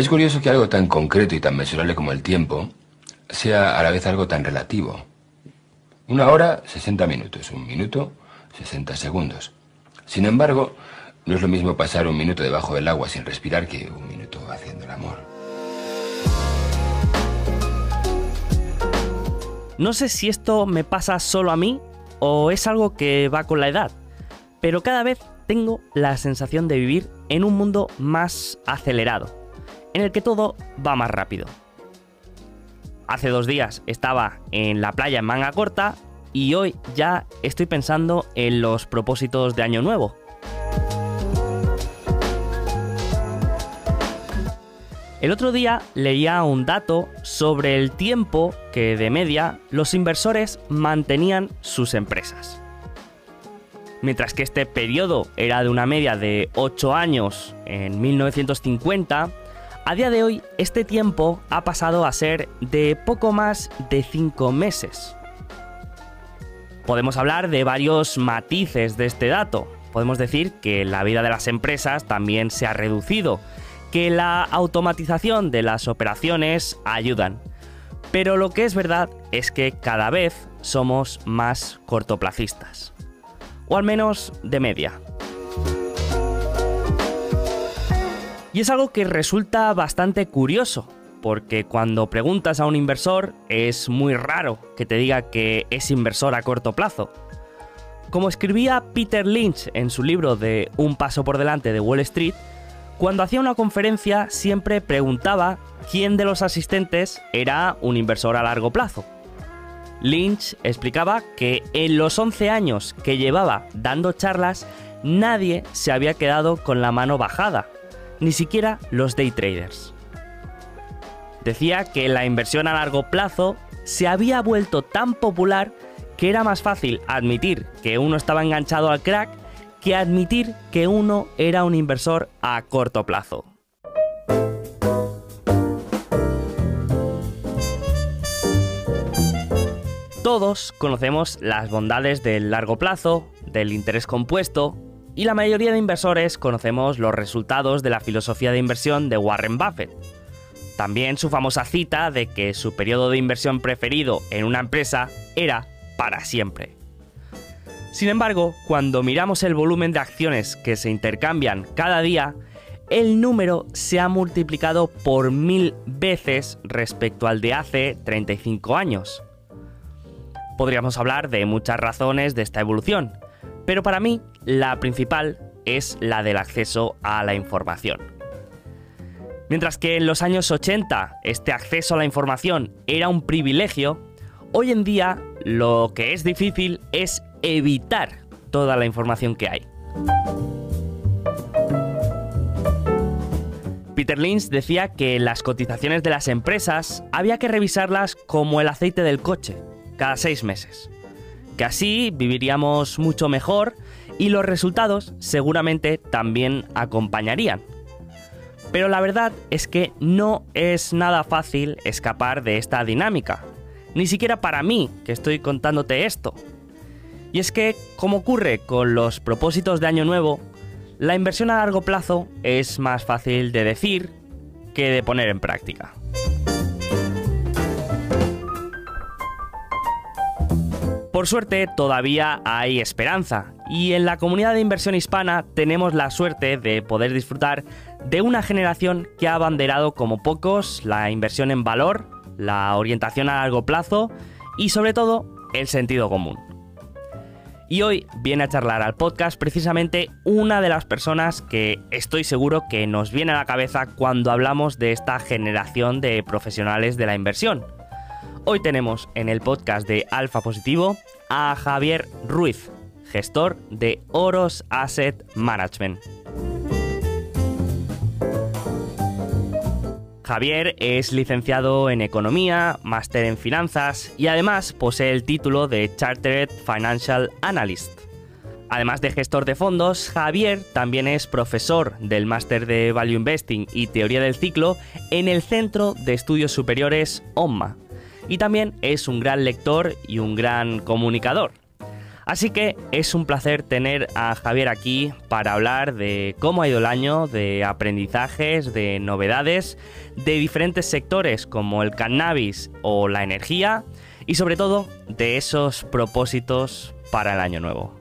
Es curioso que algo tan concreto y tan mesurable como el tiempo sea a la vez algo tan relativo. Una hora, 60 minutos. Un minuto, 60 segundos. Sin embargo, no es lo mismo pasar un minuto debajo del agua sin respirar que un minuto haciendo el amor. No sé si esto me pasa solo a mí o es algo que va con la edad, pero cada vez tengo la sensación de vivir en un mundo más acelerado en el que todo va más rápido. Hace dos días estaba en la playa en manga corta y hoy ya estoy pensando en los propósitos de Año Nuevo. El otro día leía un dato sobre el tiempo que de media los inversores mantenían sus empresas. Mientras que este periodo era de una media de 8 años en 1950, a día de hoy, este tiempo ha pasado a ser de poco más de 5 meses. Podemos hablar de varios matices de este dato. Podemos decir que la vida de las empresas también se ha reducido, que la automatización de las operaciones ayudan. Pero lo que es verdad es que cada vez somos más cortoplacistas. O al menos de media. Y es algo que resulta bastante curioso, porque cuando preguntas a un inversor es muy raro que te diga que es inversor a corto plazo. Como escribía Peter Lynch en su libro de Un paso por delante de Wall Street, cuando hacía una conferencia siempre preguntaba quién de los asistentes era un inversor a largo plazo. Lynch explicaba que en los 11 años que llevaba dando charlas, nadie se había quedado con la mano bajada ni siquiera los day traders. Decía que la inversión a largo plazo se había vuelto tan popular que era más fácil admitir que uno estaba enganchado al crack que admitir que uno era un inversor a corto plazo. Todos conocemos las bondades del largo plazo, del interés compuesto y la mayoría de inversores conocemos los resultados de la filosofía de inversión de Warren Buffett. También su famosa cita de que su periodo de inversión preferido en una empresa era para siempre. Sin embargo, cuando miramos el volumen de acciones que se intercambian cada día, el número se ha multiplicado por mil veces respecto al de hace 35 años. Podríamos hablar de muchas razones de esta evolución, pero para mí la principal es la del acceso a la información. Mientras que en los años 80 este acceso a la información era un privilegio, hoy en día lo que es difícil es evitar toda la información que hay. Peter Lynch decía que las cotizaciones de las empresas había que revisarlas como el aceite del coche, cada seis meses. Que así viviríamos mucho mejor y los resultados seguramente también acompañarían. Pero la verdad es que no es nada fácil escapar de esta dinámica, ni siquiera para mí que estoy contándote esto. Y es que, como ocurre con los propósitos de Año Nuevo, la inversión a largo plazo es más fácil de decir que de poner en práctica. Por suerte todavía hay esperanza y en la comunidad de inversión hispana tenemos la suerte de poder disfrutar de una generación que ha abanderado como pocos la inversión en valor, la orientación a largo plazo y sobre todo el sentido común. Y hoy viene a charlar al podcast precisamente una de las personas que estoy seguro que nos viene a la cabeza cuando hablamos de esta generación de profesionales de la inversión. Hoy tenemos en el podcast de Alfa Positivo a Javier Ruiz, gestor de Oros Asset Management. Javier es licenciado en Economía, máster en Finanzas y además posee el título de Chartered Financial Analyst. Además de gestor de fondos, Javier también es profesor del máster de Value Investing y Teoría del Ciclo en el Centro de Estudios Superiores OMMA, y también es un gran lector y un gran comunicador. Así que es un placer tener a Javier aquí para hablar de cómo ha ido el año, de aprendizajes, de novedades, de diferentes sectores como el cannabis o la energía y sobre todo de esos propósitos para el año nuevo.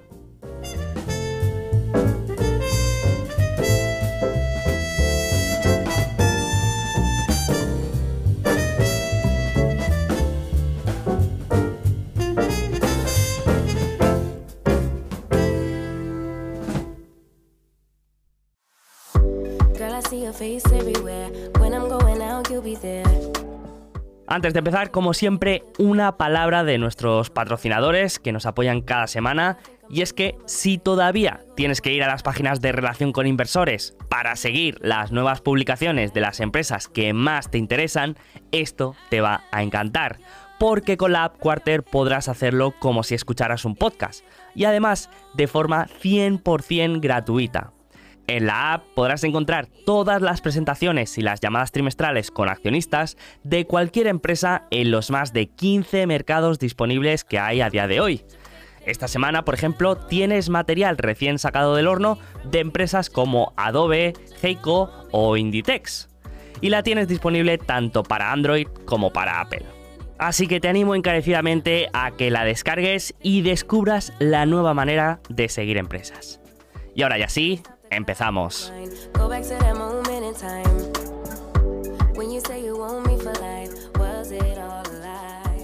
Antes de empezar, como siempre, una palabra de nuestros patrocinadores que nos apoyan cada semana. Y es que si todavía tienes que ir a las páginas de relación con inversores para seguir las nuevas publicaciones de las empresas que más te interesan, esto te va a encantar. Porque con la app Quarter podrás hacerlo como si escucharas un podcast. Y además de forma 100% gratuita. En la app podrás encontrar todas las presentaciones y las llamadas trimestrales con accionistas de cualquier empresa en los más de 15 mercados disponibles que hay a día de hoy. Esta semana, por ejemplo, tienes material recién sacado del horno de empresas como Adobe, Heiko o Inditex. Y la tienes disponible tanto para Android como para Apple. Así que te animo encarecidamente a que la descargues y descubras la nueva manera de seguir empresas. Y ahora ya sí, Empezamos.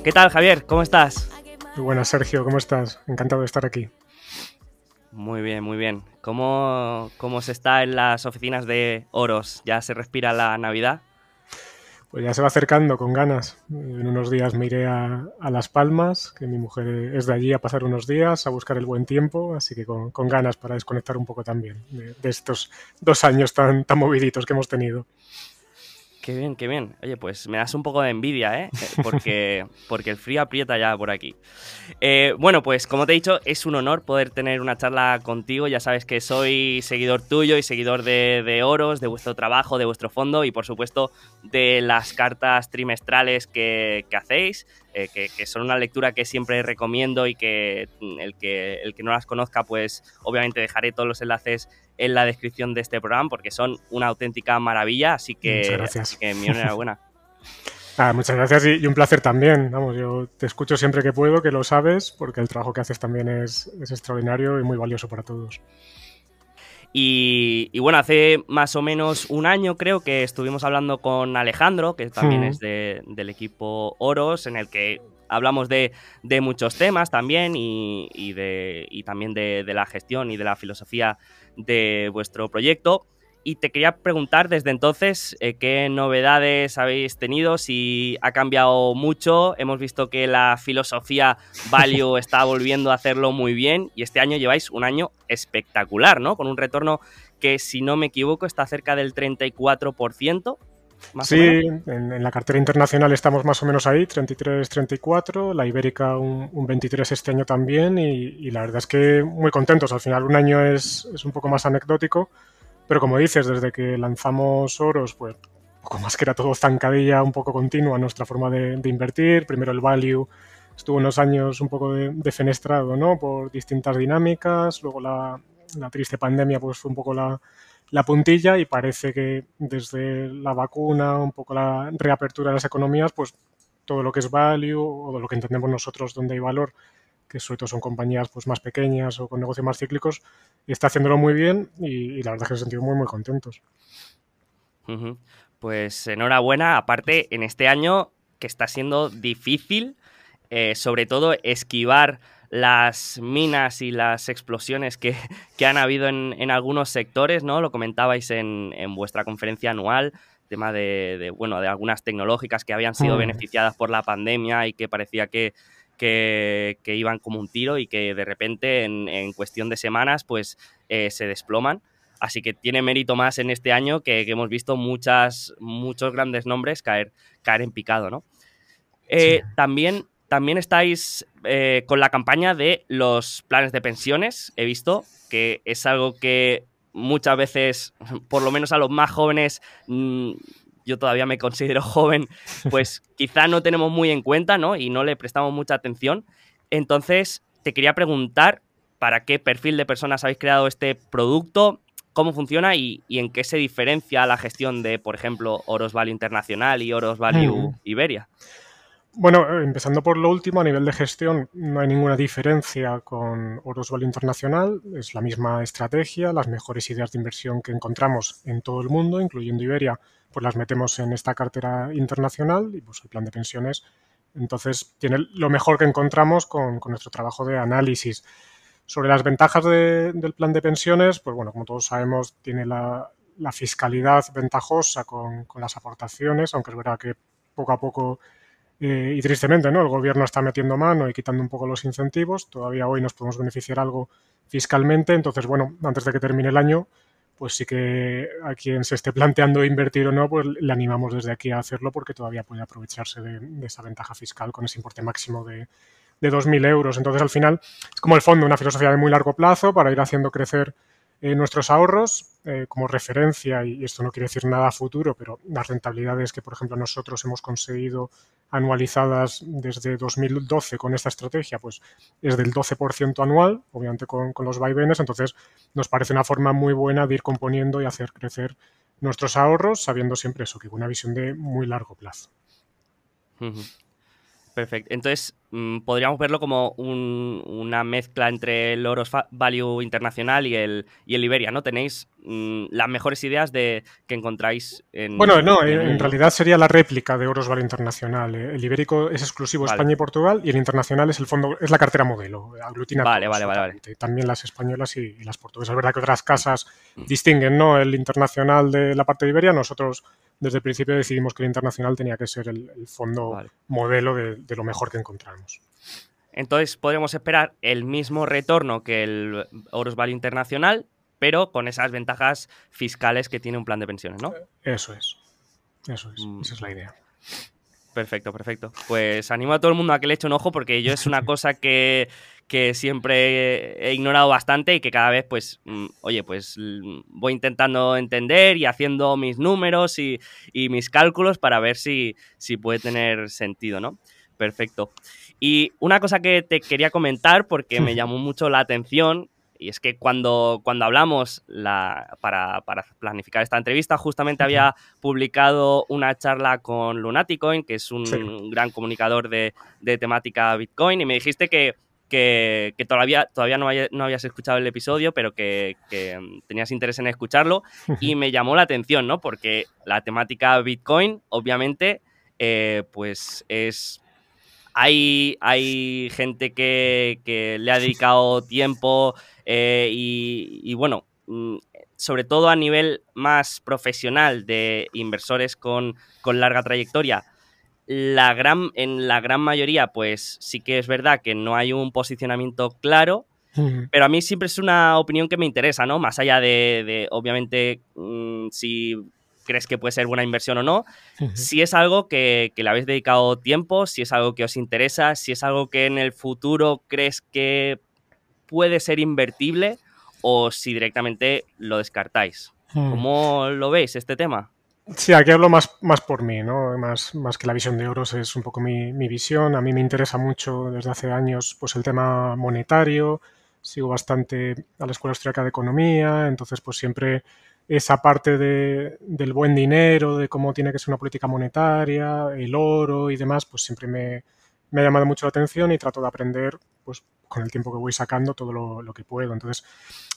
¿Qué tal, Javier? ¿Cómo estás? Muy buenas, Sergio. ¿Cómo estás? Encantado de estar aquí. Muy bien, muy bien. ¿Cómo, ¿Cómo se está en las oficinas de Oros? ¿Ya se respira la Navidad? Pues ya se va acercando con ganas. En unos días me iré a, Las Palmas, que mi mujer es de allí a pasar unos días, a buscar el buen tiempo, así que con, ganas para desconectar un poco también de, estos dos años tan moviditos que hemos tenido. Qué bien, qué bien. Oye, pues me das un poco de envidia, ¿eh? porque, porque el frío aprieta ya por aquí. Eh, bueno, pues como te he dicho, es un honor poder tener una charla contigo. Ya sabes que soy seguidor tuyo y seguidor de, Oros, de vuestro trabajo, de vuestro fondo y por supuesto de las cartas trimestrales que, hacéis, eh, que, que, son una lectura que siempre recomiendo y que el, que el que no las conozca, pues obviamente dejaré todos los enlaces en la descripción de este programa porque son una auténtica maravilla, así que, muchas gracias. que mi enhorabuena. Ah, muchas gracias y, un placer también. Vamos, yo te escucho siempre que puedo, que lo sabes, porque el trabajo que haces también es, extraordinario y muy valioso para todos. Y, bueno, hace más o menos un año creo que estuvimos hablando con Alejandro, que también es del equipo Oros, en el que hablamos de, muchos temas también y, de, y también de, la gestión y de la filosofía de vuestro proyecto. Y te quería preguntar desde entonces eh, qué novedades habéis tenido, si ha cambiado mucho. Hemos visto que la filosofía Value está volviendo a hacerlo muy bien y este año lleváis un año espectacular, ¿no? Con un retorno que, si no me equivoco, está cerca del 34% sí, en, la cartera internacional estamos más o menos ahí, 33-34, la ibérica un, 23 este año también y, la verdad es que muy contentos. Al final un año es, un poco más anecdótico, pero como dices, desde que lanzamos Oros, pues poco más que era todo zancadilla un poco continua nuestra forma de, invertir. Primero el value estuvo unos años un poco defenestrado, ¿no? Por distintas dinámicas, luego la, triste pandemia pues fue un poco la la puntilla y parece que desde la vacuna, un poco la reapertura de las economías, pues todo lo que es value o lo que entendemos nosotros donde hay valor, que sobre todo son compañías pues más pequeñas o con negocios más cíclicos, está haciéndolo muy bien y, la verdad es que nos sentimos muy muy contentos. Pues enhorabuena, aparte en este año que está siendo difícil, eh, sobre todo esquivar las minas y las explosiones que, han habido en, algunos sectores, ¿no? Lo comentabais en, vuestra conferencia anual, tema de, bueno, de algunas tecnológicas que habían sido mm. beneficiadas por la pandemia y que parecía que, que, iban como un tiro y que de repente en, cuestión de semanas pues eh, se desploman. Así que tiene mérito más en este año que, hemos visto muchas, muchos grandes nombres caer, caer en picado, ¿no? Eh, también también estáis eh, con la campaña de los planes de pensiones. He visto que es algo que muchas veces, por lo menos a los más jóvenes, mm, yo todavía me considero joven, pues quizá no tenemos muy en cuenta, ¿no? Y no le prestamos mucha atención. Entonces, te quería preguntar para qué perfil de personas habéis creado este producto, cómo funciona y, en qué se diferencia la gestión de, por ejemplo, Oros Value Internacional y Oros Value Iberia. Bueno, empezando por lo último, a nivel de gestión no hay ninguna diferencia con Oros Value Internacional, es la misma estrategia, las mejores ideas de inversión que encontramos en todo el mundo, incluyendo Iberia, pues las metemos en esta cartera internacional y pues el plan de pensiones entonces, tiene lo mejor que encontramos con, nuestro trabajo de análisis. Sobre las ventajas del plan de pensiones, pues bueno, como todos sabemos, tiene la, fiscalidad ventajosa con, las aportaciones, aunque es verdad que poco a poco y tristemente, ¿no? El gobierno está metiendo mano y quitando un poco los incentivos. Todavía hoy nos podemos beneficiar algo fiscalmente. Entonces, bueno, antes de que termine el año, pues sí que a quien se esté planteando invertir o no, pues le animamos desde aquí a hacerlo porque todavía puede aprovecharse de, esa ventaja fiscal con ese importe máximo de, de 2.000 euros. Entonces, al final, es como el fondo, una filosofía de muy largo plazo para ir haciendo crecer eh, nuestros ahorros eh, como referencia, y esto no quiere decir nada futuro, pero las rentabilidades que, por ejemplo, nosotros hemos conseguido anualizadas desde 2012 con esta estrategia, pues es del 12% anual, obviamente con, los vaivenes, entonces nos parece una forma muy buena de ir componiendo y hacer crecer nuestros ahorros, sabiendo siempre eso, que una visión de muy largo plazo. Perfecto. Entonces, mm, podríamos verlo como una mezcla entre el Oros Value Internacional y el, y el Iberia, ¿no? Tenéis mm, las mejores ideas de que encontráis en. Bueno, no, en, realidad sería la réplica de Oros Value Internacional. El ibérico es exclusivo España y Portugal y el internacional es el fondo, es la cartera modelo. Aglutina vale, vale, vale, vale. También las españolas y, las portuguesas. Es verdad que otras casas mm. distinguen, ¿no? El internacional de la parte de Iberia, nosotros desde el principio decidimos que el internacional tenía que ser el, fondo modelo de, lo mejor que encontramos. Entonces podríamos esperar el mismo retorno que el Horus Value Internacional, pero con esas ventajas fiscales que tiene un plan de pensiones, ¿no? Eso es. Eso es. Mm. Esa es la idea. Perfecto, perfecto. Pues animo a todo el mundo a que le eche un ojo porque yo es una cosa que, siempre he ignorado bastante y que cada vez, pues, mm, oye, pues voy intentando entender y haciendo mis números y, mis cálculos para ver si, si puede tener sentido, ¿no? Perfecto. Y una cosa que te quería comentar porque me llamó mucho la atención y es que cuando, cuando hablamos la, para, planificar esta entrevista, justamente había publicado una charla con Lunaticoin, que es un gran comunicador de, temática Bitcoin, y me dijiste que, que, todavía, todavía no, no, habías escuchado el episodio, pero que, tenías interés en escucharlo, y me llamó la atención, ¿no? Porque la temática Bitcoin, obviamente, eh, pues es hay, hay gente que, que, le ha dedicado tiempo eh, y, bueno, mm, sobre todo a nivel más profesional de inversores con, larga trayectoria, la gran, en la gran mayoría, pues sí que es verdad que no hay un posicionamiento claro, pero a mí siempre es una opinión que me interesa, ¿no? Más allá de, obviamente, mm, si crees que puede ser buena inversión o no, si es algo que, que, le habéis dedicado tiempo, si es algo que os interesa, si es algo que en el futuro crees que puede ser invertible o si directamente lo descartáis. ¿Cómo lo veis este tema? Sí, aquí hablo más, más por mí, ¿no? Más, más que la visión de Oros es un poco mi, visión. A mí me interesa mucho desde hace años pues el tema monetario. Sigo bastante a la Escuela Austríaca de Economía, entonces pues siempre esa parte de, del buen dinero, de cómo tiene que ser una política monetaria, el oro y demás, pues siempre me, me ha llamado mucho la atención y trato de aprender pues con el tiempo que voy sacando todo lo, que puedo. Entonces,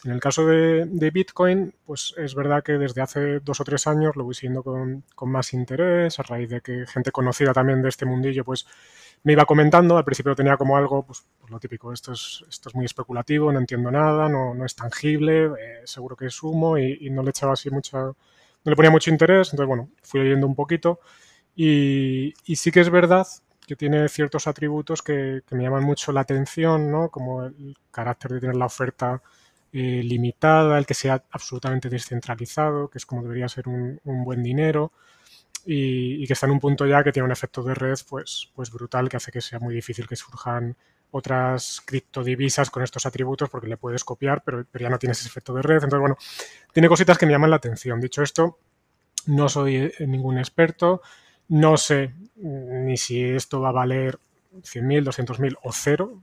en el caso de, Bitcoin, pues es verdad que desde hace dos o tres años lo voy siguiendo con, más interés, a raíz de que gente conocida también de este mundillo, pues me iba comentando, al principio tenía como algo, pues, pues, lo típico, esto es, esto es muy especulativo, no entiendo nada, no, no es tangible, eh, seguro que es humo y, no le echaba así mucha, no le ponía mucho interés, entonces bueno, fui leyendo un poquito y, y sí que es verdad que tiene ciertos atributos que, me llaman mucho la atención, ¿no? Como el carácter de tener la oferta eh, limitada, el que sea absolutamente descentralizado, que es como debería ser un, buen dinero, y, que está en un punto ya que tiene un efecto de red pues, pues brutal que hace que sea muy difícil que surjan otras criptodivisas con estos atributos porque le puedes copiar, pero, pero ya no tienes ese efecto de red. Entonces, bueno, tiene cositas que me llaman la atención. Dicho esto, no soy eh, ningún experto. No sé ni si esto va a valer 100.000, 200.000 o cero.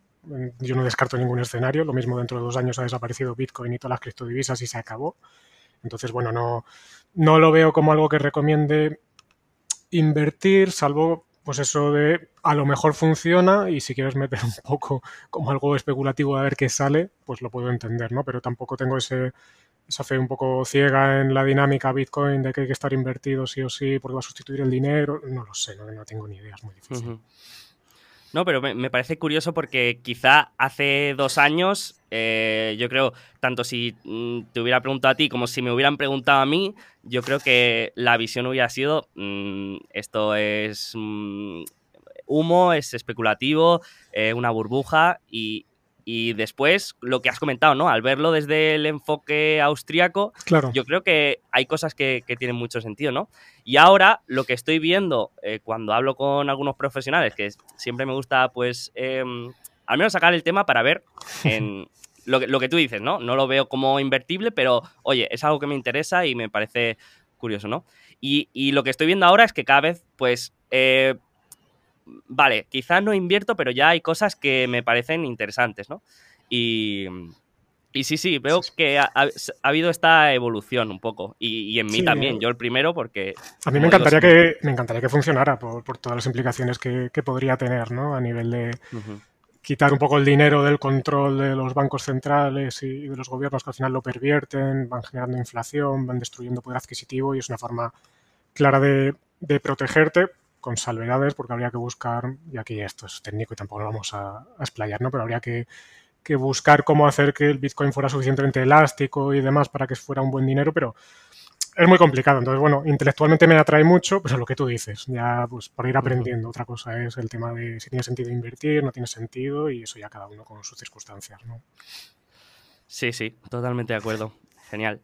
yo no descarto ningún escenario. Lo mismo dentro de dos años ha desaparecido Bitcoin y todas las criptodivisas y se acabó. Entonces, bueno, no, no lo veo como algo que recomiende invertir, salvo pues eso de a lo mejor funciona y si quieres meter un poco como algo especulativo a ver qué sale, pues lo puedo entender, ¿no? Pero tampoco tengo ese, esa fe un poco ciega en la dinámica Bitcoin de que hay que estar invertido sí o sí porque va a sustituir el dinero. No lo sé, no, tengo ni idea, es muy difícil. No, pero me, parece curioso porque quizá hace dos años, eh, yo creo, tanto si mm, te hubiera preguntado a ti como si me hubieran preguntado a mí, yo creo que la visión hubiera sido, mm, esto es mm, humo, es especulativo, eh, una burbuja y, y después, lo que has comentado, ¿no? Al verlo desde el enfoque austriaco, claro. yo creo que hay cosas que, tienen mucho sentido, ¿no? Y ahora, lo que estoy viendo eh, cuando hablo con algunos profesionales, que siempre me gusta, pues, em, al menos sacar el tema para ver en lo, que, lo que tú dices, ¿no? No lo veo como invertible, pero, oye, es algo que me interesa y me parece curioso, ¿no? Y, y lo que estoy viendo ahora es que cada vez, pues, eh, vale, quizás no invierto, pero ya hay cosas que me parecen interesantes, ¿no? Y, y sí, sí, veo que ha, habido esta evolución un poco. Y, en mí también, yo el primero, porque. A mí me encantaría, que, me encantaría que funcionara por, todas las implicaciones que, podría tener, ¿no? A nivel de. Quitar un poco el dinero del control de los bancos centrales y de los gobiernos que al final lo pervierten, van generando inflación, van destruyendo poder adquisitivo y es una forma clara de, de protegerte, con salvedades, porque habría que buscar, y aquí esto es técnico y tampoco lo vamos a, explayar, ¿no? Pero habría que, buscar cómo hacer que el Bitcoin fuera suficientemente elástico y demás para que fuera un buen dinero, pero es muy complicado. Entonces, bueno, intelectualmente me atrae mucho, pero lo que tú dices, ya pues por ir aprendiendo. Otra cosa es el tema de si tiene sentido invertir, no tiene sentido, y eso ya cada uno con sus circunstancias, ¿no? Sí, sí, totalmente de acuerdo. Genial.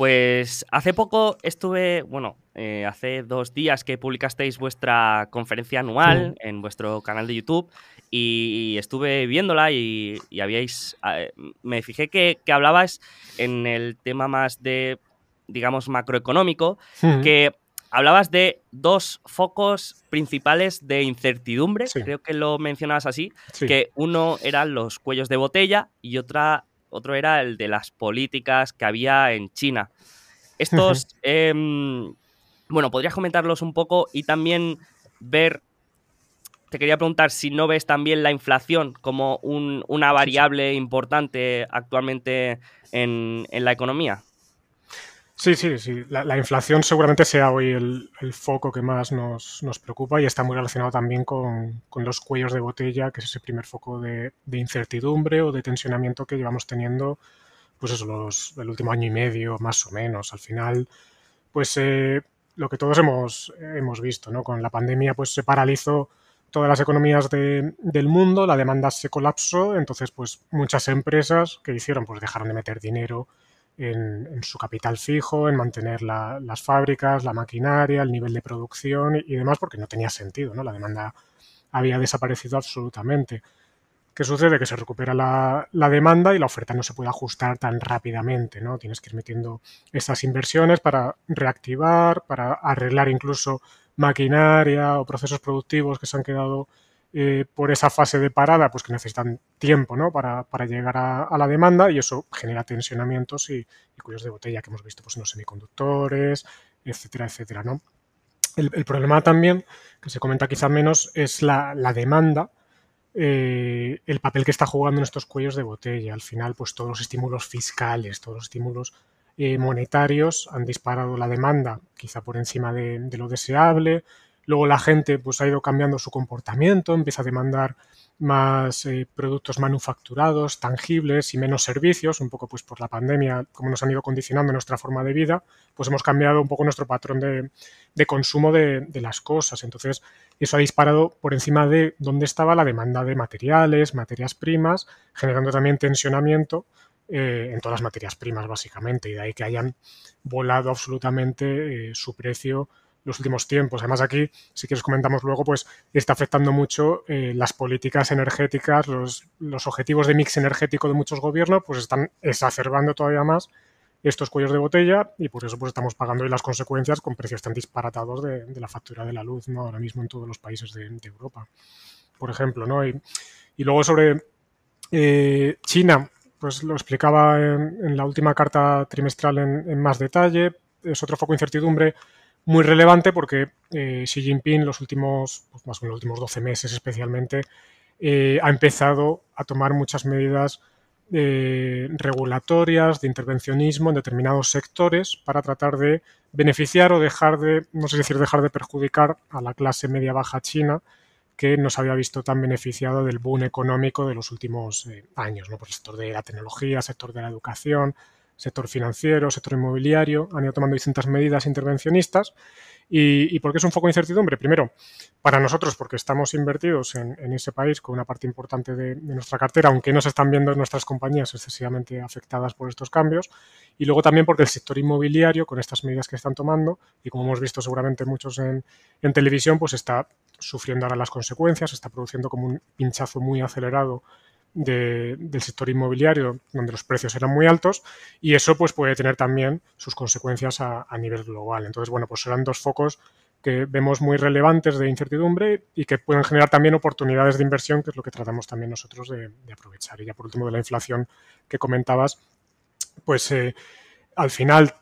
Pues hace poco estuve, bueno, eh, hace dos días que publicasteis vuestra conferencia anual en vuestro canal de YouTube y estuve viéndola y, habíais, eh, me fijé que, hablabas en el tema más de, digamos, macroeconómico, que hablabas de dos focos principales de incertidumbre, creo que lo mencionabas así, que uno eran los cuellos de botella y otra otro era el de las políticas que había en China. Estos, em, bueno, podrías comentarlos un poco y también ver, te quería preguntar si no ves también la inflación como una variable importante actualmente en la economía. Sí, sí, sí. La, inflación seguramente sea hoy el, foco que más nos, preocupa y está muy relacionado también con, los cuellos de botella, que es ese primer foco de, incertidumbre o de tensionamiento que llevamos teniendo, pues eso, los, el último año y medio, más o menos. Al final, pues eh, lo que todos hemos, hemos visto, ¿no? Con la pandemia, pues se paralizó todas las economías del mundo, la demanda se colapsó, entonces, pues muchas empresas que hicieron, pues dejaron de meter dinero en, su capital fijo, en mantener las fábricas, la maquinaria, el nivel de producción y, demás, porque no tenía sentido, ¿no? La demanda había desaparecido absolutamente. ¿Qué sucede? Que se recupera la, demanda y la oferta no se puede ajustar tan rápidamente, ¿no? Tienes que ir metiendo esas inversiones para reactivar, para arreglar incluso maquinaria o procesos productivos que se han quedado eh, por esa fase de parada, pues que necesitan tiempo ¿no? para, llegar a, la demanda y eso genera tensionamientos y, cuellos de botella que hemos visto pues, en los semiconductores, etcétera, etcétera. ¿no? El, problema también, que se comenta quizá menos, es la, demanda, eh, el papel que está jugando en estos cuellos de botella. Al final, pues todos los estímulos fiscales, todos los estímulos eh, monetarios han disparado la demanda, quizá por encima de lo deseable, Luego la gente pues, ha ido cambiando su comportamiento, empieza a demandar más eh, productos manufacturados, tangibles y menos servicios, un poco pues por la pandemia, como nos han ido condicionando nuestra forma de vida, pues hemos cambiado un poco nuestro patrón de, consumo de, las cosas. Entonces, eso ha disparado por encima de dónde estaba la demanda de materiales, materias primas, generando también tensionamiento eh, en todas las materias primas, básicamente, y de ahí que hayan volado absolutamente eh, su precio los últimos tiempos. Además aquí, si quieres comentamos luego, pues está afectando mucho eh, las políticas energéticas, los, objetivos de mix energético de muchos gobiernos, pues están exacerbando todavía más estos cuellos de botella y por eso pues estamos pagando hoy las consecuencias con precios tan disparatados de, la factura de la luz, ¿no? Ahora mismo en todos los países de, Europa, por ejemplo, ¿no? Y, y luego sobre China, pues lo explicaba en, la última carta trimestral en, más detalle, es otro foco de incertidumbre muy relevante porque Xi Jinping los últimos, pues más los últimos 12 meses especialmente, ha empezado a tomar muchas medidas regulatorias, de intervencionismo en determinados sectores para tratar de beneficiar o dejar de, no sé decir dejar de perjudicar a la clase media baja china que no se había visto tan beneficiado del boom económico de los últimos eh, años, ¿no? por el sector de la tecnología, sector de la educación, sector financiero, sector inmobiliario, han ido tomando distintas medidas intervencionistas ¿Y, por qué es un foco de incertidumbre? Primero, para nosotros, porque estamos invertidos en, ese país con una parte importante de, nuestra cartera, aunque no se están viendo nuestras compañías excesivamente afectadas por estos cambios. Y luego también porque el sector inmobiliario, con estas medidas que están tomando, y como hemos visto seguramente muchos en, en televisión, pues está sufriendo ahora las consecuencias, está produciendo como un pinchazo muy acelerado del sector inmobiliario, donde los precios eran muy altos, y eso pues puede tener también sus consecuencias a, nivel global. Entonces, bueno, pues serán dos focos que vemos muy relevantes de incertidumbre y que pueden generar también oportunidades de inversión, que es lo que tratamos también nosotros de, aprovechar. Y ya por último, de la inflación que comentabas, pues eh, al final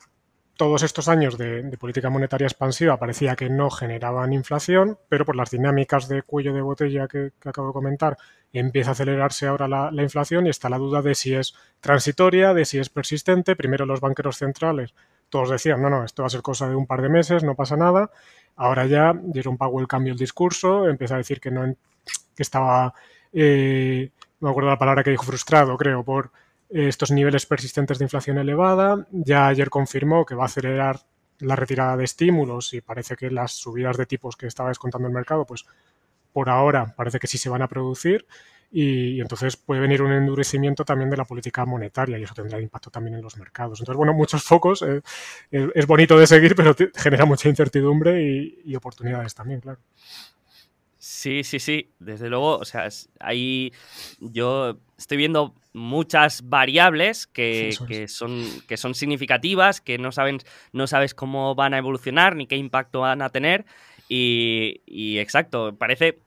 todos estos años de, política monetaria expansiva parecía que no generaban inflación, pero por las dinámicas de cuello de botella que, acabo de comentar, empieza a acelerarse ahora la, inflación y está la duda de si es transitoria, de si es persistente. Primero los banqueros centrales, todos decían, no, no, esto va a ser cosa de un par de meses, no pasa nada. Ahora ya Jerome Powell cambia el discurso, empieza a decir que no que estaba, eh, no me acuerdo la palabra que dijo, frustrado, creo, por estos niveles persistentes de inflación elevada. Ya ayer confirmó que va a acelerar la retirada de estímulos y parece que las subidas de tipos que estaba descontando el mercado, pues por ahora parece que sí se van a producir y, entonces puede venir un endurecimiento también de la política monetaria y eso tendrá impacto también en los mercados. Entonces, bueno, muchos focos, eh, es bonito de seguir, pero genera mucha incertidumbre y, oportunidades también, claro. Sí, sí, sí, desde luego, o sea, ahí yo estoy viendo muchas variables que, son, que son significativas, que no, saben, no sabes cómo van a evolucionar ni qué impacto van a tener. Y, exacto, parece...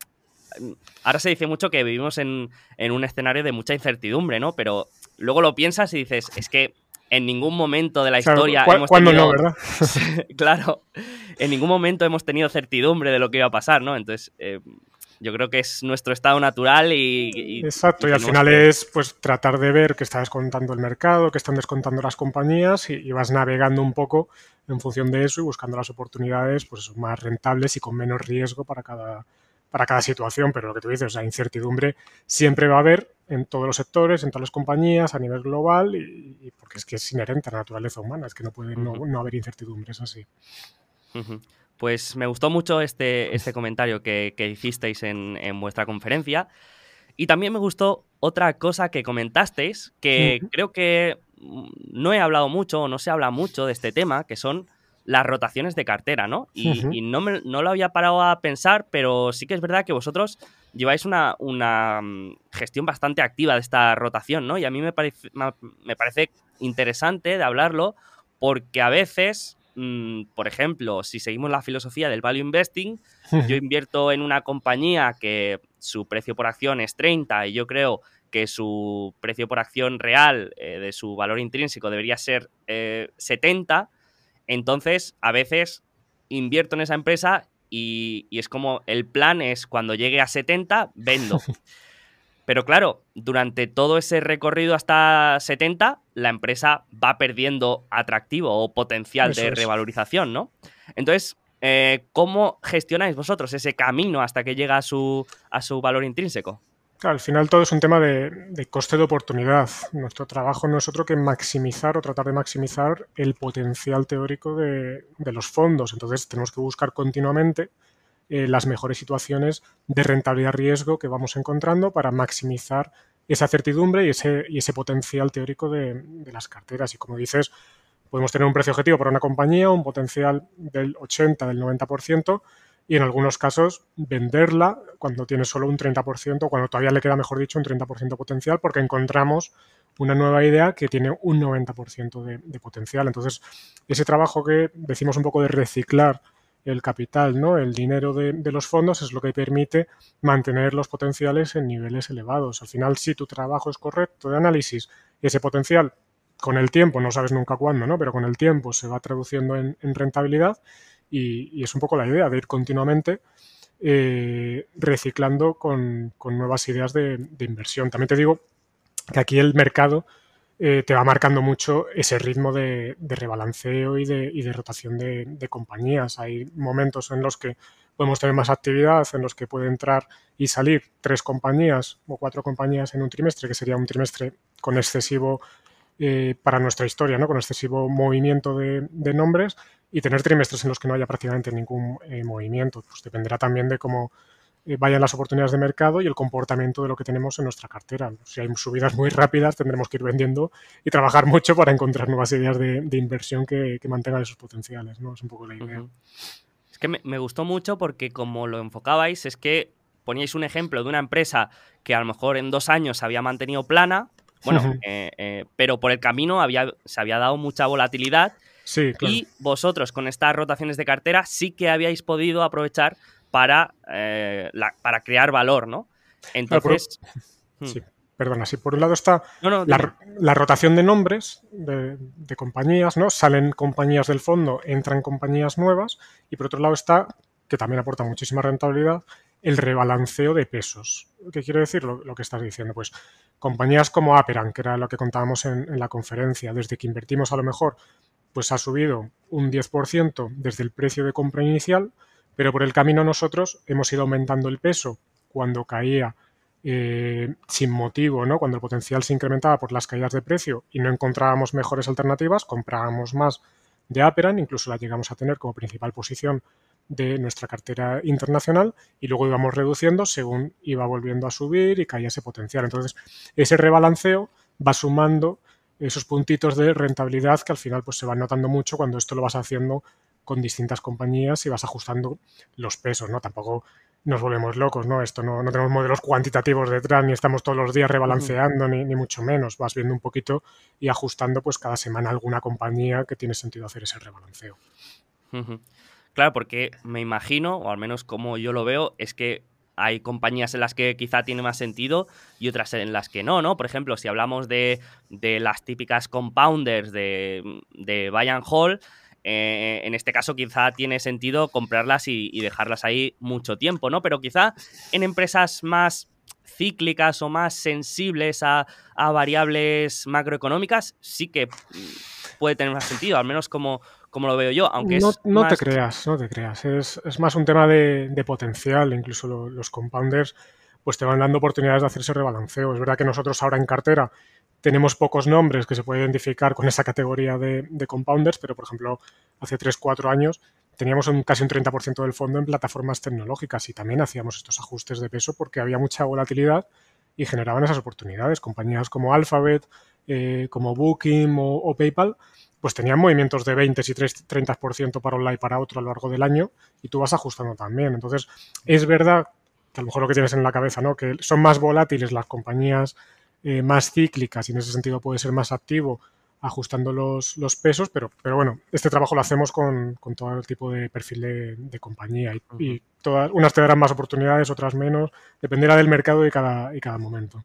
Ahora se dice mucho que vivimos en, un escenario de mucha incertidumbre, ¿no? Pero luego lo piensas y dices, es que en ningún momento de la historia hemos tenido... no, verdad? claro, en ningún momento hemos tenido certidumbre de lo que iba a pasar, ¿no? Entonces, eh, yo creo que es nuestro estado natural y... Exacto, y, al final es pues tratar de ver qué está descontando el mercado, qué están descontando las compañías y, vas navegando un poco en función de eso y buscando las oportunidades pues más rentables y con menos riesgo para cada, para cada situación, pero lo que tú dices, la incertidumbre siempre va a haber en todos los sectores, en todas las compañías, a nivel global, y, porque es que es inherente a la naturaleza humana, es que no puede no, haber incertidumbres así. Pues me gustó mucho este, este comentario que, hicisteis en, vuestra conferencia. Y también me gustó otra cosa que comentasteis, que creo que no he hablado mucho o no se habla mucho de este tema, que son las rotaciones de cartera, ¿no? Y, no, me, no, lo había parado a pensar, pero sí que es verdad que vosotros lleváis una, una mm, gestión bastante activa de esta rotación, ¿no? Y a mí me parece, me parece interesante de hablarlo porque a veces Mm, por ejemplo, si seguimos la filosofía del value investing, yo invierto en una compañía que su precio por acción es 30 y yo creo que su precio por acción real eh, de su valor intrínseco debería ser 70, eh, entonces a veces invierto en esa empresa y, y, es como el plan es cuando llegue a 70, vendo. Pero claro, durante todo ese recorrido hasta 70, la empresa va perdiendo atractivo o potencial de revalorización, ¿no? Entonces, eh, ¿cómo gestionáis vosotros ese camino hasta que llega a su, a su valor intrínseco? Al final todo es un tema de, coste de oportunidad. Nuestro trabajo no es otro que maximizar o tratar de maximizar el potencial teórico de, de los fondos. Entonces tenemos que buscar continuamente eh, las mejores situaciones de rentabilidad-riesgo que vamos encontrando para maximizar esa certidumbre y ese, y ese potencial teórico de, las carteras. Y como dices, podemos tener un precio objetivo para una compañía, un potencial del 80, del 90%, y en algunos casos venderla cuando tiene solo un 30%, cuando todavía le queda, mejor dicho, un 30% potencial, porque encontramos una nueva idea que tiene un 90% de, de potencial. Entonces, ese trabajo que decimos un poco de reciclar el capital, ¿no? El dinero de, los fondos es lo que permite mantener los potenciales en niveles elevados. Al final, si tu trabajo es correcto de análisis ese potencial con el tiempo, no sabes nunca cuándo, ¿no? Pero con el tiempo se va traduciendo en, rentabilidad y, es un poco la idea de ir continuamente eh, reciclando con, nuevas ideas de, de inversión. También te digo que aquí el mercado eh, te va marcando mucho ese ritmo de, rebalanceo y de, rotación de, compañías. Hay momentos en los que podemos tener más actividad, en los que puede entrar y salir tres compañías o cuatro compañías en un trimestre, que sería un trimestre con excesivo eh, para nuestra historia, ¿no? con excesivo movimiento de, nombres y tener trimestres en los que no haya prácticamente ningún eh, movimiento. Pues dependerá también de cómo eh, vayan las oportunidades de mercado y el comportamiento de lo que tenemos en nuestra cartera. Si hay subidas muy rápidas, tendremos que ir vendiendo y trabajar mucho para encontrar nuevas ideas de, inversión que, mantengan esos potenciales. ¿no? Es un poco la idea. Es que me, gustó mucho porque como lo enfocabais, es que poníais un ejemplo de una empresa que a lo mejor en dos años había mantenido plana, bueno, eh, eh, pero por el camino había, se había dado mucha volatilidad. Sí, Y vosotros con estas rotaciones de cartera sí que habíais podido aprovechar para, eh, para crear valor, ¿no? Entonces... Hmm. Sí, perdona, si por un lado está la, rotación de nombres de, compañías, ¿no? Salen compañías del fondo, entran compañías nuevas y por otro lado está, que también aporta muchísima rentabilidad, el rebalanceo de pesos. ¿Qué quiere decir lo, que estás diciendo? Pues compañías como Aperan, que era lo que contábamos en, en, la conferencia, desde que invertimos a lo mejor, pues ha subido un 10% desde el precio de compra inicial, pero por el camino nosotros hemos ido aumentando el peso cuando caía eh, sin motivo, ¿no? Cuando el potencial se incrementaba por las caídas de precio y no encontrábamos mejores alternativas, comprábamos más de Aperan, incluso la llegamos a tener como principal posición de nuestra cartera internacional y luego íbamos reduciendo según iba volviendo a subir y caía ese potencial. Entonces, ese rebalanceo va sumando esos puntitos de rentabilidad que al final pues se van notando mucho cuando esto lo vas haciendo con distintas compañías y vas ajustando los pesos, ¿no? Tampoco nos volvemos locos, ¿no? Esto no, no tenemos modelos cuantitativos detrás, ni estamos todos los días rebalanceando, ni, mucho menos. Vas viendo un poquito y ajustando pues cada semana alguna compañía que tiene sentido hacer ese rebalanceo. Claro, porque me imagino, o al menos como yo lo veo, es que hay compañías en las que quizá tiene más sentido y otras en las que no, ¿no? Por ejemplo, si hablamos de, las típicas compounders de, de Bayern Hall, eh, en este caso quizá tiene sentido comprarlas y, dejarlas ahí mucho tiempo, ¿no? Pero quizá en empresas más cíclicas o más sensibles a, variables macroeconómicas sí que puede tener más sentido, al menos como, como lo veo yo, aunque no, es no te creas, no te creas, es, más un tema de, potencial, incluso los compounders pues te van dando oportunidades de hacerse rebalanceo. Es verdad que nosotros ahora en cartera tenemos pocos nombres que se pueden identificar con esa categoría de, compounders, pero por ejemplo, hace 3-4 años teníamos un, casi un 30% del fondo en plataformas tecnológicas y también hacíamos estos ajustes de peso porque había mucha volatilidad y generaban esas oportunidades. Compañías como Alphabet, eh, como Booking o, PayPal, pues tenían movimientos de 20 y 30% para un lado y para otro a lo largo del año y tú vas ajustando también. Entonces, es verdad que a lo mejor lo que tienes en la cabeza, ¿no? Que son más volátiles las compañías eh, más cíclicas y en ese sentido puede ser más activo ajustando los, los pesos, pero, pero bueno, este trabajo lo hacemos con, todo el tipo de perfil de, compañía y, todas, unas te darán más oportunidades, otras menos, dependerá del mercado y cada, y cada momento.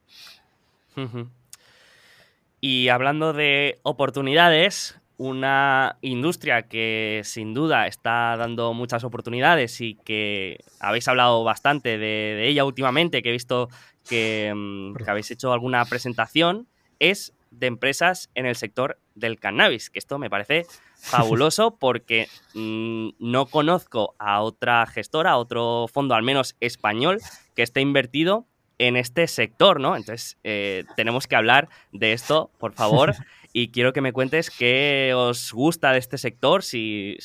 Y hablando de oportunidades, una industria que sin duda está dando muchas oportunidades y que habéis hablado bastante de, ella últimamente, que he visto mm, que, habéis hecho alguna presentación, es de empresas en el sector del cannabis, que esto me parece fabuloso porque mm, no conozco a otra gestora, a otro fondo al menos español, que esté invertido en este sector, ¿no? Entonces, eh, tenemos que hablar de esto, por favor. y quiero que me cuentes qué os gusta de este sector, si,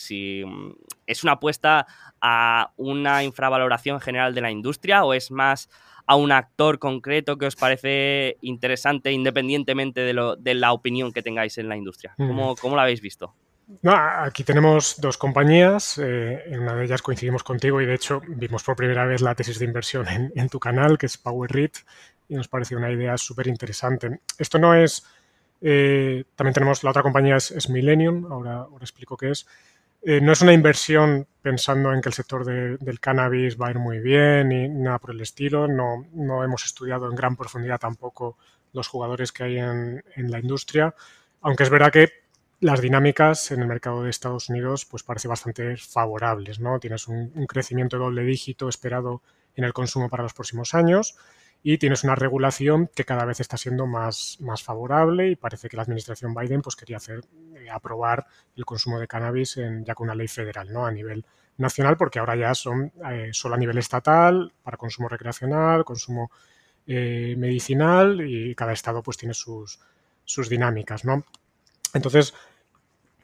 mm, es una apuesta a una infravaloración general de la industria o es más a un actor concreto que os parece interesante independientemente de, la opinión que tengáis en la industria. ¿Cómo, cómo lo habéis visto? aquí tenemos dos compañías, eh, en una de ellas coincidimos contigo y de hecho vimos por primera vez la tesis de inversión en, tu canal, que es PowerRead, y nos pareció una idea súper interesante. Esto no es eh, también tenemos la otra compañía es, Millennium, ahora, explico qué es. eh, no es una inversión pensando en que el sector del cannabis va a ir muy bien ni nada por el estilo. No, hemos estudiado en gran profundidad tampoco los jugadores que hay en, en, la industria, aunque es verdad que las dinámicas en el mercado de Estados Unidos pues parece bastante favorables, ¿no? Tienes un, crecimiento doble dígito esperado en el consumo para los próximos años y tienes una regulación que cada vez está siendo más, más favorable y parece que la administración Biden pues quería hacer eh, aprobar el consumo de cannabis en, ya con una ley federal, ¿no? A nivel nacional, porque ahora ya son eh, solo a nivel estatal para consumo recreacional, consumo eh, medicinal y cada estado pues tiene sus, sus dinámicas, ¿no? Entonces,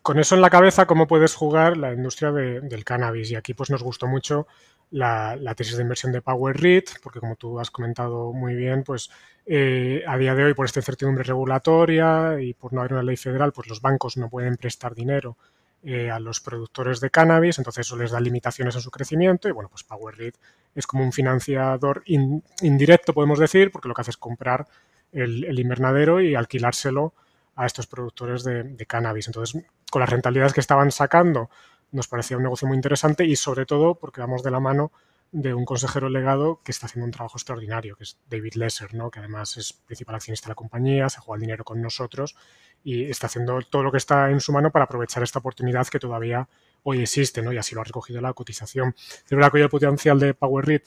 con eso en la cabeza, ¿cómo puedes jugar la industria de, del cannabis? Y aquí pues nos gustó mucho la, tesis de inversión de Power Read, porque como tú has comentado muy bien, pues eh, a día de hoy por esta incertidumbre regulatoria y por no haber una ley federal, pues los bancos no pueden prestar dinero eh, a los productores de cannabis, entonces eso les da limitaciones en su crecimiento y bueno, pues Power Read es como un financiador indirecto, podemos decir, porque lo que hace es comprar el, invernadero y alquilárselo a estos productores de, de cannabis. Entonces, con las rentabilidades que estaban sacando nos parecía un negocio muy interesante y sobre todo porque vamos de la mano de un consejero legado que está haciendo un trabajo extraordinario, que es David Lesser, ¿no? que además es principal accionista de la compañía, se juega el dinero con nosotros y está haciendo todo lo que está en su mano para aprovechar esta oportunidad que todavía hoy existe, ¿no? y así lo ha recogido la cotización. Es verdad que hoy el potencial de Power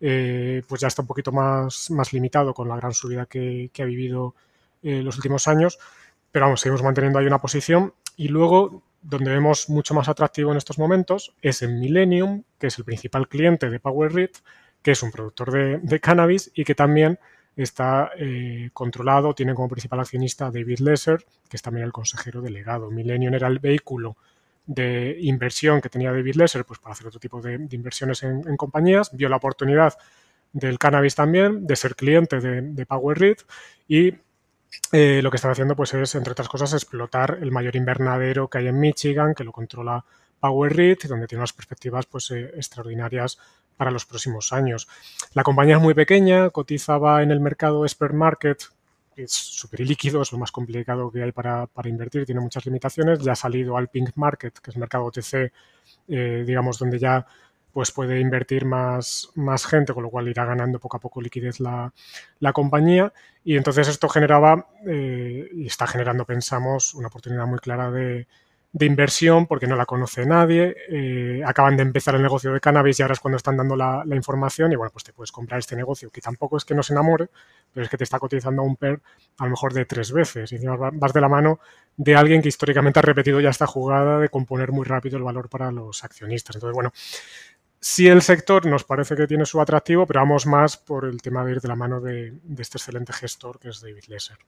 eh, pues ya está un poquito más, más limitado con la gran subida que, ha vivido eh, los últimos años, pero vamos, seguimos manteniendo ahí una posición y luego donde vemos mucho más atractivo en estos momentos es en Millennium, que es el principal cliente de PowerRead, que es un productor de, cannabis y que también está eh, controlado, tiene como principal accionista David Lesser, que es también el consejero delegado. Millennium era el vehículo de inversión que tenía David Lesser pues, para hacer otro tipo de, inversiones en, compañías, vio la oportunidad del cannabis también, de ser cliente de, de PowerRead y eh, lo que están haciendo pues es, entre otras cosas, explotar el mayor invernadero que hay en Michigan, que lo controla Power donde tiene unas perspectivas pues, eh, extraordinarias para los próximos años. La compañía es muy pequeña, cotizaba en el mercado Expert Market, es súper líquido, es lo más complicado que hay para, invertir, tiene muchas limitaciones. Ya ha salido al Pink Market, que es el mercado OTC, eh, digamos, donde ya pues puede invertir más, más gente, con lo cual irá ganando poco a poco liquidez la, compañía. Y entonces esto generaba eh, y está generando, pensamos, una oportunidad muy clara de, inversión porque no la conoce nadie. Eh, acaban de empezar el negocio de cannabis y ahora es cuando están dando la, información y bueno, pues te puedes comprar este negocio que tampoco es que no se enamore, pero es que te está cotizando a un PER a lo mejor de tres veces. Y encima vas de la mano de alguien que históricamente ha repetido ya esta jugada de componer muy rápido el valor para los accionistas. Entonces, bueno, Sí el sector nos parece que tiene su atractivo, pero vamos más por el tema de ir de la mano de, este excelente gestor que es David Lesser.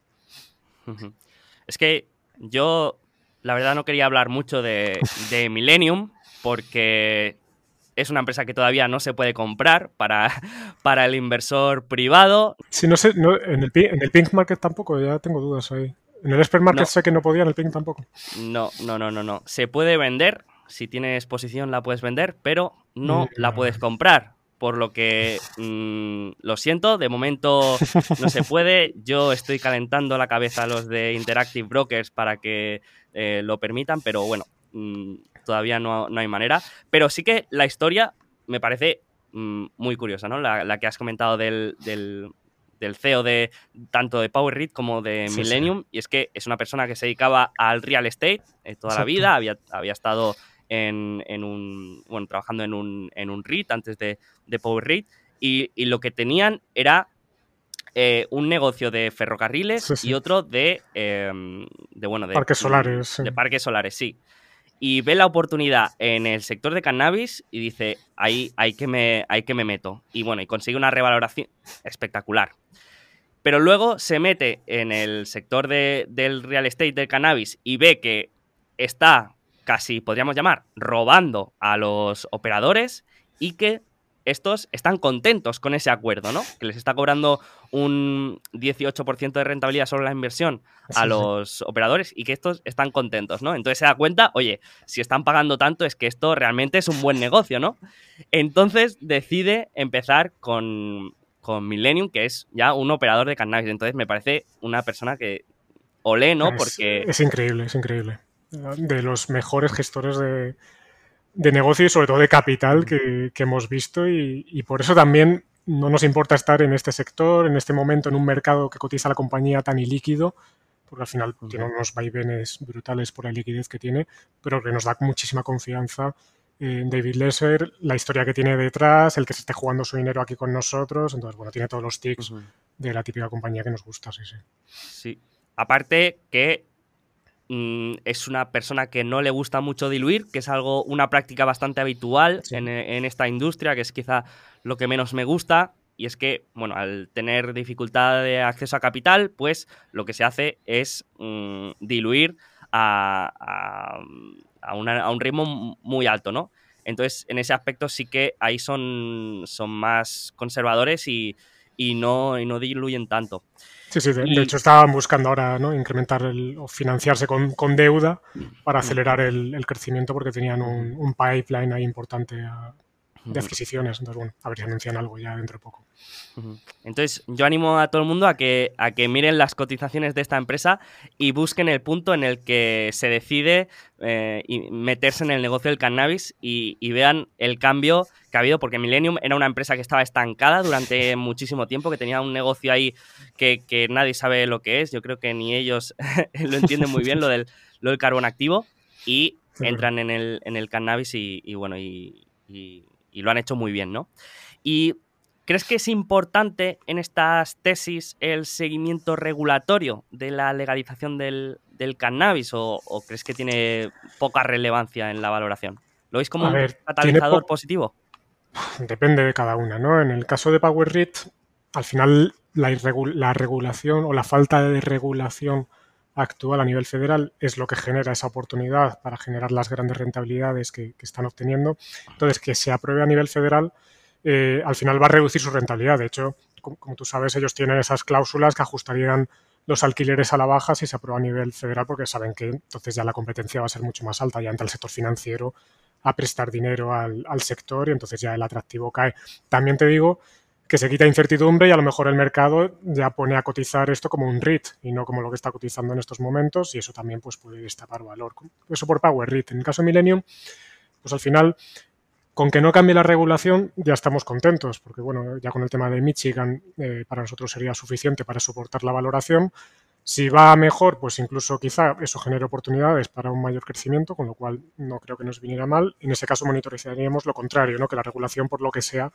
Es que yo, la verdad, no quería hablar mucho de, Millennium porque es una empresa que todavía no se puede comprar para, para el inversor privado. Sí, no sé, en, el, en, el, Pink Market tampoco, ya tengo dudas ahí. En el Expert Market sé que no podía, en el Pink tampoco. No, no, no, no, no. Se puede vender, si tienes posición la puedes vender, pero no la puedes comprar. Por lo que mm, lo siento, de momento no se puede. Yo estoy calentando la cabeza a los de Interactive Brokers para que eh, lo permitan, pero bueno, mm, todavía no, hay manera. Pero sí que la historia me parece mm, muy curiosa, ¿no? La, que has comentado del, del, CEO de tanto de Power como de Millennium. Y es que es una persona que se dedicaba al real estate eh, toda la vida, había, había estado en, un, bueno, trabajando en un, en un REIT antes de, de Power REIT y, lo que tenían era eh, un negocio de ferrocarriles y otro de, em, de, bueno, de parques solares. De parques solares, sí. Y ve la oportunidad en el sector de cannabis y dice, ahí hay que me, hay que me meto. Y bueno, y consigue una revaloración espectacular. Pero luego se mete en el sector de, del real estate del cannabis y ve que está casi podríamos llamar robando a los operadores y que estos están contentos con ese acuerdo, ¿no? Que les está cobrando un 18% de rentabilidad sobre la inversión a los operadores y que estos están contentos, ¿no? Entonces se da cuenta, oye, si están pagando tanto es que esto realmente es un buen negocio, ¿no? Entonces decide empezar con, con Millennium, que es ya un operador de cannabis. Entonces me parece una persona que olé, ¿no? Porque... Es increíble, es increíble de los mejores gestores de, de negocio y sobre todo de capital que, hemos visto y, por eso también no nos importa estar en este sector, en este momento, en un mercado que cotiza la compañía tan ilíquido, porque al final tiene unos vaivenes brutales por la liquidez que tiene, pero que nos da muchísima confianza en David Lesser, la historia que tiene detrás, el que se esté jugando su dinero aquí con nosotros, entonces, bueno, tiene todos los tics de la típica compañía que nos gusta, sí, sí. Sí, aparte que Mm, es una persona que no le gusta mucho diluir, que es algo, una práctica bastante habitual en, esta industria, que es quizá lo que menos me gusta. Y es que, bueno, al tener dificultad de acceso a capital, pues lo que se hace es mm, diluir a, un ritmo muy alto, ¿no? Entonces, en ese aspecto sí que ahí son, son más conservadores y, no, y no diluyen tanto. Sí, sí, de, hecho estaban buscando ahora ¿no? incrementar el, o financiarse con, deuda para acelerar el, crecimiento porque tenían un, un pipeline ahí importante de adquisiciones. Entonces, bueno, a ver si anuncian algo ya dentro de poco. Entonces, yo animo a todo el mundo a que, a que miren las cotizaciones de esta empresa y busquen el punto en el que se decide eh, meterse en el negocio del cannabis y, vean el cambio que ha habido, porque Millennium era una empresa que estaba estancada durante muchísimo tiempo, que tenía un negocio ahí que, nadie sabe lo que es. Yo creo que ni ellos lo entienden muy bien, lo del, lo del carbón activo, y entran en el, en el cannabis y, bueno, y, y lo han hecho muy bien, ¿no? Y ¿Crees que es importante en estas tesis el seguimiento regulatorio de la legalización del, cannabis o, crees que tiene poca relevancia en la valoración? ¿Lo veis como un catalizador positivo? Depende de cada una, ¿no? En el caso de Power al final la, la regulación o la falta de regulación actual a nivel federal es lo que genera esa oportunidad para generar las grandes rentabilidades que, están obteniendo. Entonces, que se apruebe a nivel federal eh, al final va a reducir su rentabilidad. De hecho, como, tú sabes, ellos tienen esas cláusulas que ajustarían los alquileres a la baja si se aprueba a nivel federal porque saben que entonces ya la competencia va a ser mucho más alta, ya entra el sector financiero a prestar dinero al, sector y entonces ya el atractivo cae. También te digo que se quita incertidumbre y a lo mejor el mercado ya pone a cotizar esto como un REIT y no como lo que está cotizando en estos momentos y eso también pues puede destapar valor. Eso por Power REIT. En el caso de Millennium, pues al final con que no cambie la regulación ya estamos contentos, porque bueno, ya con el tema de Michigan eh, para nosotros sería suficiente para soportar la valoración. Si va mejor, pues incluso quizá eso genere oportunidades para un mayor crecimiento, con lo cual no creo que nos viniera mal. En ese caso monitorizaríamos lo contrario, ¿no? que la regulación, por lo que sea,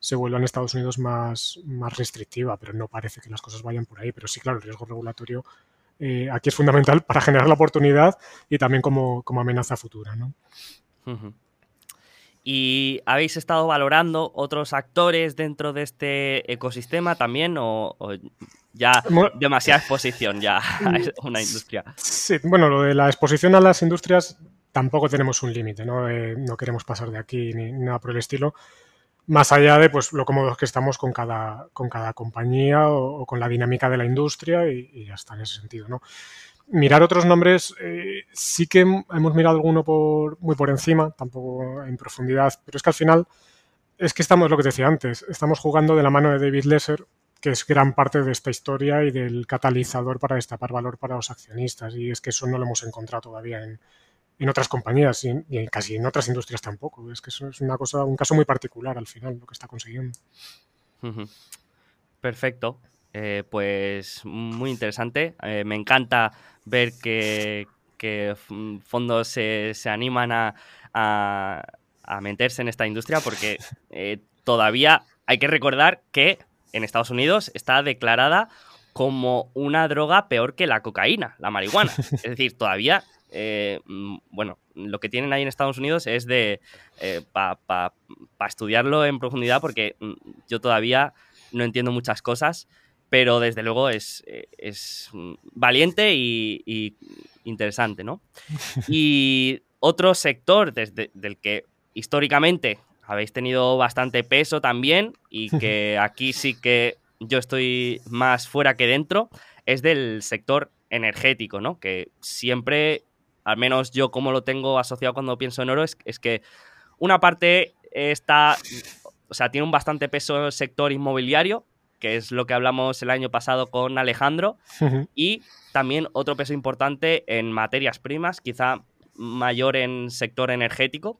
se vuelva en Estados Unidos más, más restrictiva, pero no parece que las cosas vayan por ahí. Pero sí, claro, el riesgo regulatorio eh, aquí es fundamental para generar la oportunidad y también como, amenaza futura. ¿no? ¿Y habéis estado valorando otros actores dentro de este ecosistema también o, ya demasiada exposición ya a una industria? Sí, bueno, lo de la exposición a las industrias tampoco tenemos un límite, ¿no? Eh, no queremos pasar de aquí ni nada por el estilo. Más allá de pues, lo cómodos que estamos con cada, con cada compañía o, con la dinámica de la industria y, y ya está en ese sentido, ¿no? mirar otros nombres, eh, sí que hemos mirado alguno por, muy por encima, tampoco en profundidad, pero es que al final es que estamos, lo que decía antes, estamos jugando de la mano de David Lesser, que es gran parte de esta historia y del catalizador para destapar valor para los accionistas. Y es que eso no lo hemos encontrado todavía en, otras compañías y, casi en otras industrias tampoco. Es que eso es una cosa, un caso muy particular al final, lo que está consiguiendo. Perfecto. Eh, pues muy interesante. Eh, me encanta ver que, fondos se, animan a, meterse en esta industria porque eh, todavía hay que recordar que en Estados Unidos está declarada como una droga peor que la cocaína, la marihuana. Es decir, todavía, mm, bueno, lo que tienen ahí en Estados Unidos es de para estudiarlo en profundidad porque mm, yo todavía no entiendo muchas cosas pero desde luego es, es valiente y, interesante, ¿no? Y otro sector desde, del que históricamente habéis tenido bastante peso también y que aquí sí que yo estoy más fuera que dentro, es del sector energético, ¿no? Que siempre, al menos yo como lo tengo asociado cuando pienso en oro, es, es que una parte está, o sea, tiene un bastante peso el sector inmobiliario, que es lo que hablamos el año pasado con Alejandro, y también otro peso importante en materias primas, quizá mayor en sector energético,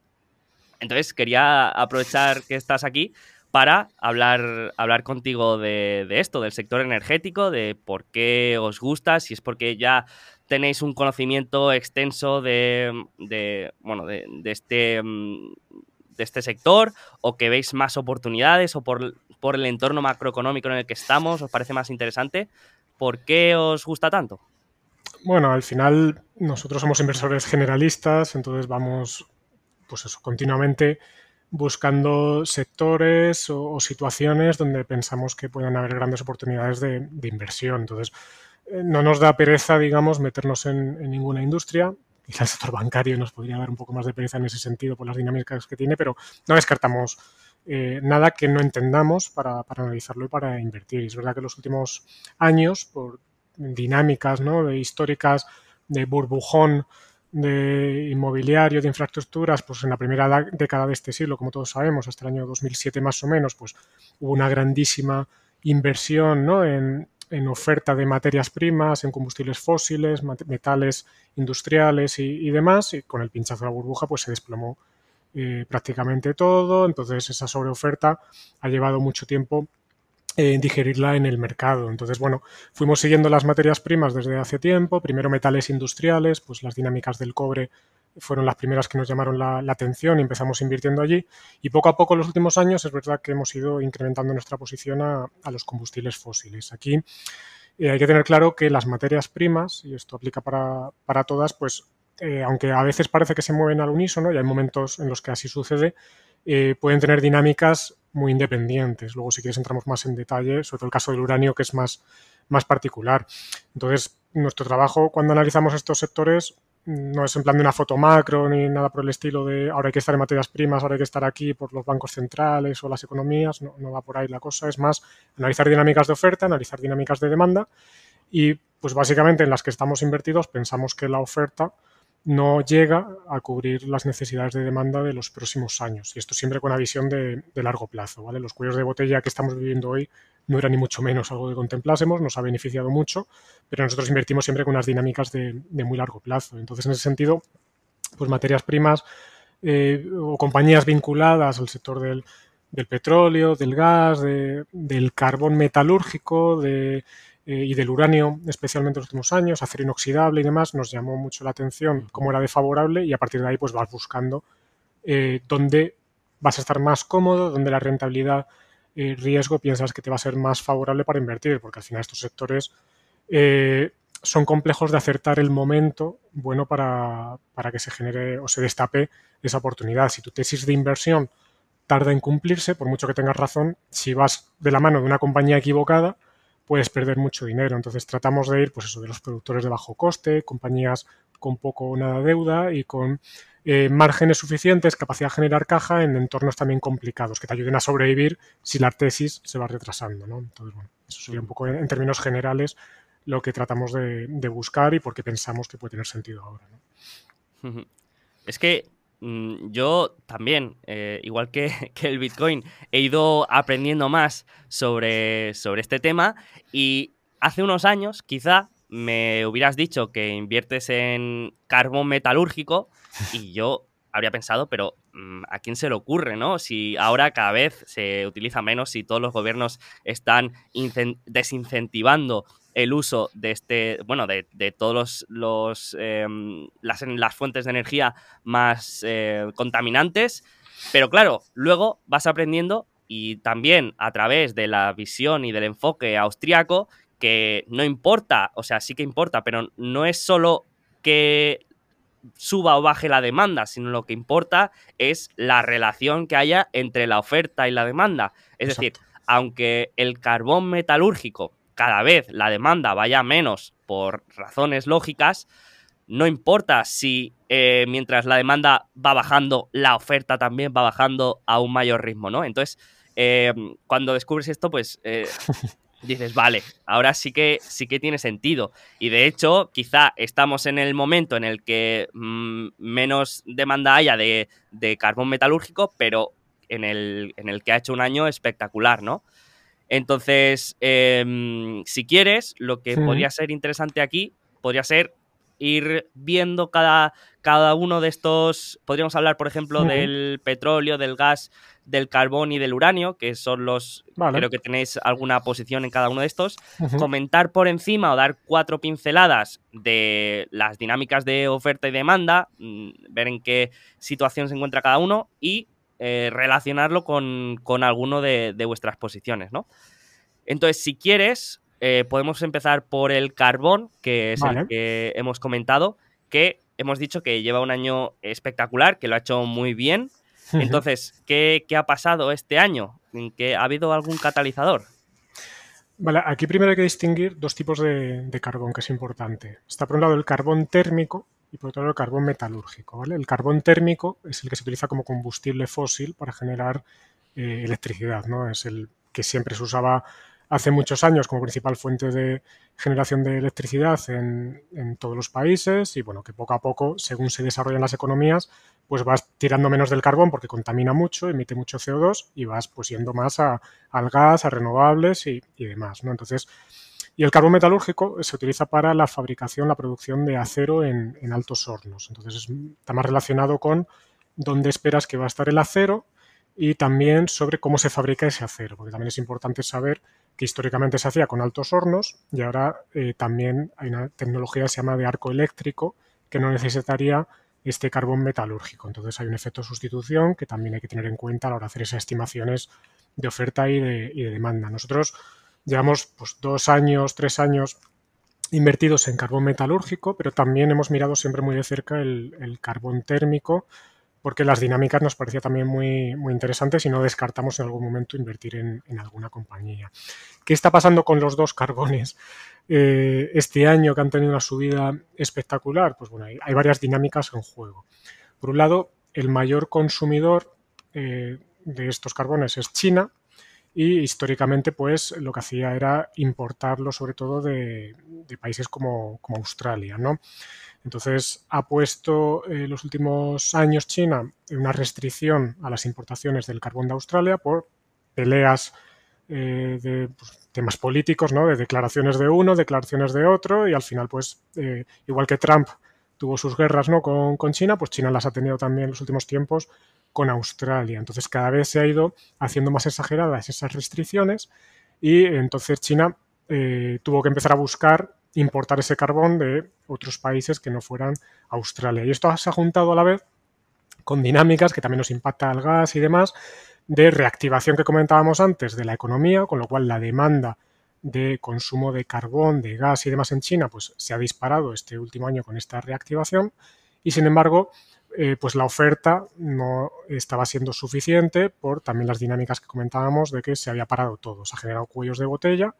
Entonces quería aprovechar que estás aquí para hablar, hablar contigo de, esto, del sector energético, de por qué os gusta, si es porque ya tenéis un conocimiento extenso de, bueno, de, este, mm, de este sector o que veis más oportunidades o por, el entorno macroeconómico en el que estamos, os parece más interesante. ¿Por qué os gusta tanto? Bueno, al final nosotros somos inversores generalistas, entonces vamos, pues eso, continuamente buscando sectores o, situaciones donde pensamos que pueden haber grandes oportunidades de, inversión. Entonces, no nos da pereza, digamos, meternos en, ninguna industria. Quizás el sector bancario nos podría dar un poco más de pereza en ese sentido por las dinámicas que tiene, pero no descartamos eh, nada que no entendamos para, analizarlo y para invertir. Es verdad que los últimos años, por dinámicas ¿no? de históricas de burbujón de inmobiliario, de infraestructuras, pues en la primera década de este siglo, como todos sabemos, hasta el año 2007 más o menos, pues hubo una grandísima inversión ¿no? en, oferta de materias primas, en combustibles fósiles, metales industriales y, demás, y con el pinchazo de la burbuja pues se desplomó eh, prácticamente todo, entonces esa sobreoferta ha llevado mucho tiempo eh, digerirla en el mercado. Entonces, bueno, fuimos siguiendo las materias primas desde hace tiempo, primero metales industriales, pues las dinámicas del cobre fueron las primeras que nos llamaron la, atención y empezamos invirtiendo allí. Y poco a poco en los últimos años es verdad que hemos ido incrementando nuestra posición a, los combustibles fósiles. Aquí eh, hay que tener claro que las materias primas, y esto aplica para, para todas, pues eh, aunque a veces parece que se mueven al unísono, y hay momentos en los que así sucede, pueden tener dinámicas muy independientes. Luego, si quieres, entramos más en detalle, sobre todo el caso del uranio, que es más, más particular. Entonces, nuestro trabajo cuando analizamos estos sectores no es en plan de una foto macro ni nada por el estilo de ahora hay que estar en materias primas, ahora hay que estar aquí por los bancos centrales o las economías, no, no va por ahí la cosa, es más analizar dinámicas de oferta, analizar dinámicas de demanda y pues básicamente en las que estamos invertidos pensamos que la oferta no llega a cubrir las necesidades de demanda de los próximos años. Y esto siempre con una visión de, largo plazo. ¿vale? Los cuellos de botella que estamos viviendo hoy no era ni mucho menos algo que contemplásemos, nos ha beneficiado mucho, pero nosotros invertimos siempre con unas dinámicas de, muy largo plazo. Entonces, en ese sentido, pues materias primas eh, o compañías vinculadas al sector del, petróleo, del gas, del carbón metalúrgico, de eh, y del uranio, especialmente en los últimos años, acero inoxidable y demás, nos llamó mucho la atención cómo era de favorable y a partir de ahí pues vas buscando eh, dónde vas a estar más cómodo, dónde la rentabilidad y riesgo piensas que te va a ser más favorable para invertir, porque al final estos sectores eh, son complejos de acertar el momento bueno para, para, que se genere o se destape esa oportunidad. Si tu tesis de inversión tarda en cumplirse, por mucho que tengas razón, si vas de la mano de una compañía equivocada, puedes perder mucho dinero. Entonces tratamos de ir, pues eso, de los productores de bajo coste, compañías con poco o nada deuda y con eh, márgenes suficientes, capacidad de generar caja en entornos también complicados, que te ayuden a sobrevivir si la tesis se va retrasando. ¿no? Entonces, bueno, eso sería un poco en, términos generales lo que tratamos de, buscar y por qué pensamos que puede tener sentido ahora. Es que yo también, eh, igual que, el Bitcoin, he ido aprendiendo más sobre, sobre este tema y hace unos años quizá me hubieras dicho que inviertes en carbón metalúrgico y yo habría pensado, pero mm, ¿a quién se le ocurre, no? Si ahora cada vez se utiliza menos, si todos los gobiernos están desincentivando el uso de este, bueno, de, de todos los, em, las, las, fuentes de energía más eh, contaminantes. Pero claro, luego vas aprendiendo y también a través de la visión y del enfoque austriaco que no importa, o sea, sí que importa, pero no es solo que suba o baje la demanda, sino lo que importa es la relación que haya entre la oferta y la demanda. Es decir, aunque el carbón metalúrgico cada vez la demanda vaya menos por razones lógicas, no importa si eh, mientras la demanda va bajando, la oferta también va bajando a un mayor ritmo, ¿no? Entonces, eh, cuando descubres esto, pues eh, dices, vale, ahora sí que sí que tiene sentido. Y de hecho, quizá estamos en el momento en el que mm, menos demanda haya de, carbón metalúrgico, pero en el, en el que ha hecho un año espectacular, ¿no? Entonces, em, si quieres, lo que podría ser interesante aquí podría ser ir viendo cada, cada uno de estos, podríamos hablar, por ejemplo, del petróleo, del gas, del carbón y del uranio, que son los, creo que tenéis alguna posición en cada uno de estos, comentar por encima o dar cuatro pinceladas de las dinámicas de oferta y demanda, mm, ver en qué situación se encuentra cada uno y eh, relacionarlo con, alguno de, vuestras posiciones, ¿no? Entonces, si quieres, eh, podemos empezar por el carbón, que es el que hemos comentado, que hemos dicho que lleva un año espectacular, que lo ha hecho muy bien. Entonces, ¿qué, ha pasado este año? ¿Que ¿Ha habido algún catalizador? Vale, aquí primero hay que distinguir dos tipos de, de, carbón, que es importante. Está por un lado el carbón térmico, y por otro lado el carbón metalúrgico. ¿vale? El carbón térmico es el que se utiliza como combustible fósil para generar eh, electricidad, ¿no? Es el que siempre se usaba hace muchos años como principal fuente de generación de electricidad en, todos los países y bueno, que poco a poco, según se desarrollan las economías, pues vas tirando menos del carbón porque contamina mucho, emite mucho CO2 y vas pues yendo más a, al gas, a renovables y, y demás, ¿no? Entonces, y el carbón metalúrgico se utiliza para la fabricación, la producción de acero en, altos hornos. Entonces está más relacionado con dónde esperas que va a estar el acero y también sobre cómo se fabrica ese acero, porque también es importante saber que históricamente se hacía con altos hornos y ahora eh, también hay una tecnología que se llama de arco eléctrico que no necesitaría este carbón metalúrgico. Entonces hay un efecto sustitución que también hay que tener en cuenta a la hora de hacer esas estimaciones de oferta y de, y de demanda. Nosotros Llevamos pues, dos años, tres años invertidos en carbón metalúrgico, pero también hemos mirado siempre muy de cerca el, carbón térmico, porque las dinámicas nos parecía también muy, muy interesantes y no descartamos en algún momento invertir en, alguna compañía. ¿Qué está pasando con los dos carbones eh, este año que han tenido una subida espectacular? Pues bueno, hay, varias dinámicas en juego. Por un lado, el mayor consumidor eh, de estos carbones es China, y históricamente pues lo que hacía era importarlo sobre todo de, países como, Australia, ¿no? Entonces ha puesto en eh, los últimos años China una restricción a las importaciones del carbón de Australia por peleas eh, de pues, temas políticos, ¿no? De declaraciones de uno, declaraciones de otro y al final pues eh, igual que Trump tuvo sus guerras ¿no? con, con, China, pues China las ha tenido también en los últimos tiempos con Australia. Entonces cada vez se ha ido haciendo más exageradas esas restricciones y entonces China eh, tuvo que empezar a buscar importar ese carbón de otros países que no fueran Australia. Y esto se ha juntado a la vez con dinámicas que también nos impacta al gas y demás, de reactivación que comentábamos antes de la economía, con lo cual la demanda de consumo de carbón, de gas y demás en China, pues se ha disparado este último año con esta reactivación y sin embargo eh, pues la oferta no estaba siendo suficiente por también las dinámicas que comentábamos de que se había parado todo, se ha generado cuellos de botella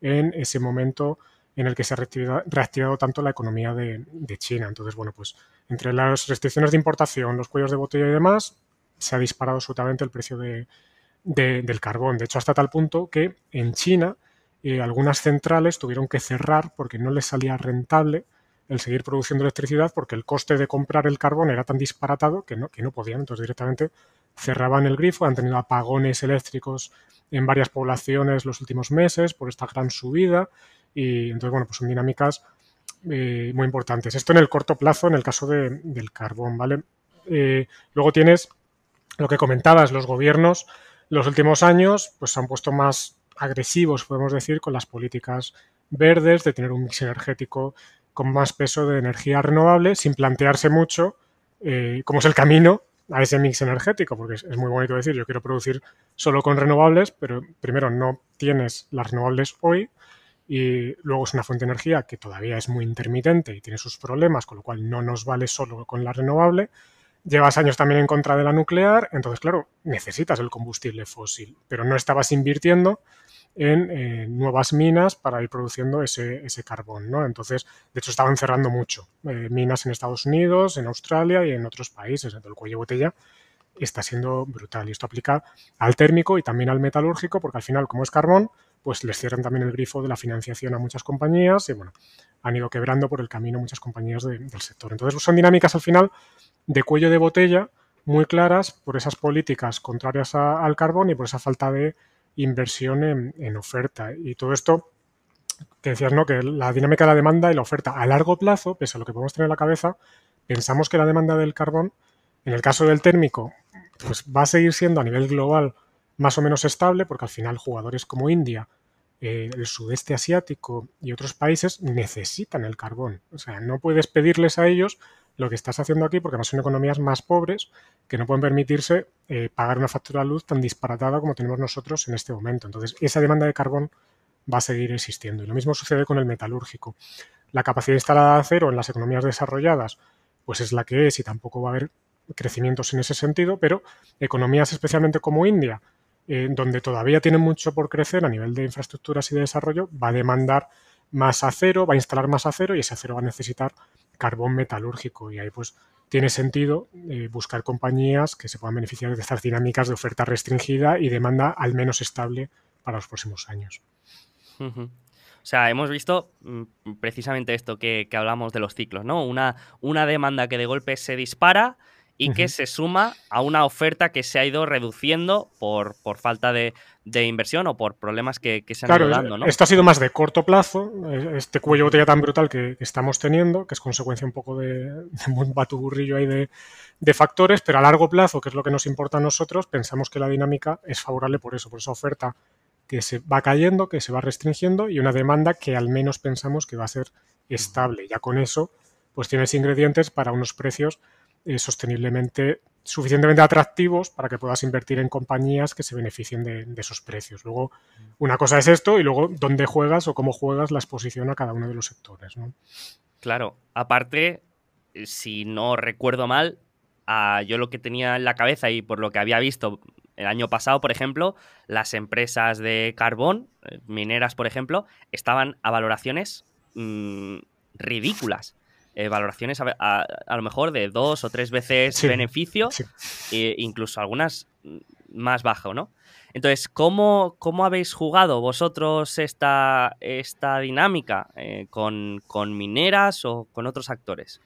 en ese momento en el que se ha reactivado, tanto la economía de, China. Entonces, bueno, pues entre las restricciones de importación, los cuellos de botella y demás, se ha disparado absolutamente el precio del carbón. De hecho, hasta tal punto que en China eh, algunas centrales tuvieron que cerrar porque no les salía rentable el seguir produciendo electricidad porque el coste de comprar el carbón era tan disparatado que no, que no podían. Entonces directamente cerraban el grifo, han tenido apagones eléctricos en varias poblaciones los últimos meses por esta gran subida y entonces, bueno, pues son dinámicas eh, muy importantes. Esto en el corto plazo, en el caso del carbón, ¿vale? Eh, luego tienes lo que comentabas, los gobiernos los últimos años pues se han puesto más agresivos, podemos decir, con las políticas verdes, de tener un mix energético con más peso de energía renovable sin plantearse mucho eh, cómo es el camino a ese mix energético, porque es, muy bonito decir, yo quiero producir solo con renovables, pero primero no tienes las renovables hoy y luego es una fuente de energía que todavía es muy intermitente y tiene sus problemas, con lo cual no nos vale solo con la renovable. Llevas años también en contra de la nuclear, entonces claro, necesitas el combustible fósil, pero no estabas invirtiendo en nuevas minas para ir produciendo ese, carbón. ¿no? Entonces, de hecho, estaban cerrando mucho eh, minas en Estados Unidos, en Australia y en otros países. Entonces, el cuello de botella está siendo brutal. Y esto aplica al térmico y también al metalúrgico, porque al final, como es carbón, pues les cierran también el grifo de la financiación a muchas compañías y, bueno, han ido quebrando por el camino muchas compañías del sector. Entonces, son dinámicas al final de cuello de botella muy claras por esas políticas contrarias al carbón y por esa falta de inversión en, oferta. Y todo esto que decías, ¿no? Que la dinámica de la demanda y la oferta a largo plazo, pese a lo que podemos tener en la cabeza, pensamos que la demanda del carbón, en el caso del térmico, pues va a seguir siendo a nivel global más o menos estable, porque al final jugadores como India, eh, el sudeste asiático y otros países necesitan el carbón. O sea, no puedes pedirles a ellos lo que estás haciendo aquí, porque además son economías más pobres que no pueden permitirse eh, pagar una factura de luz tan disparatada como tenemos nosotros en este momento. Entonces, esa demanda de carbón va a seguir existiendo. Y lo mismo sucede con el metalúrgico. La capacidad instalada de acero en las economías desarrolladas, pues es la que es y tampoco va a haber crecimientos en ese sentido, pero economías especialmente como India, eh, donde todavía tiene mucho por crecer a nivel de infraestructuras y de desarrollo, va a demandar más acero, va a instalar más acero y ese acero va a necesitar carbón metalúrgico. Y ahí pues tiene sentido eh, buscar compañías que se puedan beneficiar de estas dinámicas de oferta restringida y demanda al menos estable para los próximos años. O sea, hemos visto mm, precisamente esto que, hablamos de los ciclos, ¿no? Una, una demanda que de golpe se dispara y que se suma a una oferta que se ha ido reduciendo por, por falta de, inversión o por problemas que, se han ido dando, ¿no? Esto ha sido más de corto plazo, eh, este cuello botella tan brutal que, estamos teniendo, que es consecuencia un poco de, un batuburrillo ahí de, de, factores, pero a largo plazo, que es lo que nos importa a nosotros, pensamos que la dinámica es favorable por eso, por esa oferta que se va cayendo, que se va restringiendo y una demanda que al menos pensamos que va a ser estable. Ya con eso, pues tienes ingredientes para unos precios eh, sosteniblemente suficientemente atractivos para que puedas invertir en compañías que se beneficien de, esos precios. Luego, una cosa es esto y luego dónde juegas o cómo juegas la exposición a cada uno de los sectores. Claro, aparte, si no recuerdo mal, yo lo que tenía en la cabeza y por lo que había visto el año pasado, por ejemplo, las empresas de carbón, eh, mineras, por ejemplo, estaban a valoraciones mm, ridículas. Eh, valoraciones a, lo mejor de dos o tres veces beneficio, E incluso algunas más bajo, ¿no? Entonces, ¿cómo, cómo habéis jugado vosotros esta, esta dinámica eh, con, con mineras o con otros actores?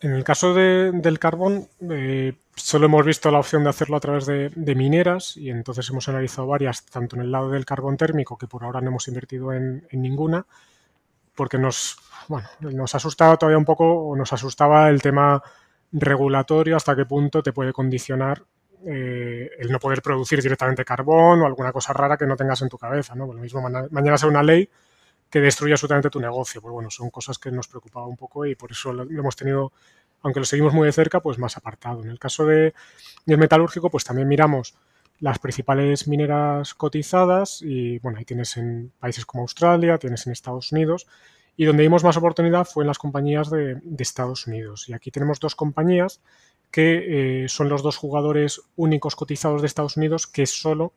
En el caso del carbón, eh, solo hemos visto la opción de hacerlo a través de, mineras y entonces hemos analizado varias, tanto en el lado del carbón térmico, que por ahora no hemos invertido en, ninguna, porque nos, bueno, nos asustaba todavía un poco, o nos asustaba el tema regulatorio, hasta qué punto te puede condicionar eh, el no poder producir directamente carbón o alguna cosa rara que no tengas en tu cabeza. ¿no? lo mismo mañana sea una ley que destruye absolutamente tu negocio. Pues bueno, son cosas que nos preocupaba un poco y por eso lo, hemos tenido, aunque lo seguimos muy de cerca, pues más apartado. En el caso de, del metalúrgico, pues también miramos las principales mineras cotizadas y bueno, ahí tienes en países como Australia, tienes en Estados Unidos y donde vimos más oportunidad fue en las compañías de, Estados Unidos. Y aquí tenemos dos compañías que eh, son los dos jugadores únicos cotizados de Estados Unidos que solo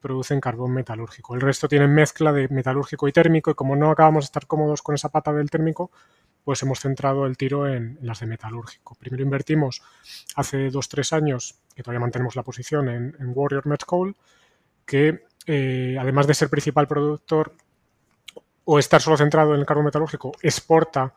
producen carbón metalúrgico. El resto tienen mezcla de metalúrgico y térmico y como no acabamos de estar cómodos con esa pata del térmico, pues hemos centrado el tiro en, las de metalúrgico. Primero invertimos hace dos tres años, que todavía mantenemos la posición en, Warrior Met Coal, que eh, además de ser principal productor o estar solo centrado en el carbón metalúrgico, exporta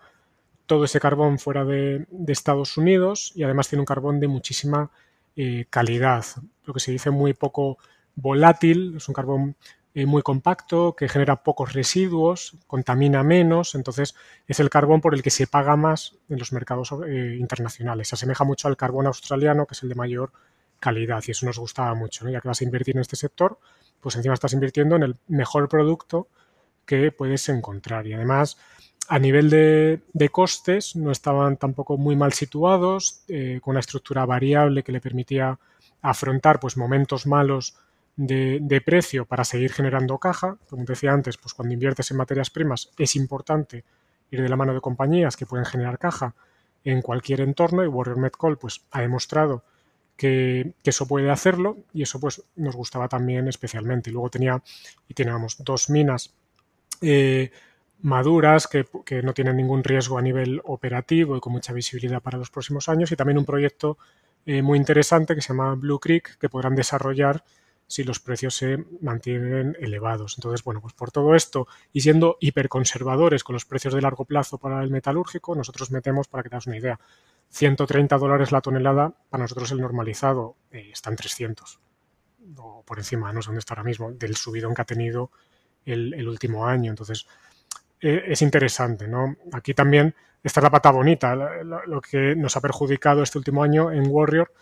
todo ese carbón fuera de, Estados Unidos y además tiene un carbón de muchísima eh, calidad, lo que se dice muy poco volátil, es un carbón eh, muy compacto, que genera pocos residuos, contamina menos, entonces es el carbón por el que se paga más en los mercados eh, internacionales. Se asemeja mucho al carbón australiano, que es el de mayor calidad, y eso nos gustaba mucho, ya que vas a invertir en este sector, pues encima estás invirtiendo en el mejor producto que puedes encontrar. Y además, a nivel de, costes, no estaban tampoco muy mal situados, eh, con una estructura variable que le permitía afrontar pues, momentos malos de, precio para seguir generando caja. Como decía antes, pues cuando inviertes en materias primas es importante ir de la mano de compañías que pueden generar caja en cualquier entorno y Warrior Metcall pues ha demostrado que, eso puede hacerlo y eso pues nos gustaba también especialmente. Y luego tenía y teníamos dos minas eh, maduras que, no tienen ningún riesgo a nivel operativo y con mucha visibilidad para los próximos años y también un proyecto eh, muy interesante que se llama Blue Creek que podrán desarrollar si los precios se mantienen elevados. Entonces, bueno, pues por todo esto y siendo hiperconservadores con los precios de largo plazo para el metalúrgico, nosotros metemos, para que te hagas una idea, 130 dólares la tonelada, para nosotros el normalizado eh, está en 300 o por encima, no sé dónde está ahora mismo, del subidón que ha tenido el, último año. Entonces, eh, es interesante. ¿no? Aquí también esta es la pata bonita. Lo, que nos ha perjudicado este último año en Warrior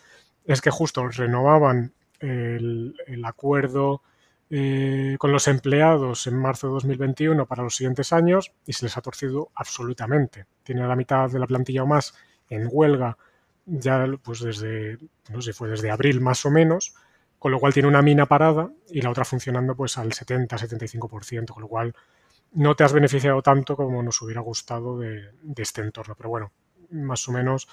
es que justo renovaban el, acuerdo eh, con los empleados en marzo de 2021 para los siguientes años y se les ha torcido absolutamente. Tiene la mitad de la plantilla o más en huelga ya pues desde, no sé, fue desde abril más o menos, con lo cual tiene una mina parada y la otra funcionando pues al 70-75%, con lo cual no te has beneficiado tanto como nos hubiera gustado de, este entorno. Pero bueno, más o menos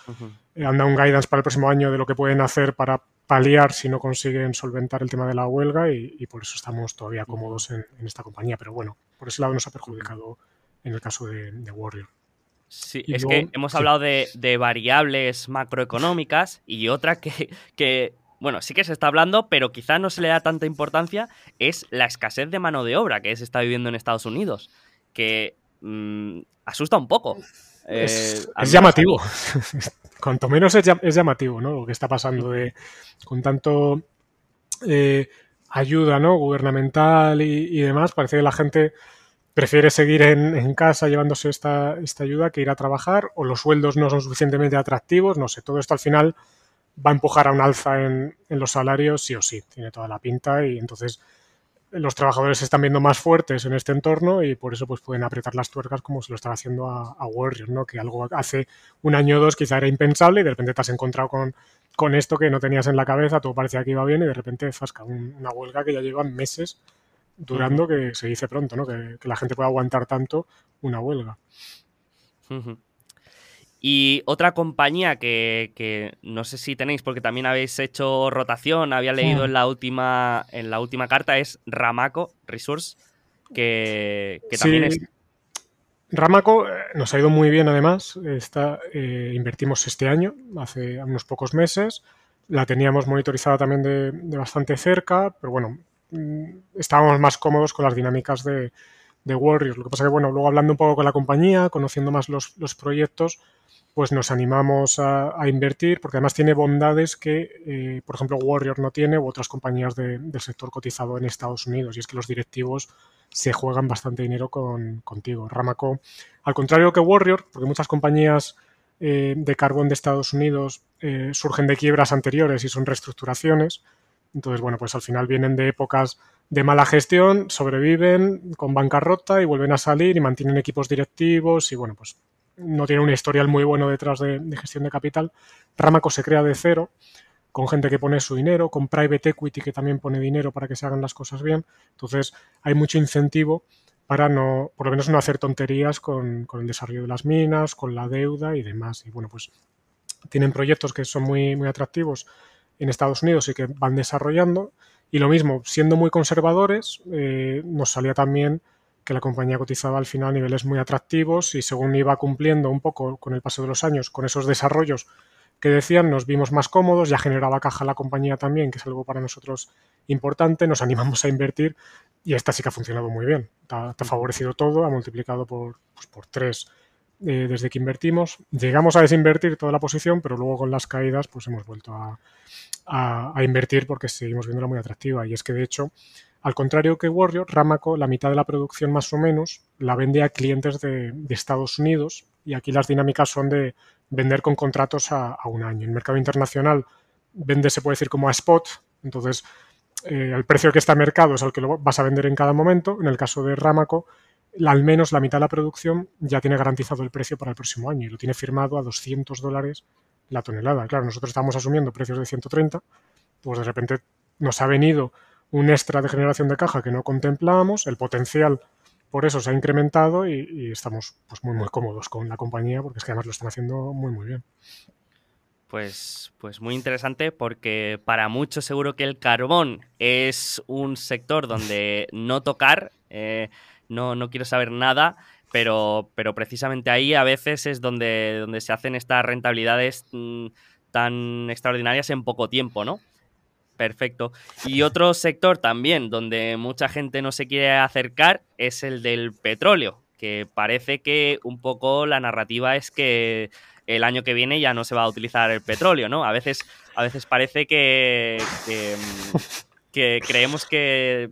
eh, anda un guidance para el próximo año de lo que pueden hacer para paliar si no consiguen solventar el tema de la huelga y, por eso estamos todavía cómodos en, esta compañía. Pero bueno, por ese lado nos ha perjudicado en el caso de, Warrior. Sí, es que hemos hablado de, variables macroeconómicas y otra que, que, bueno, sí que se está hablando, pero quizá no se le da tanta importancia, es la escasez de mano de obra que se está viviendo en Estados Unidos, que mm, asusta un poco. Es, eh, llamativo. Cuanto menos es, llamativo, ¿no? Lo que está pasando de, con tanto eh, ayuda, ¿no? Gubernamental y, demás, parece que la gente prefiere seguir en, casa llevándose esta, esta ayuda que ir a trabajar o los sueldos no son suficientemente atractivos, no sé, todo esto al final va a empujar a un alza en, los salarios sí o sí, tiene toda la pinta y entonces los trabajadores se están viendo más fuertes en este entorno y por eso pues pueden apretar las tuercas como se lo están haciendo a, Warriors, ¿no? Que algo hace un año o dos quizá era impensable y de repente te has encontrado con, con esto que no tenías en la cabeza, todo parecía que iba bien y de repente fasca una huelga que ya lleva meses durando, que se dice pronto, ¿no? Que, la gente puede aguantar tanto una huelga. Y otra compañía que, no sé si tenéis, porque también habéis hecho rotación, había leído en la última, en la última carta, es Ramaco Resource, que, también es. Ramaco eh, nos ha ido muy bien además. Está, eh, invertimos este año, hace unos pocos meses. La teníamos monitorizada también de, bastante cerca, pero bueno, mm, estábamos más cómodos con las dinámicas de, de Warriors. Lo que pasa que, bueno, luego hablando un poco con la compañía, conociendo más los, los proyectos, pues nos animamos a, invertir, porque además tiene bondades que, eh, por ejemplo, Warrior no tiene u otras compañías del sector cotizado en Estados Unidos, y es que los directivos se juegan bastante dinero con, contigo. Ramaco, al contrario que Warrior, porque muchas compañías eh, de carbón de Estados Unidos eh, surgen de quiebras anteriores y son reestructuraciones, entonces, bueno, pues al final vienen de épocas de mala gestión, sobreviven con bancarrota y vuelven a salir y mantienen equipos directivos y, bueno, pues no tiene un historial muy bueno detrás de, gestión de capital. Ramaco se crea de cero, con gente que pone su dinero, con private equity que también pone dinero para que se hagan las cosas bien. Entonces, hay mucho incentivo para no, por lo menos no hacer tonterías con, el desarrollo de las minas, con la deuda y demás. Y bueno, pues tienen proyectos que son muy, muy atractivos en Estados Unidos y que van desarrollando. Y lo mismo, siendo muy conservadores, eh, nos salía también que la compañía cotizaba al final a niveles muy atractivos y según iba cumpliendo un poco con el paso de los años con esos desarrollos que decían, nos vimos más cómodos, ya generaba caja la compañía también, que es algo para nosotros importante, nos animamos a invertir y esta sí que ha funcionado muy bien. ha favorecido todo, ha multiplicado por, pues, por tres eh, desde que invertimos. Llegamos a desinvertir toda la posición, pero luego con las caídas pues hemos vuelto a, a invertir porque seguimos viéndola muy atractiva y es que de hecho al contrario que Warrior, Ramaco, la mitad de la producción más o menos la vende a clientes de, Estados Unidos y aquí las dinámicas son de vender con contratos a, un año. En el mercado internacional vende, se puede decir, como a spot, entonces eh, el precio que está mercado es el que lo vas a vender en cada momento. En el caso de Ramaco, al menos la mitad de la producción ya tiene garantizado el precio para el próximo año y lo tiene firmado a 200 dólares la tonelada. Claro, nosotros estamos asumiendo precios de 130, pues de repente nos ha venido un extra de generación de caja que no contemplábamos, el potencial por eso se ha incrementado y, estamos pues muy muy cómodos con la compañía porque es que además lo están haciendo muy muy bien. Pues, pues muy interesante porque para muchos seguro que el carbón es un sector donde no tocar, eh, no, no quiero saber nada, pero, pero precisamente ahí a veces es donde, donde se hacen estas rentabilidades mm, tan extraordinarias en poco tiempo, ¿no? Perfecto. Y otro sector también donde mucha gente no se quiere acercar es el del petróleo, que parece que un poco la narrativa es que el año que viene ya no se va a utilizar el petróleo, ¿no? A veces, a veces parece que, que, creemos que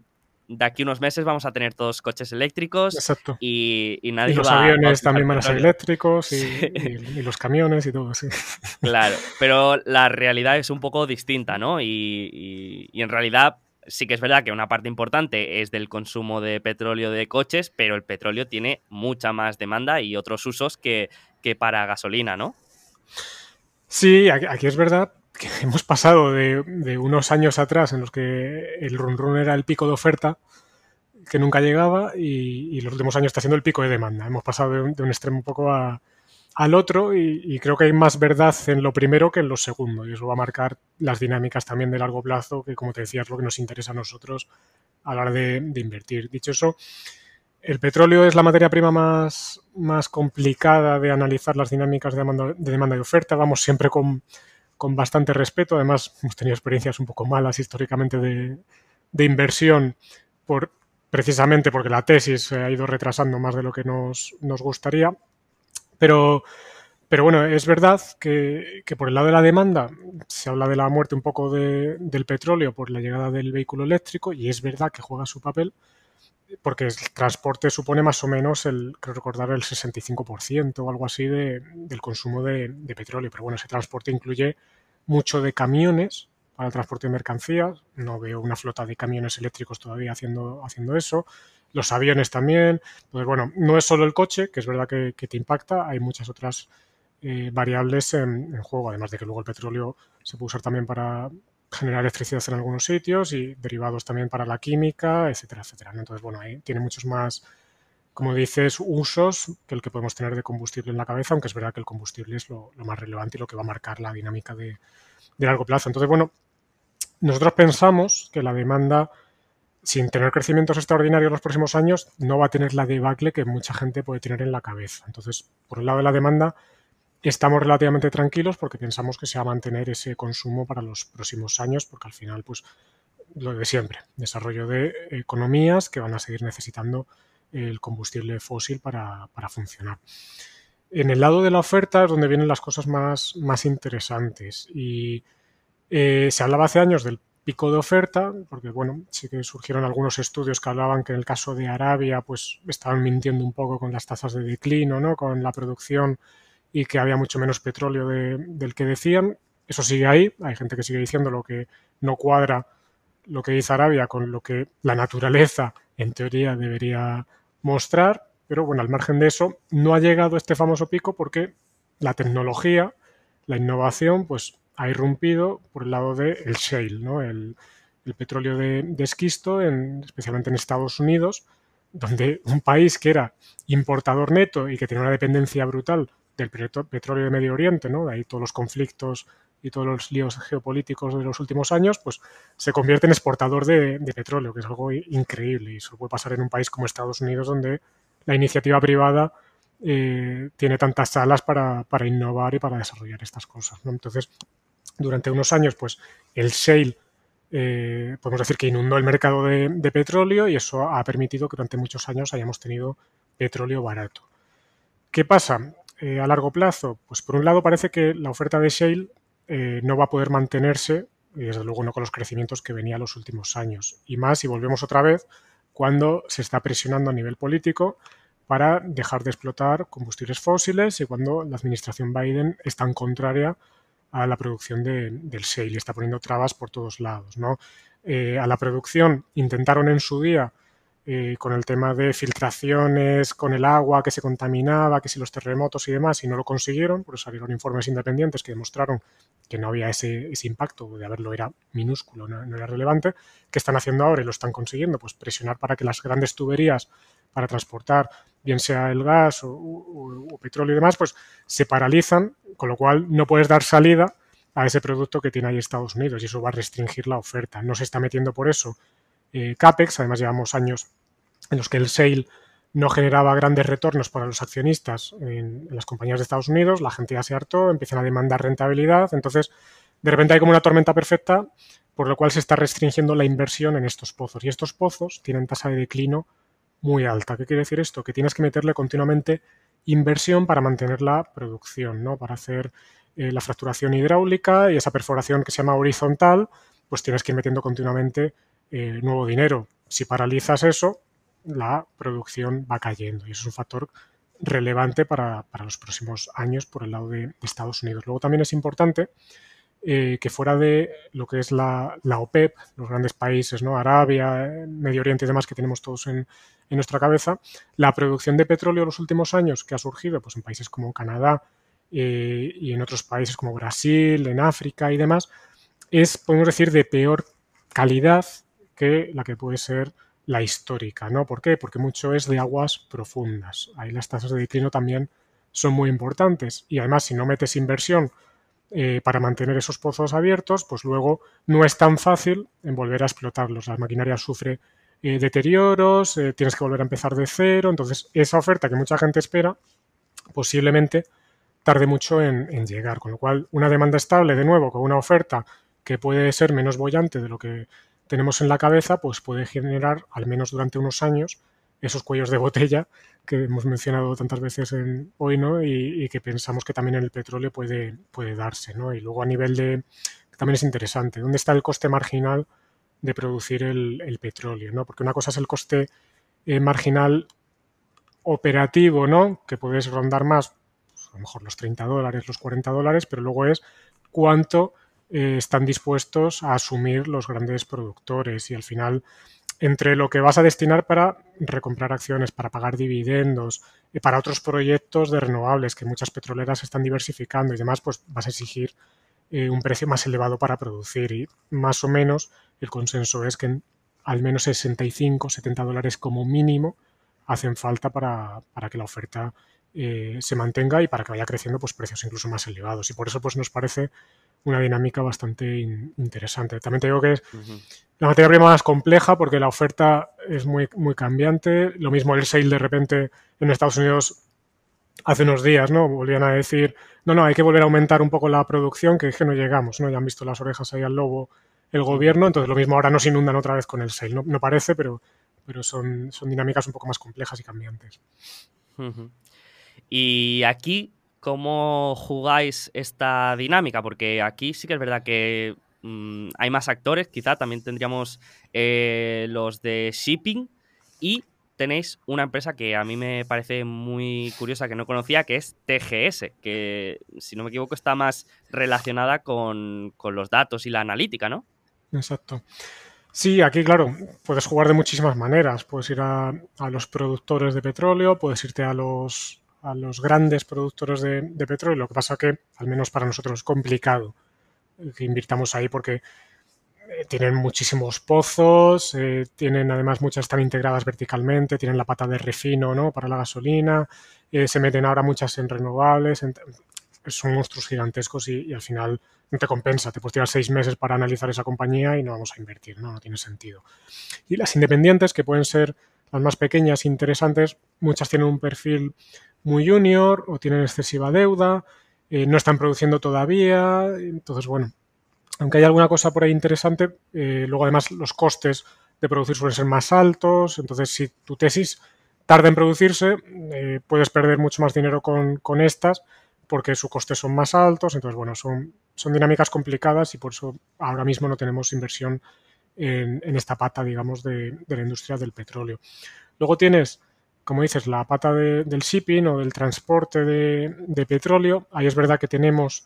de aquí unos meses vamos a tener todos coches eléctricos Exacto. Y, y nadie y los aviones también van a ser eléctricos y, los camiones y todo, sí. Claro, pero la realidad es un poco distinta, ¿no? Y, y en realidad sí que es verdad que una parte importante es del consumo de petróleo de coches, pero el petróleo tiene mucha más demanda y otros usos que, que para gasolina, ¿no? Sí, aquí es verdad hemos pasado de, unos años atrás en los que el run run era el pico de oferta que nunca llegaba y, los últimos años está siendo el pico de demanda. Hemos pasado de un, extremo un poco al otro y, creo que hay más verdad en lo primero que en lo segundo y eso va a marcar las dinámicas también de largo plazo que como te decía es lo que nos interesa a nosotros a la hora de, invertir. Dicho eso, el petróleo es la materia prima más, complicada de analizar las dinámicas de demanda y oferta. Vamos siempre con con bastante respeto. Además, hemos tenido experiencias un poco malas históricamente de, inversión precisamente porque la tesis se ha ido retrasando más de lo que nos, gustaría. Pero bueno, es verdad que, por el lado de la demanda se habla de la muerte un poco del petróleo por la llegada del vehículo eléctrico y es verdad que juega su papel porque el transporte supone más o menos, el, creo recordar, el 65% o algo así de, del consumo de, petróleo. Pero bueno, ese transporte incluye mucho de camiones para el transporte de mercancías. No veo una flota de camiones eléctricos todavía haciendo, haciendo eso. Los aviones también. Pues bueno, no es solo el coche, que es verdad que, te impacta, hay muchas otras eh, variables en, en, juego, además de que luego el petróleo se puede usar también para, generar electricidad en algunos sitios y derivados también para la química, etcétera, etcétera. Entonces, bueno, ahí tiene muchos más, como dices, usos que el que podemos tener de combustible en la cabeza, aunque es verdad que el combustible es lo, más relevante y lo que va a marcar la dinámica de, largo plazo. Entonces, bueno, nosotros pensamos que la demanda, sin tener crecimientos extraordinarios los próximos años, no va a tener la debacle que mucha gente puede tener en la cabeza. Entonces, por el lado de la demanda, estamos relativamente tranquilos porque pensamos que se va a mantener ese consumo para los próximos años, porque al final, pues, lo de siempre, desarrollo de economías que van a seguir necesitando el combustible fósil para, funcionar. En el lado de la oferta es donde vienen las cosas más, más interesantes. Y eh, se hablaba hace años del pico de oferta, porque bueno, sí que surgieron algunos estudios que hablaban que en el caso de Arabia, pues estaban mintiendo un poco con las tasas de declino, ¿no? Con la producción y que había mucho menos petróleo del que decían. Eso sigue ahí, hay gente que sigue diciendo lo que no cuadra lo que dice Arabia con lo que la naturaleza en teoría debería mostrar, pero bueno, al margen de eso, no ha llegado este famoso pico porque la tecnología, la innovación, pues ha irrumpido por el lado del shale, ¿no? el, petróleo de, esquisto, en, especialmente en Estados Unidos, donde un país que era importador neto y que tenía una dependencia brutal del petróleo de Medio Oriente, ¿no? De ahí todos los conflictos y todos los líos geopolíticos de los últimos años, pues se convierte en exportador de, petróleo, que es algo increíble y eso puede pasar en un país como Estados Unidos, donde la iniciativa privada eh, tiene tantas salas para, innovar y para desarrollar estas cosas. Entonces, durante unos años, pues el shale, eh, podemos decir que inundó el mercado de, de petróleo y eso ha permitido que durante muchos años hayamos tenido petróleo barato. ¿Qué pasa? Eh, a largo plazo? Pues por un lado parece que la oferta de Shale eh, no va a poder mantenerse, y desde luego no con los crecimientos que venía los últimos años. Y más si volvemos otra vez cuando se está presionando a nivel político para dejar de explotar combustibles fósiles y cuando la administración Biden es tan contraria a la producción del shale y está poniendo trabas por todos lados. ¿no? Eh, a la producción intentaron en su día eh, con el tema de filtraciones, con el agua que se contaminaba, que si los terremotos y demás, y no lo consiguieron, pues salieron informes independientes que demostraron que no había ese, impacto, de haberlo era minúsculo, no, era relevante, ¿qué están haciendo ahora y lo están consiguiendo? Pues presionar para que las grandes tuberías para transportar, bien sea el gas o, petróleo y demás, pues se paralizan, con lo cual no puedes dar salida a ese producto que tiene ahí Estados Unidos y eso va a restringir la oferta. No se está metiendo por eso eh, CAPEX, además llevamos años en los que el sale no generaba grandes retornos para los accionistas en, las compañías de Estados Unidos, la gente ya se hartó, empiezan a demandar rentabilidad, entonces de repente hay como una tormenta perfecta, por lo cual se está restringiendo la inversión en estos pozos. Y estos pozos tienen tasa de declino muy alta. ¿Qué quiere decir esto? Que tienes que meterle continuamente inversión para mantener la producción, ¿no? Para hacer eh, la fracturación hidráulica y esa perforación que se llama horizontal, pues tienes que ir metiendo continuamente eh, nuevo dinero si paralizas eso, la producción va cayendo y eso es un factor relevante para, los próximos años por el lado de, Estados Unidos. Luego también es importante eh, que fuera de lo que es la, OPEP, los grandes países, ¿no? Arabia, Medio Oriente y demás que tenemos todos en, nuestra cabeza, la producción de petróleo en los últimos años que ha surgido pues, en países como Canadá eh, y en otros países como Brasil, en África y demás, es, podemos decir, de peor calidad que la que puede ser la histórica, ¿no? ¿Por qué? Porque mucho es de aguas profundas. Ahí las tasas de declino también son muy importantes. Y además, si no metes inversión eh, para mantener esos pozos abiertos, pues luego no es tan fácil en volver a explotarlos. La maquinaria sufre eh, deterioros, eh, tienes que volver a empezar de cero. Entonces, esa oferta que mucha gente espera, posiblemente tarde mucho en, en llegar. Con lo cual, una demanda estable, de nuevo, con una oferta que puede ser menos bollante de lo que tenemos en la cabeza, pues puede generar, al menos durante unos años, esos cuellos de botella que hemos mencionado tantas veces en, hoy, ¿no? Y, que pensamos que también en el petróleo puede, puede darse, ¿no? Y luego a nivel de, también es interesante, ¿dónde está el coste marginal de producir el, petróleo, ¿no? Porque una cosa es el coste eh, marginal operativo, ¿no? Que puedes rondar más, pues, a lo mejor los 30 dólares, los 40 dólares, pero luego es cuánto eh, están dispuestos a asumir los grandes productores y al final entre lo que vas a destinar para recomprar acciones, para pagar dividendos, y para otros proyectos de renovables que muchas petroleras están diversificando y demás, pues vas a exigir eh, un precio más elevado para producir. Y más o menos el consenso es que al menos 65, 70 dólares como mínimo hacen falta para, que la oferta eh, se mantenga y para que vaya creciendo pues precios incluso más elevados. Y por eso pues nos parece una dinámica bastante interesante. También te digo que es la materia prima más compleja porque la oferta es muy, muy cambiante. Lo mismo el sale de repente en Estados Unidos hace unos días, ¿no? Volvían a decir, no, no, hay que volver a aumentar un poco la producción, que es que no llegamos, ¿no? Ya han visto las orejas ahí al lobo el gobierno, entonces lo mismo ahora nos inundan otra vez con el sale. No, parece, pero, pero son, son dinámicas un poco más complejas y cambiantes. Y aquí cómo jugáis esta dinámica, porque aquí sí que es verdad que mm, hay más actores, quizá también tendríamos eh, los de shipping y tenéis una empresa que a mí me parece muy curiosa, que no conocía, que es TGS, que si no me equivoco está más relacionada con, los datos y la analítica, ¿no? Exacto. Sí, aquí, claro, puedes jugar de muchísimas maneras. Puedes ir a, a, los productores de petróleo, puedes irte a los a los grandes productores de, petróleo. Lo que pasa que, al menos para nosotros, es complicado que invirtamos ahí porque eh, tienen muchísimos pozos, eh, tienen además muchas están integradas verticalmente, tienen la pata de refino ¿no? para la gasolina, eh, se meten ahora muchas en renovables, son monstruos gigantescos y, al final no te compensa, te puedes tirar seis meses para analizar esa compañía y no vamos a invertir, no, no tiene sentido. Y las independientes, que pueden ser las más pequeñas, interesantes, muchas tienen un perfil muy junior o tienen excesiva deuda, eh, no están produciendo todavía. Entonces, bueno, aunque hay alguna cosa por ahí interesante, eh, luego además los costes de producir suelen ser más altos. Entonces, si tu tesis tarda en producirse, eh, puedes perder mucho más dinero con, estas porque sus costes son más altos. Entonces, bueno, son, son dinámicas complicadas y por eso ahora mismo no tenemos inversión en, esta pata, digamos, de, de la industria del petróleo. Luego tienes como dices, la pata del shipping o del transporte de, petróleo. Ahí es verdad que tenemos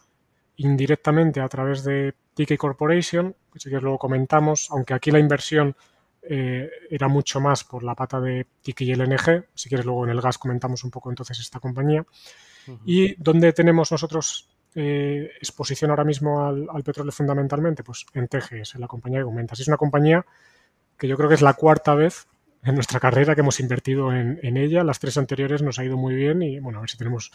indirectamente a través de TK Corporation, que si que luego comentamos, aunque aquí la inversión eh, era mucho más por la pata de TK y LNG, si quieres luego en el gas comentamos un poco entonces esta compañía. ¿Y dónde tenemos nosotros eh, exposición ahora mismo al, al, petróleo fundamentalmente? Pues en TGS, en la compañía que comentas. Es una compañía que yo creo que es la cuarta vez en nuestra carrera que hemos invertido en, ella. Las tres anteriores nos ha ido muy bien y bueno, a ver si tenemos,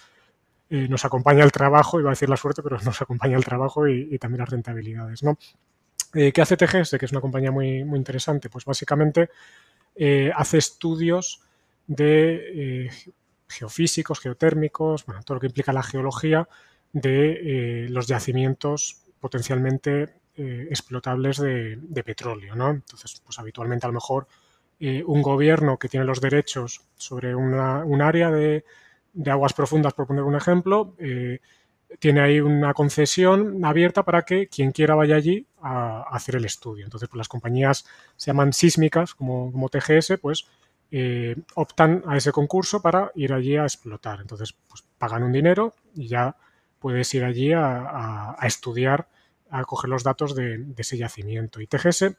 eh, nos acompaña el trabajo, iba a decir la suerte, pero nos acompaña el trabajo y, también las rentabilidades. ¿no? Eh, ¿Qué hace TGS? Que es una compañía muy, muy interesante. Pues básicamente eh, hace estudios de geofísicos, geotérmicos, bueno, todo lo que implica la geología de los yacimientos potencialmente explotables de, de, petróleo, ¿no? Entonces, pues habitualmente a lo mejor un gobierno que tiene los derechos sobre un área de, aguas profundas, por poner un ejemplo, eh, tiene ahí una concesión abierta para que quien quiera vaya allí a, hacer el estudio. Entonces, pues las compañías se llaman sísmicas, como, como TGS, pues eh, optan a ese concurso para ir allí a explotar. Entonces, pues pagan un dinero y ya puedes ir allí a, estudiar, a coger los datos de, de, ese yacimiento. Y TGS,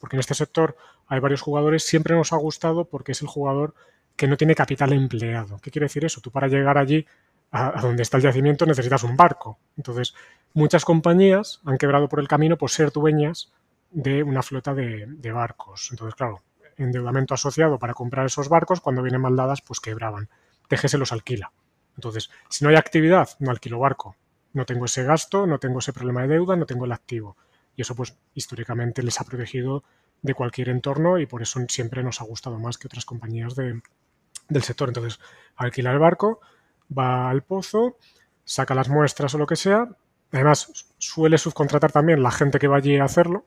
porque en este sector hay varios jugadores, siempre nos ha gustado porque es el jugador que no tiene capital empleado. ¿Qué quiere decir eso? Tú para llegar allí a, donde está el yacimiento necesitas un barco. Entonces, muchas compañías han quebrado por el camino por ser dueñas de una flota de, barcos. Entonces, claro, endeudamiento asociado para comprar esos barcos, cuando vienen mal dadas, pues quebraban. Déjese los alquila. Entonces, si no hay actividad, no alquilo barco. No tengo ese gasto, no tengo ese problema de deuda, no tengo el activo. Y eso, pues, históricamente les ha protegido de cualquier entorno y por eso siempre nos ha gustado más que otras compañías del sector. Entonces, alquila el barco, va al pozo, saca las muestras o lo que sea. Además, suele subcontratar también la gente que va allí a hacerlo.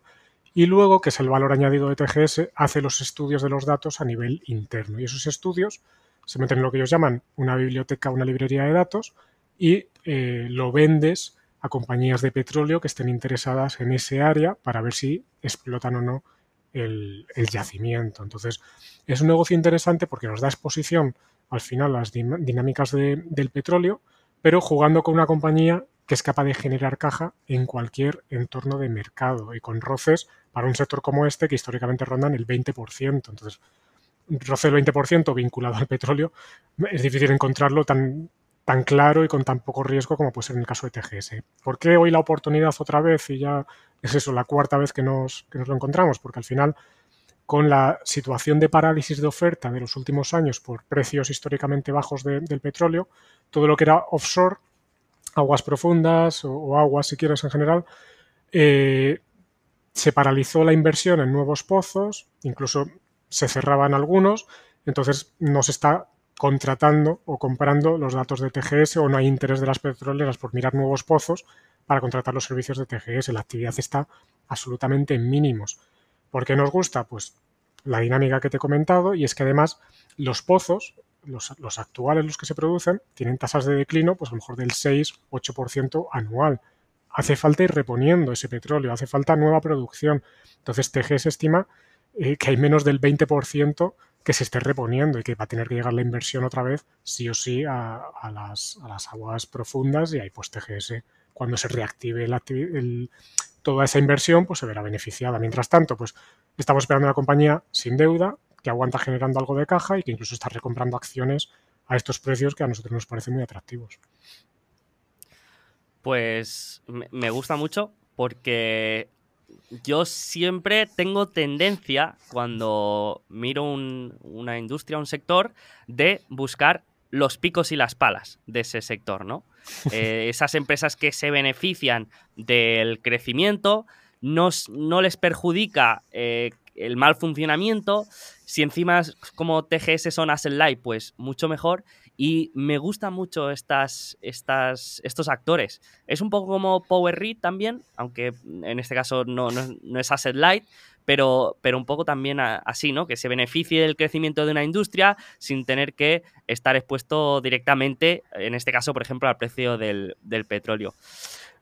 Y luego, que es el valor añadido de TGS, hace los estudios de los datos a nivel interno. Y esos estudios se meten en lo que ellos llaman una biblioteca, una librería de datos, y eh, lo vendes a compañías de petróleo que estén interesadas en ese área para ver si explotan o no el, yacimiento. Entonces, es un negocio interesante porque nos da exposición al final las dinámicas del petróleo, pero jugando con una compañía que es capaz de generar caja en cualquier entorno de mercado y con roces para un sector como este que históricamente rondan el 20%. Entonces, roce del 20% vinculado al petróleo, es difícil encontrarlo tan, tan claro y con tan poco riesgo como puede ser en el caso de TGS. ¿Por qué hoy la oportunidad otra vez y ya es eso, la cuarta vez que nos, que nos lo encontramos? Porque al final con la situación de parálisis de oferta de los últimos años por precios históricamente bajos del petróleo, todo lo que era offshore, aguas profundas o, aguas, si quieres, en general, eh, se paralizó la inversión en nuevos pozos, incluso se cerraban algunos, entonces no se está contratando o comprando los datos de TGS o no hay interés de las petroleras por mirar nuevos pozos para contratar los servicios de TGS. La actividad está absolutamente en mínimos. ¿Por qué nos gusta? Pues la dinámica que te he comentado y es que además los pozos, los, actuales, los que se producen, tienen tasas de declino, pues a lo mejor del 6-8% anual. Hace falta ir reponiendo ese petróleo, hace falta nueva producción. Entonces TGS estima eh, que hay menos del 20% que se esté reponiendo y que va a tener que llegar la inversión otra vez sí o sí a, las, aguas profundas y ahí pues TGS cuando se reactive el, toda esa inversión pues se verá beneficiada. Mientras tanto, pues estamos esperando una compañía sin deuda que aguanta generando algo de caja y que incluso está recomprando acciones a estos precios que a nosotros nos parecen muy atractivos. Pues me gusta mucho porque yo siempre tengo tendencia, cuando miro una industria, un sector, de buscar los picos y las palas de ese sector, ¿no? Eh, esas empresas que se benefician del crecimiento, no, no les perjudica eh, el mal funcionamiento. Si encima como TGS son asset light, pues mucho mejor. Y me gustan mucho estas, estas, estos actores. Es un poco como Power Read también, aunque en este caso no, no, es asset light, pero, pero un poco también así, ¿no? Que se beneficie del crecimiento de una industria sin tener que estar expuesto directamente, en este caso, por ejemplo, al precio del, petróleo.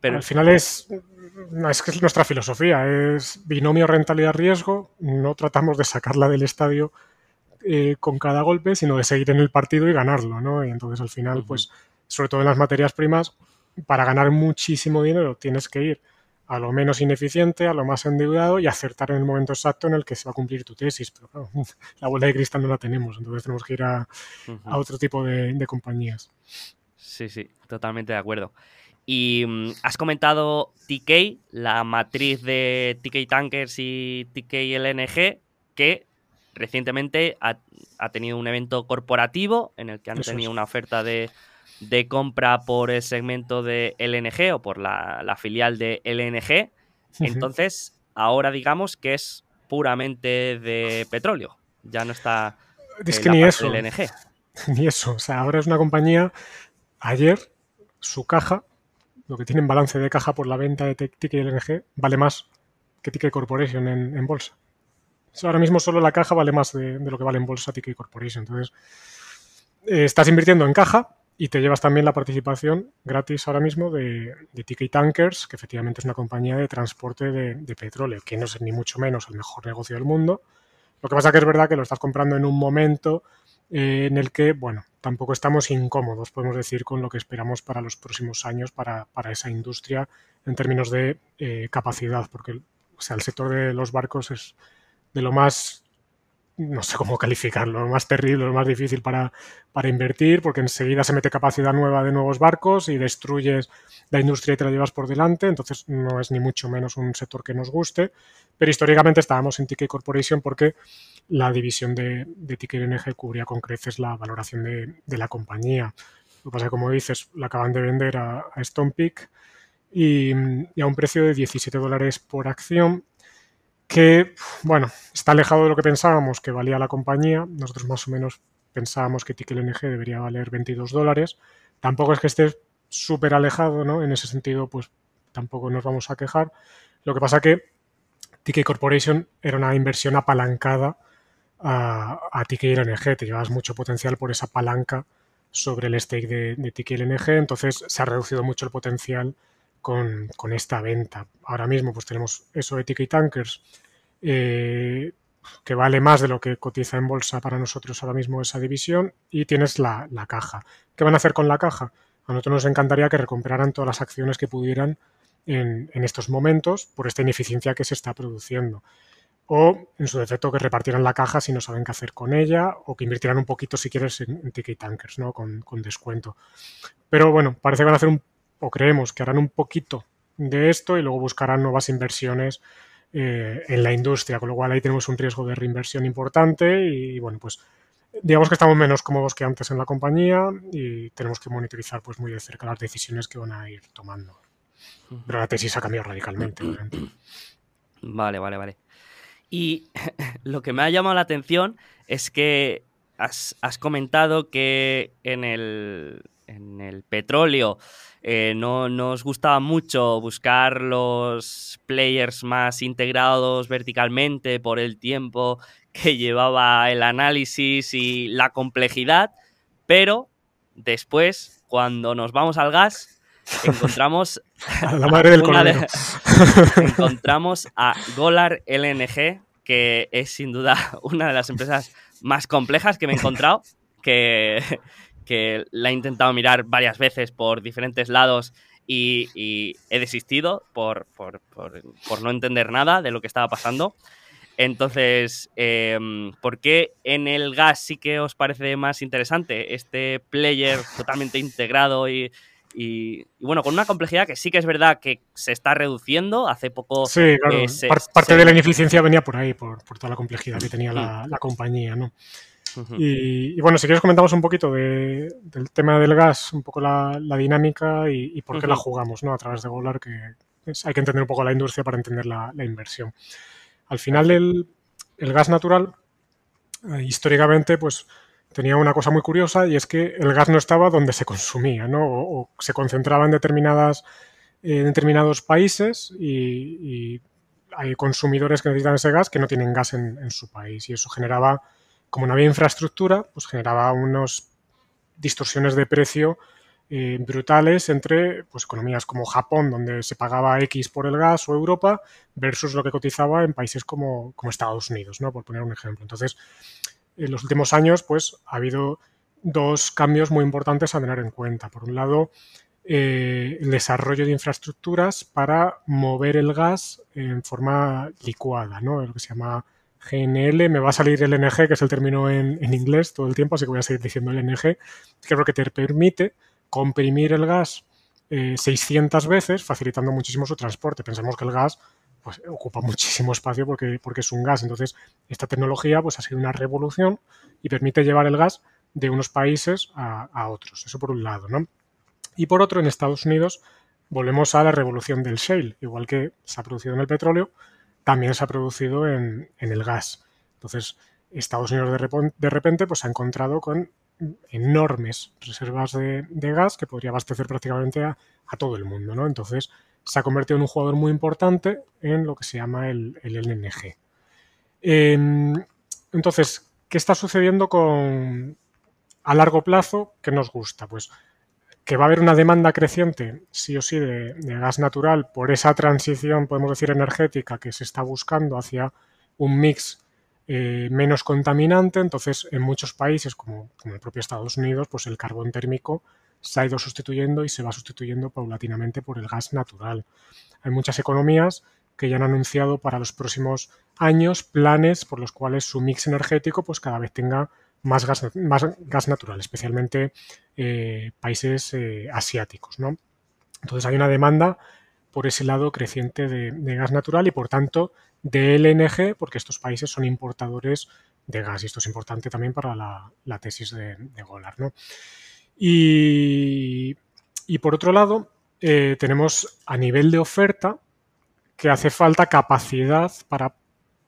Pero al final es, es nuestra filosofía, es binomio rentabilidad-riesgo, no tratamos de sacarla del estadio eh, con cada golpe, sino de seguir en el partido y ganarlo, ¿no? Y entonces al final, pues, sobre todo en las materias primas, para ganar muchísimo dinero tienes que ir a lo menos ineficiente, a lo más endeudado y acertar en el momento exacto en el que se va a cumplir tu tesis. Pero claro, la bola de cristal no la tenemos, entonces tenemos que ir a, otro tipo de, compañías. Sí, sí, totalmente de acuerdo. Y mm, has comentado TK, la matriz de TK Tankers y TK LNG, que recientemente ha, tenido un evento corporativo en el que han tenido una oferta de de compra por el segmento de LNG o por la, filial de LNG. Entonces, ahora digamos que es puramente de petróleo. Ya no está es que ni eso. LNG. Ni eso. O sea, ahora es una compañía. Ayer, su caja, lo que tiene en balance de caja por la venta de Ticket LNG, vale más que Ticket Corporation en, bolsa. Ahora mismo solo la caja vale más de, lo que vale en bolsa Ticket Corporation. Entonces, eh, estás invirtiendo en caja y te llevas también la participación gratis ahora mismo de, de Ticket Tankers, que efectivamente es una compañía de transporte de, petróleo, que no es ni mucho menos el mejor negocio del mundo. Lo que pasa que es verdad que lo estás comprando en un momento eh, en el que, bueno, tampoco estamos incómodos, podemos decir, con lo que esperamos para los próximos años para, esa industria en términos de eh, capacidad, porque el sector de los barcos es de lo más no sé cómo calificarlo, lo más terrible, lo más difícil para, para, invertir, porque enseguida se mete capacidad nueva de nuevos barcos y destruyes la industria y te la llevas por delante, entonces no es ni mucho menos un sector que nos guste, pero históricamente estábamos en Ticket Corporation porque la división de, de Ticket NG cubría con creces la valoración de, la compañía. Lo que pasa es que, como dices, la acaban de vender a, a y, y a un precio de 17 dólares por acción que, bueno, está alejado de lo que pensábamos que valía la compañía. Nosotros más o menos pensábamos que Ticket NG debería valer 22 dólares. Tampoco es que esté súper alejado, ¿no? En ese sentido, pues tampoco nos vamos a quejar. Lo que pasa que Ticket Corporation era una inversión apalancada a, a Ticket LNG. Te llevas mucho potencial por esa palanca sobre el stake de, de Ticket LNG. Entonces se ha reducido mucho el potencial con, esta venta. Ahora mismo pues tenemos eso de Ticket Tankers, eh, que vale más de lo que cotiza en bolsa para nosotros ahora mismo esa división, y tienes la, caja. ¿Qué van a hacer con la caja? A nosotros nos encantaría que recuperaran todas las acciones que pudieran en, estos momentos por esta ineficiencia que se está produciendo. O, en su defecto, que repartieran la caja si no saben qué hacer con ella, o que invirtieran un poquito, si quieres, en, Ticket Tankers, ¿no? Con, con, descuento. Pero bueno, parece que van a hacer un o creemos que harán un poquito de esto y luego buscarán nuevas inversiones eh, en la industria, con lo cual ahí tenemos un riesgo de reinversión importante y, bueno, pues digamos que estamos menos cómodos que antes en la compañía y tenemos que monitorizar pues muy de cerca las decisiones que van a ir tomando. Pero la tesis ha cambiado radicalmente. Vale, vale, vale. Y lo que me ha llamado la atención es que has, has comentado que en el, en el petróleo eh, no nos gustaba mucho buscar los players más integrados verticalmente por el tiempo que llevaba el análisis y la complejidad, pero después, cuando nos vamos al gas, encontramos a la madre del encontramos a Golar LNG, que es sin duda una de las empresas más complejas que me he encontrado, que, que la he intentado mirar varias veces por diferentes lados y, he desistido por, no entender nada de lo que estaba pasando. Entonces, em, ¿por qué en el gas sí que os parece más interesante este player totalmente integrado y, bueno, con una complejidad que sí que es verdad que se está reduciendo. Hace poco. Sí, claro. parte de la ineficiencia venía por ahí, por, toda la complejidad que tenía la, la compañía, ¿no? Y, bueno, si quieres comentamos un poquito del tema del gas, un poco la, dinámica y, por qué la jugamos ¿no? a través de Golar, que hay que entender un poco la industria para entender la, inversión. Al final el, gas natural, eh, históricamente, pues tenía una cosa muy curiosa y es que el gas no estaba donde se consumía, ¿no? O, se concentraba en determinadas en determinados países y, hay consumidores que necesitan ese gas que no tienen gas en su país y eso generaba como no había infraestructura, pues generaba unas distorsiones de precio eh, brutales entre pues, economías como Japón, donde se pagaba X por el gas, o Europa, versus lo que cotizaba en países como, Estados Unidos, ¿no? por poner un ejemplo. Entonces, en los últimos años pues, ha habido dos cambios muy importantes a tener en cuenta. Por un lado, eh, el desarrollo de infraestructuras para mover el gas en forma licuada, ¿no? lo que se llama GNL, me va a salir el LNG, que es el término en, inglés todo el tiempo, así que voy a seguir diciendo LNG, que es lo que te permite comprimir el gas 600 eh, veces, facilitando muchísimo su transporte. Pensemos que el gas pues, ocupa muchísimo espacio porque, porque es un gas. Entonces, esta tecnología pues, ha sido una revolución y permite llevar el gas de unos países a, a otros. Eso por un lado. ¿no? Y por otro, en Estados Unidos volvemos a la revolución del shale, igual que se ha producido en el petróleo, también se ha producido en, el gas. Entonces, Estados Unidos de, repente, pues, se ha encontrado con enormes reservas de, gas que podría abastecer prácticamente a, todo el mundo. ¿no? Entonces, se ha convertido en un jugador muy importante en lo que se llama el, el LNG. Em, entonces, ¿qué está sucediendo con a largo plazo que nos gusta? Pues que va a haber una demanda creciente, sí o sí, de, gas natural por esa transición, podemos decir, energética que se está buscando hacia un mix eh, menos contaminante. Entonces, en muchos países, como, como, el propio Estados Unidos, pues el carbón térmico se ha ido sustituyendo y se va sustituyendo paulatinamente por el gas natural. Hay muchas economías que ya han anunciado para los próximos años planes por los cuales su mix energético pues cada vez tenga más gas, más gas natural, especialmente eh, países eh, asiáticos. ¿no? Entonces hay una demanda por ese lado creciente de, gas natural y por tanto de LNG, porque estos países son importadores de gas y esto es importante también para la, tesis de, de Golar. ¿no? Y, por otro lado, eh, tenemos a nivel de oferta que hace falta capacidad para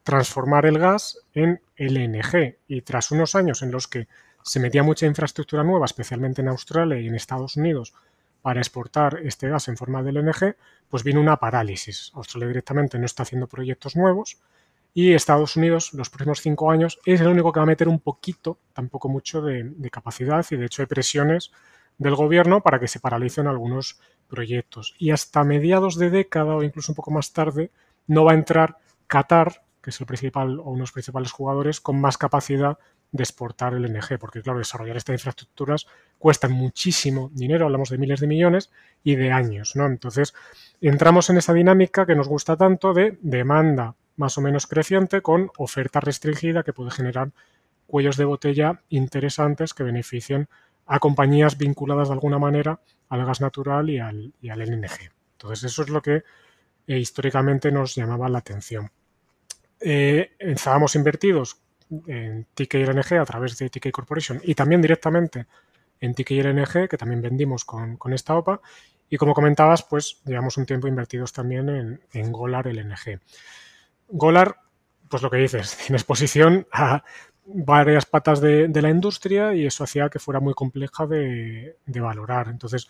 transformar el gas en LNG. Y tras unos años en los que se metía mucha infraestructura nueva, especialmente en Australia y en Estados Unidos, para exportar este gas en forma de LNG, pues vino una parálisis. Australia directamente no está haciendo proyectos nuevos y Estados Unidos los próximos cinco años es el único que va a meter un poquito, tampoco mucho de, de capacidad y de hecho hay presiones del gobierno para que se paralicen algunos proyectos. Y hasta mediados de década o incluso un poco más tarde no va a entrar Qatar que es el principal o uno de los principales jugadores con más capacidad de exportar el NG, porque claro, desarrollar estas infraestructuras cuesta muchísimo dinero, hablamos de miles de millones y de años, ¿no? Entonces, entramos en esa dinámica que nos gusta tanto de demanda más o menos creciente con oferta restringida que puede generar cuellos de botella interesantes que beneficien a compañías vinculadas de alguna manera al gas natural y al, y. Entonces, eso es lo que eh, históricamente nos llamaba la atención eh, estábamos invertidos en TKLNG a través de TK Corporation y también directamente en TKLNG, que también vendimos con, esta OPA. Y como comentabas, pues llevamos un tiempo invertidos también en, Golar LNG. Golar, pues lo que dices, tiene exposición a varias patas de, la industria y eso hacía que fuera muy compleja de valorar. Entonces,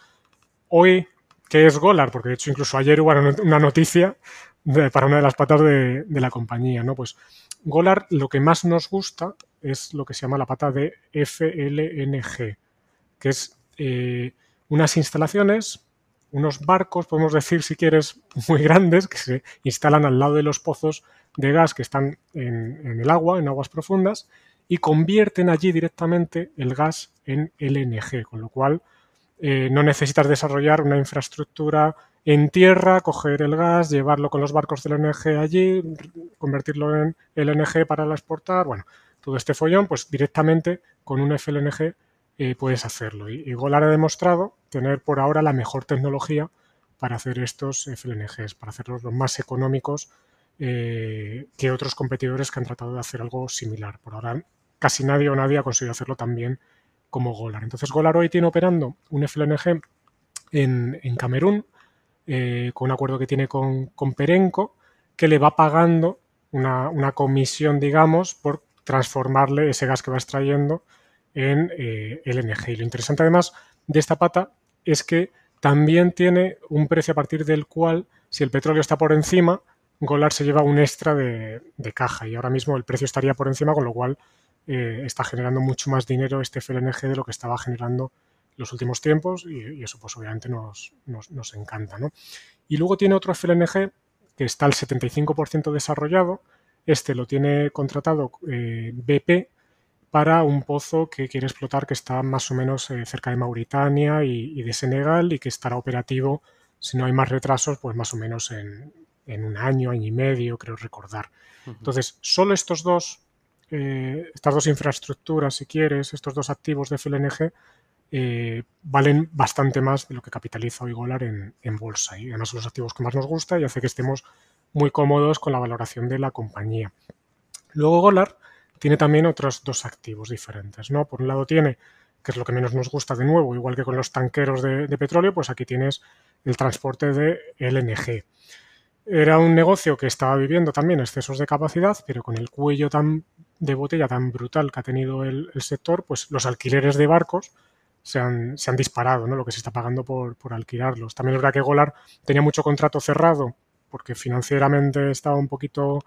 hoy, ¿qué es Golar? Porque de hecho incluso ayer hubo una noticia para una de las patas de, la compañía, ¿no? Pues Golar lo que más nos gusta es lo que se llama la pata de FLNG, que es eh, unas instalaciones, unos barcos, podemos decir si quieres, muy grandes, que se instalan al lado de los pozos de gas que están en, el agua, en aguas profundas, y convierten allí directamente el gas en LNG, con lo cual eh, no necesitas desarrollar una infraestructura en tierra, coger el gas, llevarlo con los barcos del LNG allí, convertirlo en LNG para exportar, bueno, todo este follón, pues directamente con un FLNG eh, puedes hacerlo. Y, Golar ha demostrado tener por ahora la mejor tecnología para hacer estos FLNGs, para hacerlos los más económicos eh, que otros competidores que han tratado de hacer algo similar. Por ahora casi nadie o nadie ha conseguido hacerlo tan bien como Golar. Entonces Golar hoy tiene operando un FLNG en, en Camerún, eh, con un acuerdo que tiene con, Perenco, que le va pagando una, comisión, digamos, por transformarle ese gas que va extrayendo en eh, LNG. Y lo interesante además de esta pata es que también tiene un precio a partir del cual, si el petróleo está por encima, Golar se lleva un extra de, caja y ahora mismo el precio estaría por encima, con lo cual eh, está generando mucho más dinero este FLNG de lo que estaba generando los últimos tiempos y, eso pues obviamente nos, nos, encanta. ¿no? Y luego tiene otro FLNG que está al 75% desarrollado. Este lo tiene contratado eh, BP para un pozo que quiere explotar que está más o menos eh, cerca de Mauritania y, de Senegal y que estará operativo, si no hay más retrasos, pues más o menos en, un año, año y medio, creo recordar. Entonces, solo estos dos, eh, estas dos infraestructuras, si quieres, estos dos activos de FLNG, eh, valen bastante más de lo que capitaliza hoy Golar en, bolsa. Y además son los activos que más nos gusta y hace que estemos muy cómodos con la valoración de la compañía. Luego Golar tiene también otros dos activos diferentes. ¿no? Por un lado tiene, que es lo que menos nos gusta de nuevo, igual que con los tanqueros de, petróleo, pues aquí tienes el transporte de LNG. Era un negocio que estaba viviendo también excesos de capacidad, pero con el cuello tan de botella tan brutal que ha tenido el, el sector, pues los alquileres de barcos se han, disparado, ¿no? Lo que se está pagando por, alquilarlos. También es verdad que Golar tenía mucho contrato cerrado porque financieramente estaba un poquito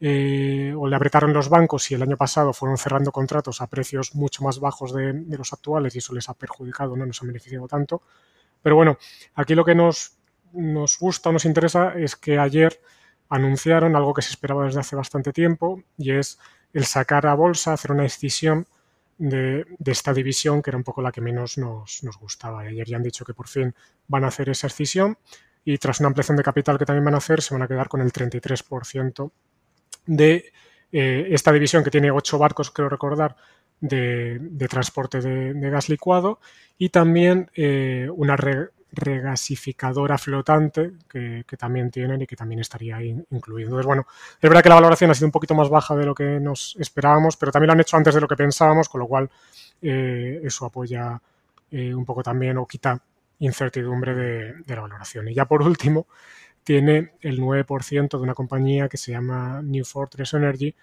eh, o le apretaron los bancos y el año pasado fueron cerrando contratos a precios mucho más bajos de, los actuales y eso les ha perjudicado, no nos ha beneficiado tanto. Pero bueno, aquí lo que nos, nos gusta o nos interesa es que ayer anunciaron algo que se esperaba desde hace bastante tiempo y es el sacar a bolsa, hacer una escisión de, esta división que era un poco la que menos nos, nos gustaba. Ayer ya han dicho que por fin van a hacer esa escisión y tras una ampliación de capital que también van a hacer se van a quedar con el 33% de eh, esta división que tiene ocho barcos, creo recordar, de, transporte de, gas licuado y también eh, una regasificadora flotante que, también tienen y que también estaría incluido. Entonces, bueno, es verdad que la valoración ha sido un poquito más baja de lo que nos esperábamos, pero también lo han hecho antes de lo que pensábamos, con lo cual eh, eso apoya un poco también o quita incertidumbre de, de la valoración. Y ya por último, tiene el 9% de una compañía que se llama New Fortress Energy,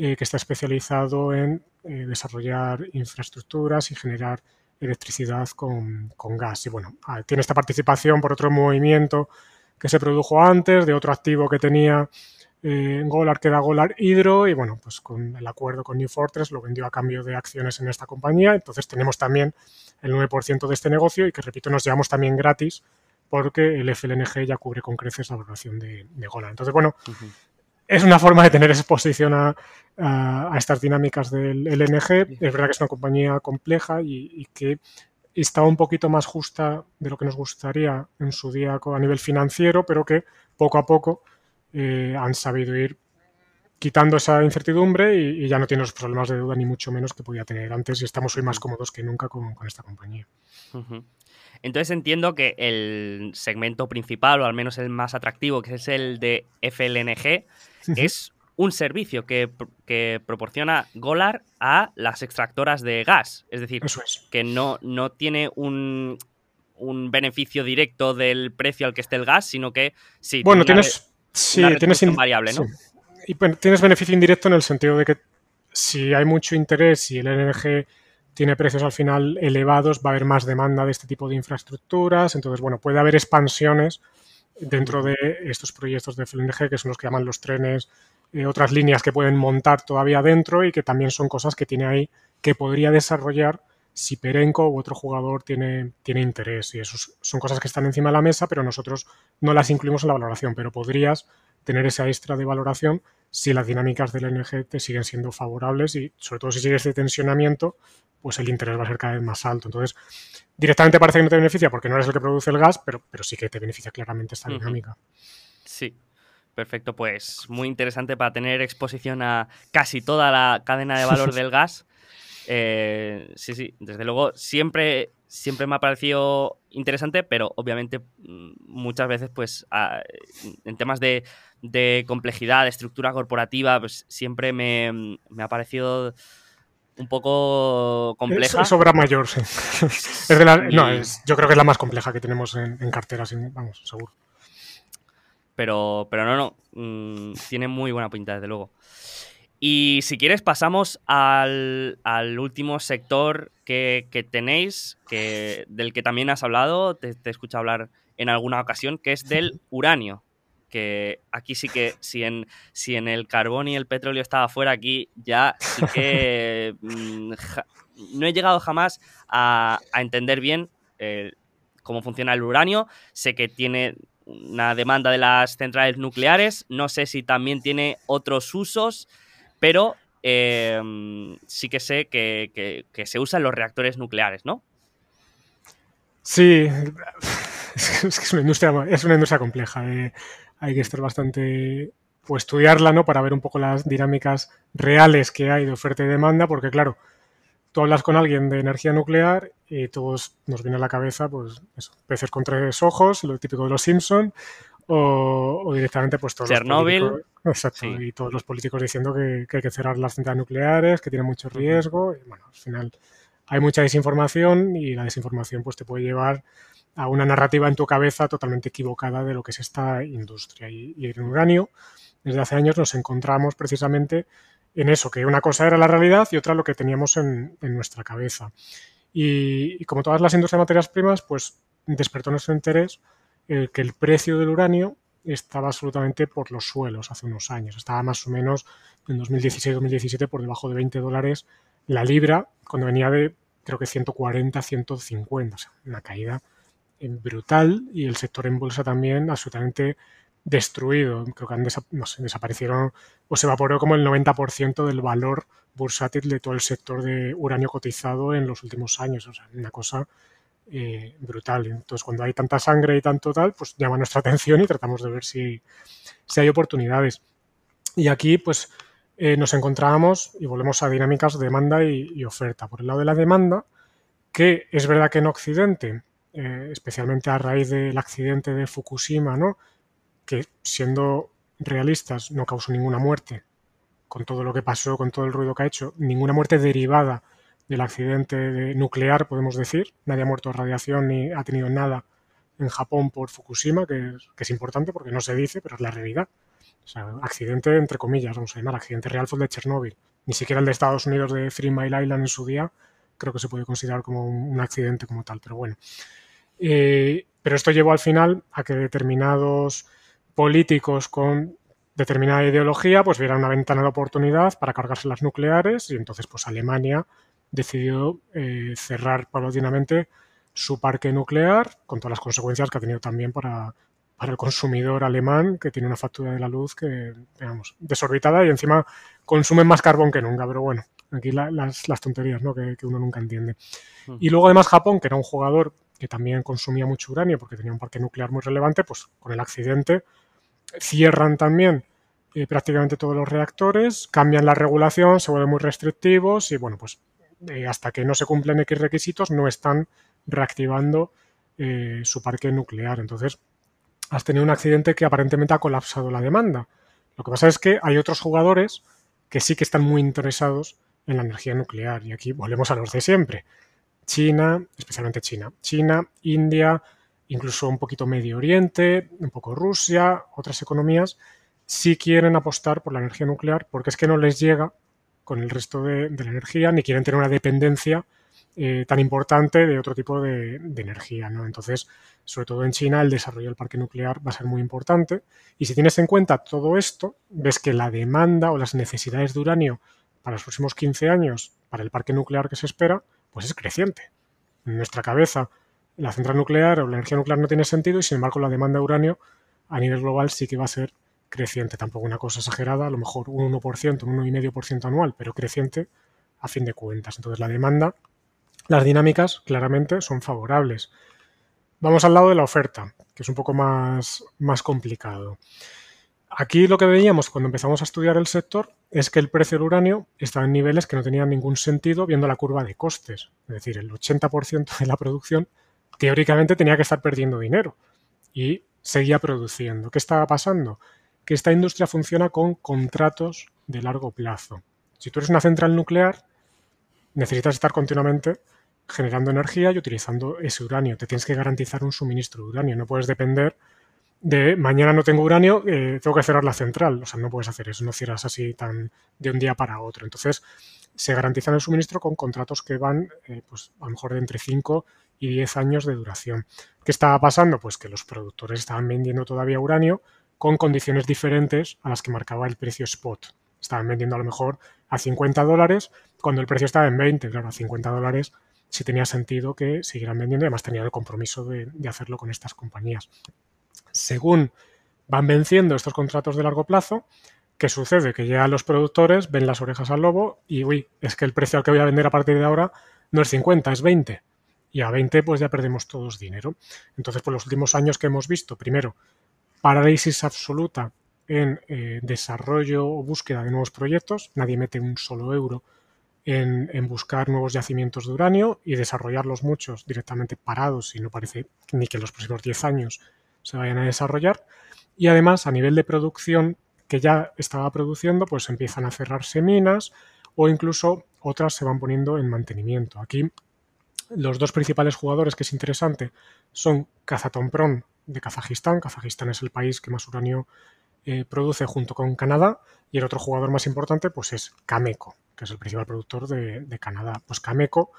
eh, que está especializado en eh, desarrollar infraestructuras y generar electricidad con, gas. Y bueno, ah, tiene esta participación por otro movimiento que se produjo antes, de otro activo que tenía eh, Golar, que era Golar Hydro, y bueno, pues con el acuerdo con New Fortress lo vendió a cambio de acciones en esta compañía. Entonces tenemos también el 9% de este negocio y que, repito, nos llevamos también gratis porque el FLNG ya cubre con creces la valoración de, Golan. Entonces, bueno, es una forma de tener exposición a, estas dinámicas del LNG. Es verdad que es una compañía compleja y, que está un poquito más justa de lo que nos gustaría en su día a nivel financiero, pero que poco a poco eh, han sabido ir quitando esa incertidumbre y, ya no tiene los problemas de duda ni mucho menos que podía tener antes y estamos hoy más cómodos que nunca con, esta compañía. Entonces entiendo que el segmento principal, o al menos el más atractivo, que es el de FLNG, es un servicio que, proporciona Golar a las extractoras de gas. Es decir, que no, no tiene un, beneficio directo del precio al que esté el gas, sino que sí. Bueno, tienes. sí, tienes variable, ¿no? Y tienes beneficio indirecto en el sentido de que si hay mucho interés y el LNG tiene precios al final elevados, va a haber más demanda de este tipo de infraestructuras, entonces, bueno, puede haber expansiones dentro de estos proyectos de FLNG, que son los que llaman los trenes, eh, otras líneas que pueden montar todavía dentro y que también son cosas que tiene ahí que podría desarrollar si Perenco u otro jugador tiene, tiene interés. Y eso son cosas que están encima de la mesa, pero nosotros no las incluimos en la valoración, pero podrías tener esa extra de valoración si las dinámicas del NG te siguen siendo favorables y sobre todo si sigue este tensionamiento, pues el interés va a ser cada vez más alto. Entonces, directamente parece que no te beneficia porque no eres el que produce el gas, pero, pero sí que te beneficia claramente esta dinámica. Sí. Perfecto, pues muy interesante para tener exposición a casi toda la cadena de valor del gas. Eh, sí, sí, desde luego siempre, siempre me ha parecido interesante, pero obviamente mm, muchas veces, pues, en temas de, complejidad, de estructura corporativa, pues siempre me, me ha parecido un poco compleja. Es, obra mayor, sí. es de la, no, yo creo que es la más compleja que tenemos en, en cartera, vamos, seguro. Pero, pero no, no, mm, tiene muy buena pinta, desde luego. Y si quieres pasamos al, al último sector que, que, tenéis, que, del que también has hablado, te, te he escuchado hablar en alguna ocasión, que es del uranio que aquí sí que si en, si en el carbón y el petróleo estaba fuera, aquí ya sí que mm, no he llegado jamás a, entender bien eh, cómo funciona el uranio. Sé que tiene una demanda de las centrales nucleares, no sé si también tiene otros usos, pero eh, sí que sé que, se usa en los reactores nucleares, ¿no? Sí, es, una industria, es una industria compleja. Eh hay que estar bastante, pues estudiarla, ¿no? Para ver un poco las dinámicas reales que hay de oferta y demanda, porque claro, tú hablas con alguien de energía nuclear y todos nos viene a la cabeza, pues eso, peces con tres ojos, lo típico de los Simpson, o, directamente pues todos Chernobyl. los exacto, y todos los políticos diciendo que, hay que cerrar las centrales nucleares, que tiene mucho riesgo, y bueno, al final hay mucha desinformación y la desinformación pues te puede llevar a una narrativa en tu cabeza totalmente equivocada de lo que es esta industria. Y, en uranio, desde hace años nos encontramos precisamente en eso, que una cosa era la realidad y otra lo que teníamos en, nuestra cabeza. Y, como todas las industrias de materias primas, pues despertó nuestro interés el que el precio del uranio estaba absolutamente por los suelos hace unos años. Estaba más o menos en 2016-2017 por debajo de 20 dólares la libra, cuando venía de creo que 140, 150, o sea, una caída eh, brutal y el sector en bolsa también absolutamente destruido. Creo que han sé, desaparecieron o se evaporó como el 90% del valor bursátil de todo el sector de uranio cotizado en los últimos años. O sea, una cosa eh, brutal. Entonces, cuando hay tanta sangre y tanto tal, pues llama nuestra atención y tratamos de ver si, si hay oportunidades. Y aquí, pues, eh, nos encontrábamos y volvemos a dinámicas de demanda y, oferta. Por el lado de la demanda, que es verdad que en Occidente, eh, especialmente a raíz del accidente de Fukushima, ¿no? que siendo realistas no causó ninguna muerte, con todo lo que pasó, con todo el ruido que ha hecho, ninguna muerte derivada del accidente nuclear, podemos decir. Nadie ha muerto de radiación ni ha tenido nada en Japón por Fukushima, que es, importante porque no se dice, pero es la realidad. O sea, accidente entre comillas, vamos a llamar, accidente real fue el de Chernóbil. Ni siquiera el de Estados Unidos de Three Mile Island en su día creo que se puede considerar como un, accidente como tal, pero bueno. Eh, pero esto llevó al final a que determinados políticos con determinada ideología pues vieran una ventana de oportunidad para cargarse las nucleares y entonces pues Alemania decidió eh, cerrar paulatinamente su parque nuclear, con todas las consecuencias que ha tenido también para, para el consumidor alemán, que tiene una factura de la luz que, digamos, desorbitada y encima consumen más carbón que nunca. Pero bueno, aquí las, tonterías ¿no? que, uno nunca entiende. Y luego además Japón, que era un jugador que también consumía mucho uranio porque tenía un parque nuclear muy relevante, pues con el accidente cierran también eh, prácticamente todos los reactores, cambian la regulación, se vuelven muy restrictivos y bueno, pues eh, hasta que no se cumplen X requisitos, no están reactivando eh, su parque nuclear. Entonces, has tenido un accidente que aparentemente ha colapsado la demanda. Lo que pasa es que hay otros jugadores que sí que están muy interesados en la energía nuclear. Y aquí volvemos a los de siempre. China, especialmente China. China, India, incluso un poquito Medio Oriente, un poco Rusia, otras economías, sí quieren apostar por la energía nuclear porque es que no les llega con el resto de, la energía, ni quieren tener una dependencia eh, tan importante de otro tipo de, energía. ¿no? Entonces, sobre todo en China, el desarrollo del parque nuclear va a ser muy importante. Y si tienes en cuenta todo esto, ves que la demanda o las necesidades de uranio para los próximos 15 años, para el parque nuclear que se espera, pues es creciente. En nuestra cabeza, la central nuclear o la energía nuclear no tiene sentido y, sin embargo, la demanda de uranio a nivel global sí que va a ser creciente, tampoco una cosa exagerada, a lo mejor un 1%, un 1,5% anual, pero creciente a fin de cuentas. Entonces la demanda, las dinámicas claramente son favorables. Vamos al lado de la oferta, que es un poco más, más complicado. Aquí lo que veíamos cuando empezamos a estudiar el sector es que el precio del uranio estaba en niveles que no tenían ningún sentido viendo la curva de costes. Es decir, el 80% de la producción teóricamente tenía que estar perdiendo dinero y seguía produciendo. ¿Qué estaba pasando? que esta industria funciona con contratos de largo plazo. Si tú eres una central nuclear, necesitas estar continuamente generando energía y utilizando ese uranio. Te tienes que garantizar un suministro de uranio. No puedes depender de mañana no tengo uranio, eh, tengo que cerrar la central. O sea, no puedes hacer eso, no cierras así tan de un día para otro. Entonces, se garantiza el suministro con contratos que van, eh, pues, a lo mejor de entre 5 y 10 años de duración. ¿Qué estaba pasando? Pues que los productores estaban vendiendo todavía uranio con condiciones diferentes a las que marcaba el precio spot. Estaban vendiendo a lo mejor a 50 dólares cuando el precio estaba en 20. Claro, a 50 dólares sí tenía sentido que siguieran vendiendo y además tenían el compromiso de, hacerlo con estas compañías. Según van venciendo estos contratos de largo plazo, ¿qué sucede? Que ya los productores ven las orejas al lobo y, uy, es que el precio al que voy a vender a partir de ahora no es 50, es 20. Y a 20 pues ya perdemos todos dinero. Entonces, por los últimos años que hemos visto, primero, parálisis absoluta en eh, desarrollo o búsqueda de nuevos proyectos. Nadie mete un solo euro en, buscar nuevos yacimientos de uranio y desarrollarlos muchos directamente parados y no parece ni que en los próximos 10 años se vayan a desarrollar. Y además, a nivel de producción que ya estaba produciendo, pues empiezan a cerrarse minas o incluso otras se van poniendo en mantenimiento. Aquí los dos principales jugadores que es interesante son Kazatomprom de Kazajistán. Kazajistán es el país que más uranio eh, produce junto con Canadá y el otro jugador más importante pues es Cameco, que es el principal productor de, Canadá. Pues Cameco,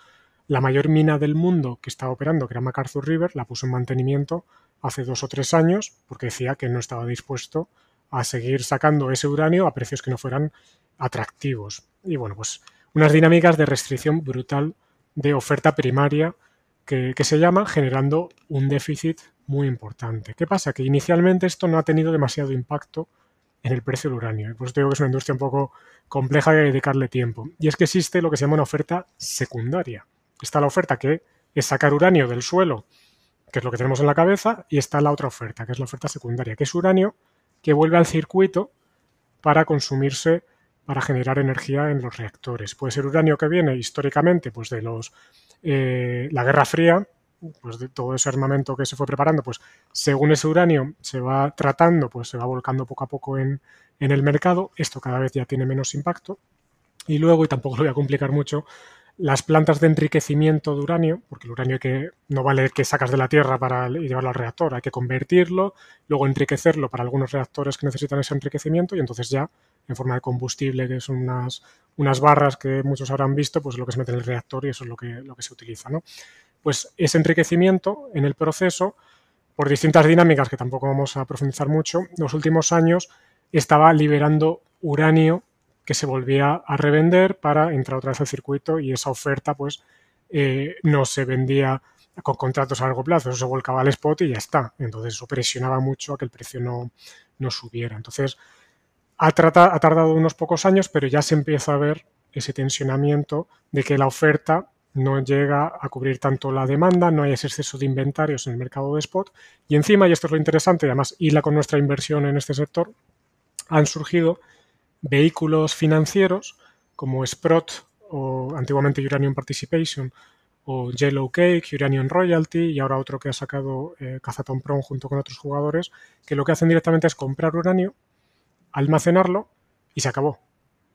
la mayor mina del mundo que estaba operando, que era MacArthur River, la puso en mantenimiento hace dos o tres años porque decía que no estaba dispuesto a seguir sacando ese uranio a precios que no fueran atractivos. Y bueno, pues unas dinámicas de restricción brutal de oferta primaria que, se llama generando un déficit muy importante. ¿Qué pasa? Que inicialmente esto no ha tenido demasiado impacto en el precio del uranio. Pues digo que es una industria un poco compleja de dedicarle tiempo. Y es que existe lo que se llama una oferta secundaria. Está la oferta que es sacar uranio del suelo, que es lo que tenemos en la cabeza, y está la otra oferta, que es la oferta secundaria, que es uranio que vuelve al circuito para consumirse, para generar energía en los reactores. Puede ser uranio que viene históricamente pues de los eh, la Guerra Fría, pues de todo ese armamento que se fue preparando, pues según ese uranio se va tratando, pues se va volcando poco a poco en, en el mercado. Esto cada vez ya tiene menos impacto. Y luego, y tampoco lo voy a complicar mucho, las plantas de enriquecimiento de uranio, porque el uranio que no vale que sacas de la tierra para llevarlo al reactor, hay que convertirlo, luego enriquecerlo para algunos reactores que necesitan ese enriquecimiento y entonces ya en forma de combustible, que son unas, unas barras que muchos habrán visto, pues lo que se mete en el reactor y eso es lo que, lo que se utiliza. ¿no? Pues ese enriquecimiento en el proceso, por distintas dinámicas que tampoco vamos a profundizar mucho, en los últimos años estaba liberando uranio que se volvía a revender para entrar otra vez al circuito y esa oferta pues eh, no se vendía con contratos a largo plazo, eso se volcaba al spot y ya está. Entonces eso presionaba mucho a que el precio no, no subiera. Entonces ha, ha tardado unos pocos años, pero ya se empieza a ver ese tensionamiento de que la oferta no llega a cubrir tanto la demanda, no hay ese exceso de inventarios en el mercado de spot y encima, y esto es lo interesante, además hila con nuestra inversión en este sector, han surgido vehículos financieros como Sprott o antiguamente Uranium Participation o Yellow Cake, Uranium Royalty y ahora otro que ha sacado eh, Kazaton Prom junto con otros jugadores que lo que hacen directamente es comprar uranio, almacenarlo y se acabó.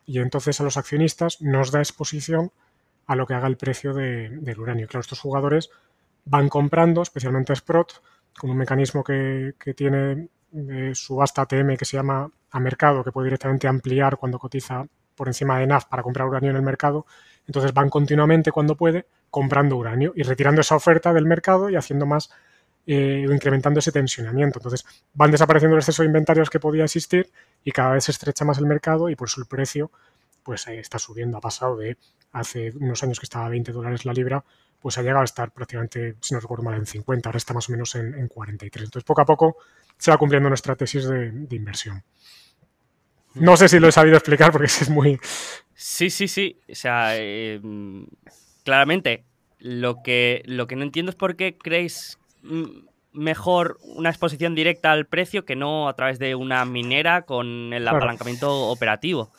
Y entonces a los accionistas nos da exposición a lo que haga el precio del uranio. Claro, estos jugadores van comprando, especialmente Sprott, con un mecanismo que, que tiene de subasta ATM que se llama a mercado, que puede directamente ampliar cuando cotiza por encima de NAF para comprar uranio en el mercado. Entonces van continuamente cuando puede comprando uranio y retirando esa oferta del mercado y haciendo más eh, incrementando ese tensionamiento. Entonces van desapareciendo el exceso de inventarios que podía existir y cada vez se estrecha más el mercado y por eso el precio pues eh, está subiendo. Ha pasado de hace unos años que estaba a 20 dólares la libra, pues ha llegado a estar prácticamente, si no recuerdo mal, en 50, ahora está más o menos en, en 43. Entonces poco a poco se va cumpliendo nuestra tesis de, inversión. No sé si lo he sabido explicar porque es muy... Sí, sí, sí. O sea, eh, claramente, lo que, lo que no entiendo es por qué creéis mejor una exposición directa al precio que no a través de una minera con el apalancamiento operativo.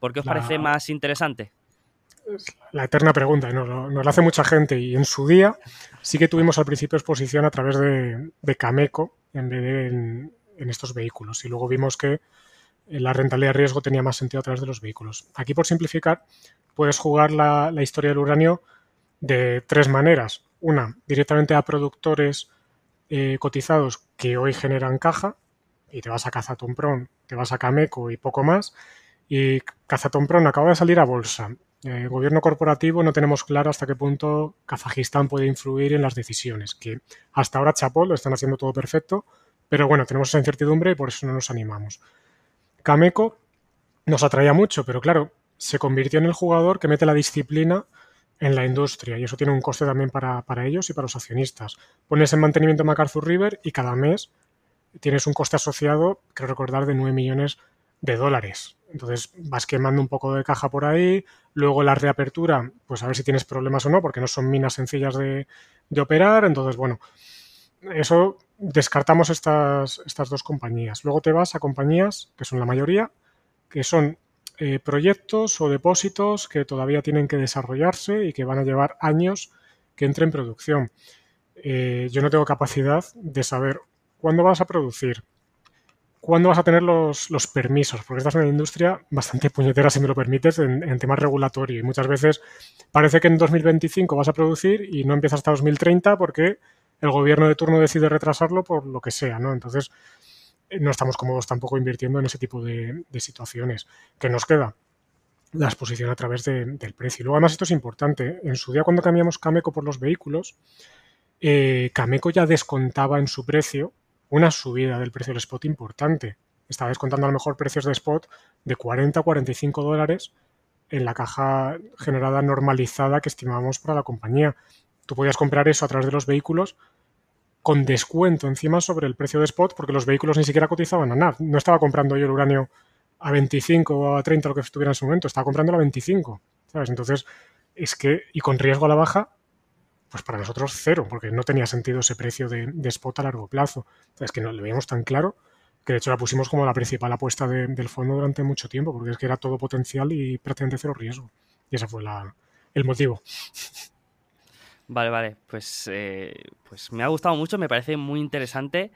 ¿Por qué os parece más interesante? La eterna pregunta, nos, nos la hace mucha gente y en su día sí que tuvimos al principio exposición a través de, Cameco, en vez de en, estos vehículos. Y luego vimos que la rentabilidad de riesgo tenía más sentido a través de los vehículos. Aquí, por simplificar, puedes jugar la, historia del uranio de tres maneras. Una, directamente a productores eh, cotizados que hoy generan caja, y te vas a Cazatompron, te vas a Cameco y poco más. Y Cazatompron acaba de salir a bolsa. El gobierno corporativo no tenemos claro hasta qué punto Kazajistán puede influir en las decisiones, que hasta ahora Chapo lo están haciendo todo perfecto, pero bueno, tenemos esa incertidumbre y por eso no nos animamos. Cameco nos atraía mucho, pero claro, se convirtió en el jugador que mete la disciplina en la industria y eso tiene un coste también para, para ellos y para los accionistas. Pones en mantenimiento MacArthur River y cada mes tienes un coste asociado, creo recordar, de 9 millones de dólares. Entonces vas quemando un poco de caja por ahí, luego la reapertura, pues a ver si tienes problemas o no, porque no son minas sencillas de, operar. Entonces, bueno, eso descartamos estas, estas dos compañías. Luego te vas a compañías, que son la mayoría, que son eh, proyectos o depósitos que todavía tienen que desarrollarse y que van a llevar años que entre en producción. Eh, yo no tengo capacidad de saber cuándo vas a producir, ¿Cuándo vas a tener los, permisos? Porque estás en una industria bastante puñetera, si me lo permites, en, temas regulatorios. Y muchas veces parece que en 2025 vas a producir y no empieza hasta 2030 porque el gobierno de turno decide retrasarlo por lo que sea, ¿no? Entonces, eh, no estamos cómodos tampoco invirtiendo en ese tipo de, situaciones. ¿Qué nos queda? La exposición a través del precio. Y luego, además, esto es importante. En su día, cuando cambiamos Cameco por los vehículos, eh, Cameco ya descontaba en su precio una subida del precio del spot importante. Estaba descontando a lo mejor precios de spot de 40 a 45 dólares en la caja generada normalizada que estimábamos para la compañía. Tú podías comprar eso a través de los vehículos con descuento encima sobre el precio de spot porque los vehículos ni siquiera cotizaban a nada. No estaba comprando yo el uranio a 25 o a 30 lo que estuviera en su momento, estaba comprando a 25. ¿sabes? Entonces, es que, y con riesgo a la baja, pues para nosotros cero, porque no tenía sentido ese precio de, spot a largo plazo. Es que no le veíamos tan claro que de hecho la pusimos como la principal apuesta del fondo durante mucho tiempo, porque es que era todo potencial y prácticamente cero riesgo. Y ese fue el motivo. Vale, vale, pues, eh, pues me ha gustado mucho, me parece muy interesante.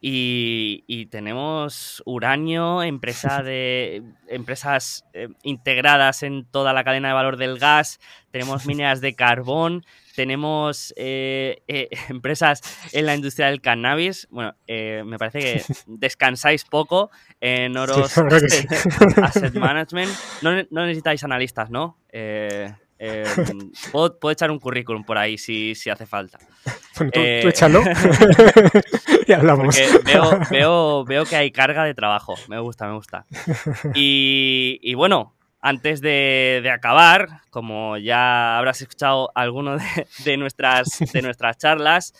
Y, tenemos uranio, empresa de, empresas eh, integradas en toda la cadena de valor del gas, tenemos mineras de carbón, tenemos eh, eh, empresas en la industria del cannabis. Bueno, me parece que descansáis poco en Oros Asset Management. No, no, necesitáis analistas, ¿no? Eh, puedo, echar un currículum por ahí si, si hace falta. tú, eh, échalo y hablamos. Veo, veo, veo, que hay carga de trabajo. Me gusta, me gusta. Y, y bueno, antes de, de, acabar, como ya habrás escuchado alguno de, de nuestras, de nuestras charlas,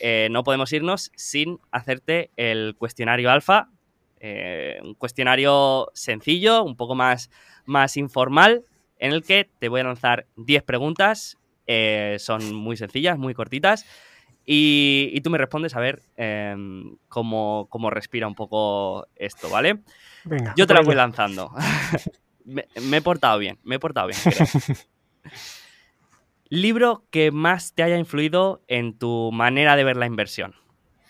eh, no podemos irnos sin hacerte el cuestionario alfa. un cuestionario sencillo, un poco más, más informal, en el que te voy a lanzar 10 preguntas. Eh, son muy sencillas, muy cortitas. Y, tú me respondes a ver em, cómo, respira un poco esto, ¿vale? Venga, Yo te las voy lanzando. me, he portado bien, me he portado bien. Libro que más te haya influido en tu manera de ver la inversión.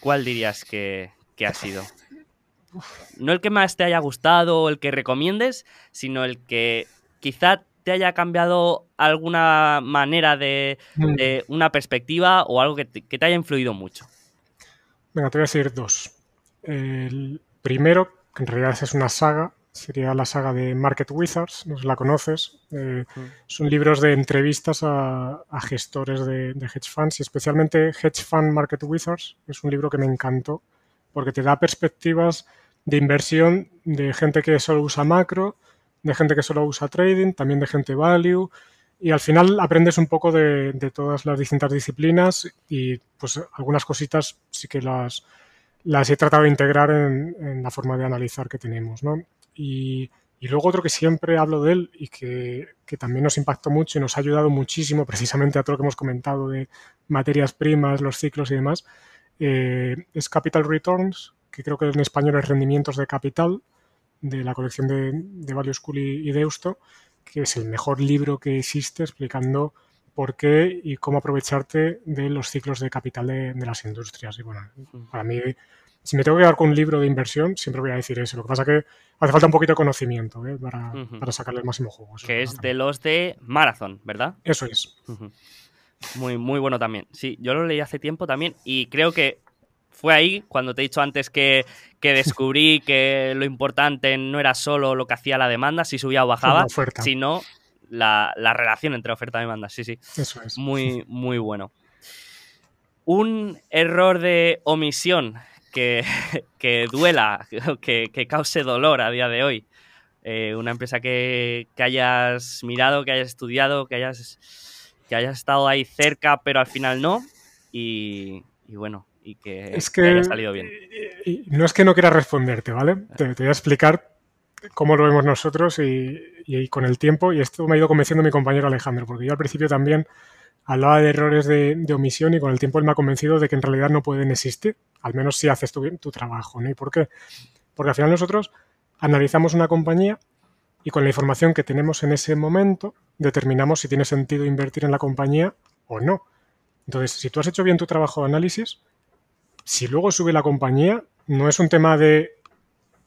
¿Cuál dirías que, que ha sido? No el que más te haya gustado o el que recomiendes, sino el que quizá te haya cambiado alguna manera de, mm. una perspectiva o algo que te, haya influido mucho? Venga, te voy a decir dos. El primero, que en realidad es una saga, sería la saga de Market Wizards, no sé si la conoces. Eh, mm. Son libros de entrevistas a, gestores de, de, hedge funds y especialmente Hedge Fund Market Wizards. Es un libro que me encantó porque te da perspectivas de inversión de gente que solo usa macro, de gente que solo usa trading, también de gente value, y al final aprendes un poco de, todas las distintas disciplinas y pues algunas cositas sí que las, las he tratado de integrar en, la forma de analizar que tenemos, ¿no? Y, luego otro que siempre hablo de él y que, también nos impactó mucho y nos ha ayudado muchísimo precisamente a todo lo que hemos comentado de materias primas, los ciclos y demás, eh, es Capital Returns, que creo que en español es rendimientos de capital, de la colección de, de y, Deusto, que es el mejor libro que existe explicando por qué y cómo aprovecharte de los ciclos de capital de, las industrias. Y bueno, para mí, si me tengo que quedar con un libro de inversión, siempre voy a decir eso. Lo que pasa es que hace falta un poquito de conocimiento ¿eh? para, sacarle el máximo juego. que es de los de Marathon, ¿verdad? Eso es. Muy, muy bueno también. Sí, yo lo leí hace tiempo también y creo que fue ahí cuando te he dicho antes que, descubrí que lo importante no era solo lo que hacía la demanda, si subía o bajaba, sino la, relación entre oferta y demanda. Sí, sí. Eso es. Muy, muy bueno. Un error de omisión que, duela, que, cause dolor a día de hoy. Eh, una empresa que, hayas mirado, que hayas estudiado, que hayas, que hayas estado ahí cerca, pero al final no. y bueno, y que, es que, haya salido bien. No es que no quiera responderte, ¿vale? Te, voy a explicar cómo lo vemos nosotros y, con el tiempo, y esto me ha ido convenciendo mi compañero Alejandro, porque yo al principio también hablaba de errores de, omisión y con el tiempo él me ha convencido de que en realidad no pueden existir, al menos si haces tu, tu trabajo, ¿no? ¿Y por qué? Porque al final nosotros analizamos una compañía y con la información que tenemos en ese momento determinamos si tiene sentido invertir en la compañía o no. Entonces, si tú has hecho bien tu trabajo de análisis, si luego sube la compañía, no es un tema de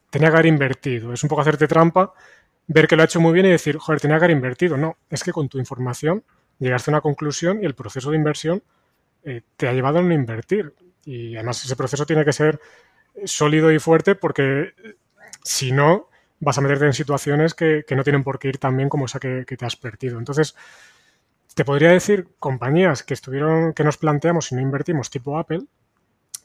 tenía que haber invertido, es un poco hacerte trampa, ver que lo ha hecho muy bien y decir, joder, tenía que haber invertido. No, es que con tu información llegaste a una conclusión y el proceso de inversión eh, te ha llevado a no invertir. Y además ese proceso tiene que ser sólido y fuerte porque si no, vas a meterte en situaciones que, no tienen por qué ir tan bien como esa que, te has perdido. Entonces, te podría decir compañías que estuvieron, que nos planteamos y no invertimos, tipo Apple,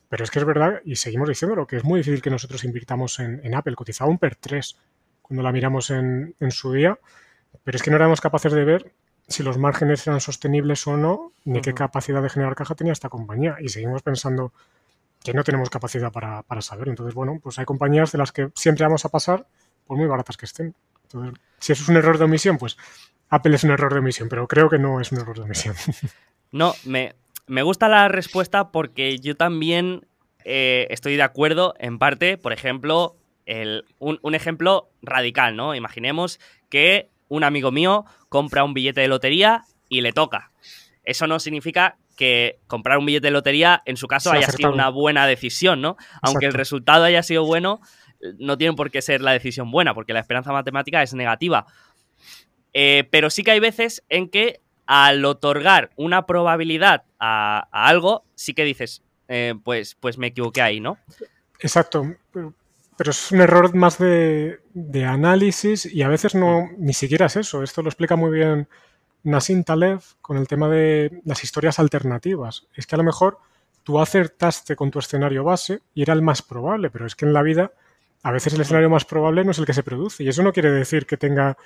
pero es que es verdad, y seguimos diciéndolo, que es muy difícil que nosotros invirtamos en, Apple. Cotizaba un PER 3 cuando la miramos en, su día, pero es que no éramos capaces de ver si los márgenes eran sostenibles o no, ni qué capacidad de generar caja tenía esta compañía. Y seguimos pensando que no tenemos capacidad para, para saber. Entonces, bueno, pues hay compañías de las que siempre vamos a pasar, por muy baratas que estén. Entonces, si eso es un error de omisión, pues Apple es un error de omisión, pero creo que no es un error de omisión. No, me, me gusta la respuesta porque yo también eh, estoy de acuerdo en parte, por ejemplo, un, ejemplo radical, ¿no? Imaginemos que un amigo mío compra un billete de lotería y le toca. Eso no significa que comprar un billete de lotería, en su caso, haya sido una buena decisión, ¿no? Aunque el resultado haya sido bueno, no tiene por qué ser la decisión buena, porque la esperanza matemática es negativa. Eh, pero sí que hay veces en que al otorgar una probabilidad a, algo, sí que dices, eh, pues, pues me equivoqué ahí, ¿no? Exacto. Pero, es un error más de, análisis y a veces no ni siquiera es eso. Esto lo explica muy bien Nassim Taleb con el tema de las historias alternativas. Es que a lo mejor tú acertaste con tu escenario base y era el más probable, pero es que en la vida a veces el escenario más probable no es el que se produce. Y eso no quiere decir que tenga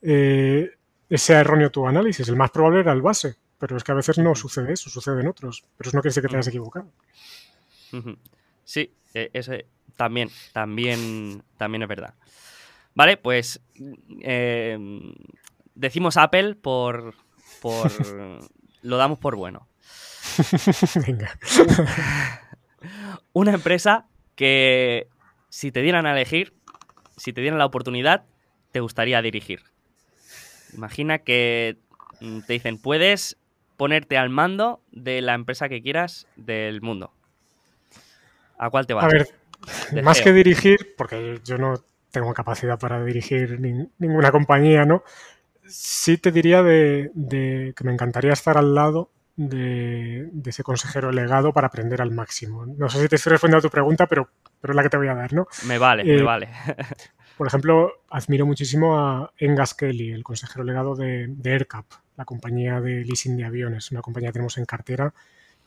eh, sea erróneo tu análisis. El más probable era el base, pero es que a veces no sucede eso, sucede en otros. Pero eso no quiere decir que te hayas equivocado. Sí, e, eso también, también, también es verdad. Vale, pues eh, decimos Apple por, por lo damos por bueno. Venga. Una empresa que si te dieran a elegir, si te dieran la oportunidad, te gustaría dirigir. Imagina que mm, te dicen, puedes ponerte al mando de la empresa que quieras del mundo. ¿A cuál te vas? A ver, más que dirigir, porque yo no tengo capacidad para dirigir ninguna compañía, ¿no? Sí te diría de, que me encantaría estar al lado de, ese consejero legado para aprender al máximo. No sé si te estoy respondiendo a tu pregunta, pero, pero es la que te voy a dar, ¿no? Me vale, me eh, vale. Por ejemplo, admiro muchísimo a Engas Kelly, el consejero legado de, AirCap, la compañía de leasing de aviones, una compañía que tenemos en cartera.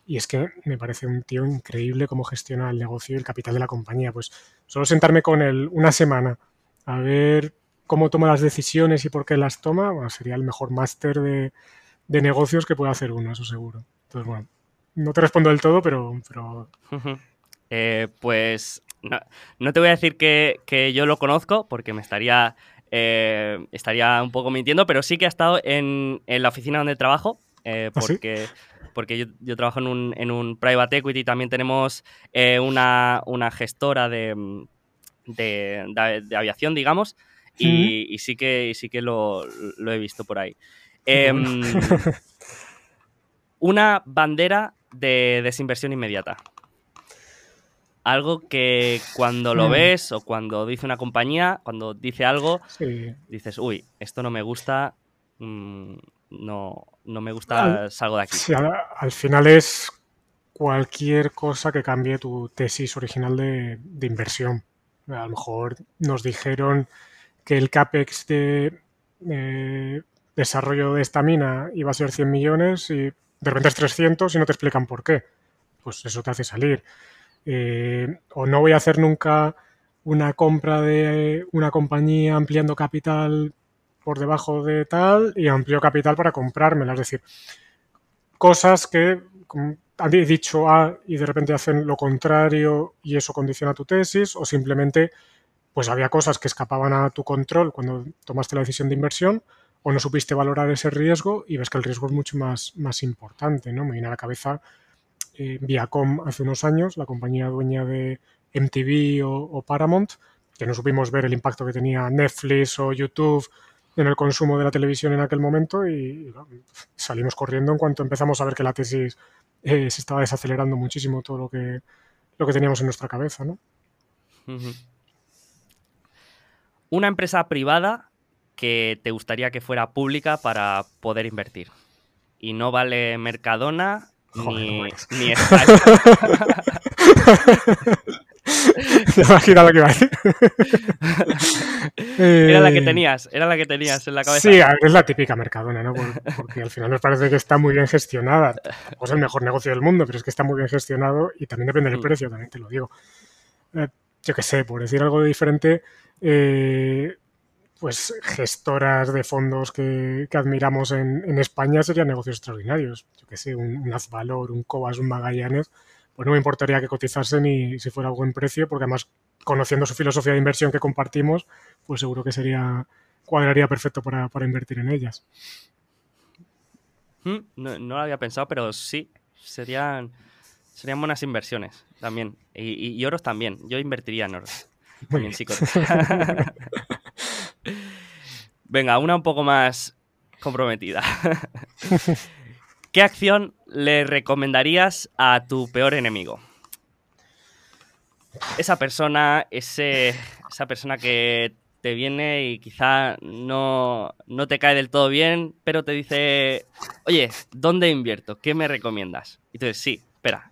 Y es que me parece un tío increíble cómo gestiona el negocio y el capital de la compañía. Pues solo sentarme con él una semana a ver cómo toma las decisiones y por qué las toma, bueno, sería el mejor máster de, negocios que puede hacer uno, eso seguro. Entonces, bueno, no te respondo del todo, pero... pero... Eh, pues no, te voy a decir que, yo lo conozco porque me estaría, eh, estaría un poco mintiendo, pero sí que ha estado en, la oficina donde trabajo, eh, ¿Ah, porque, porque yo, trabajo en un, en un private equity, también tenemos eh, una, gestora de, de, aviación, digamos, y, sí que, sí que lo, he visto por ahí. Em, una bandera de desinversión inmediata. Algo que cuando lo ves o cuando dice una compañía, cuando dice algo, dices, uy, esto no me gusta, mm, no, no me gusta, salgo de aquí. al, final es cualquier cosa que cambie tu tesis original de, inversión. A lo mejor nos dijeron que el CAPEX de eh, desarrollo de esta mina iba a ser 100 millones y de repente es 300 y no te explican por qué. Pues eso te hace salir. Eh, o no voy a hacer nunca una compra de una compañía ampliando capital por debajo de tal y amplio capital para comprármela. Es decir, cosas que han dicho A y de repente hacen lo contrario y eso condiciona tu tesis, o simplemente pues había cosas que escapaban a tu control cuando tomaste la decisión de inversión, o no supiste valorar ese riesgo y ves que el riesgo es mucho más, más importante. ¿no? Me viene a la cabeza eh, Viacom hace unos años, la compañía dueña de MTV o, Paramount, que no supimos ver el impacto que tenía Netflix o YouTube en el consumo de la televisión en aquel momento y, salimos corriendo en cuanto empezamos a ver que la tesis eh, se estaba desacelerando muchísimo todo lo que, lo que teníamos en nuestra cabeza. ¿no? Una empresa privada que te gustaría que fuera pública para poder invertir. Y no vale Mercadona, ni, ni Era la que iba a decir. era la que eh, tenías, era la que tenías en la cabeza. Sí, es la típica mercadona, ¿no? Porque al final nos parece que está muy bien gestionada. es el mejor negocio del mundo, pero es que está muy bien gestionado y también depende del mm. precio, también te lo digo. Eh, yo qué sé, por decir algo diferente, eh, pues gestoras de fondos que, admiramos en, España serían negocios extraordinarios. Yo qué sé, un, un Azvalor, un Cobas, un Magallanes, pues no me importaría que cotizasen ni si fuera buen precio, porque además, conociendo su filosofía de inversión que compartimos, pues seguro que sería cuadraría perfecto para, invertir en ellas. Hmm, no, lo había pensado, pero sí, serían, serían buenas inversiones también. Y, oros también. Yo invertiría en oros. Muy bien, Venga, una un poco más comprometida. ¿Qué acción le recomendarías a tu peor enemigo? Esa persona, ese, esa persona que te viene y quizá no, no te cae del todo bien, pero te dice, oye, ¿dónde invierto? ¿Qué me recomiendas? Y tú dices, sí, espera.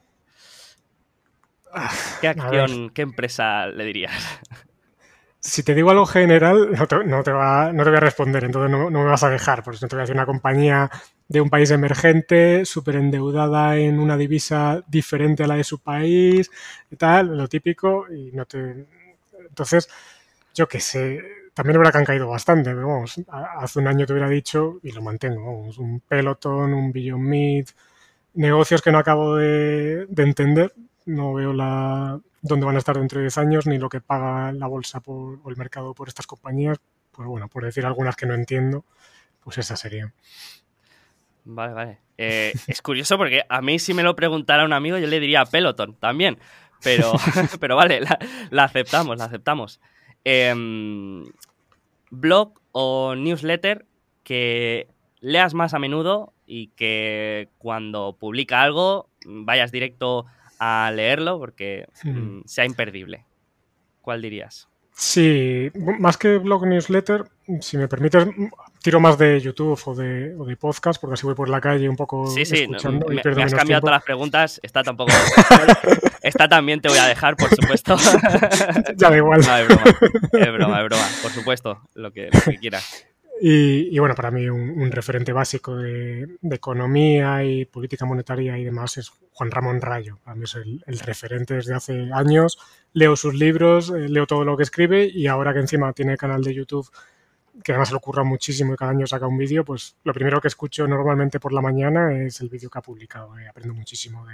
¿Qué acción, qué empresa le dirías? Si te digo algo general, no te, va, no te voy a responder, entonces no, no, me vas a dejar, por eso te voy a decir una compañía de un país emergente, súper endeudada en una divisa diferente a la de su país y tal, lo típico, y no te... Entonces, yo qué sé, también que han caído bastante, pero vamos, hace un año te hubiera dicho, y lo mantengo, un Peloton, un Beyond Meat, negocios que no acabo de entender, no veo la dónde van a estar dentro de 10 años, ni lo que paga la bolsa por, o el mercado por estas compañías. Pues bueno, por decir algunas que no entiendo, pues esa sería. Vale, vale. Eh, es curioso porque a mí si me lo preguntara un amigo yo le diría Peloton también. Pero, pero vale, la, aceptamos, la aceptamos. Em, blog o newsletter que leas más a menudo y que cuando publica algo vayas directo a leerlo porque mm, sea imperdible. ¿Cuál dirías? Sí, más que blog newsletter, si me permites, tiro más de YouTube o de, o de podcast, porque así voy por la calle un poco sí, sí, escuchando me, me has cambiado todas las preguntas, está tampoco... Esta también te voy a dejar, por supuesto. ya da igual. No, es broma, es broma, es broma, por supuesto, lo que, lo que quieras. Y, bueno, para mí un, referente básico de, economía y política monetaria y demás es Juan Ramón Rayo. Para mí es el, referente desde hace años. Leo sus libros, eh, leo todo lo que escribe y ahora que encima tiene canal de YouTube que además se le ocurra muchísimo y cada año saca un vídeo, pues lo primero que escucho normalmente por la mañana es el vídeo que ha publicado. Eh, aprendo muchísimo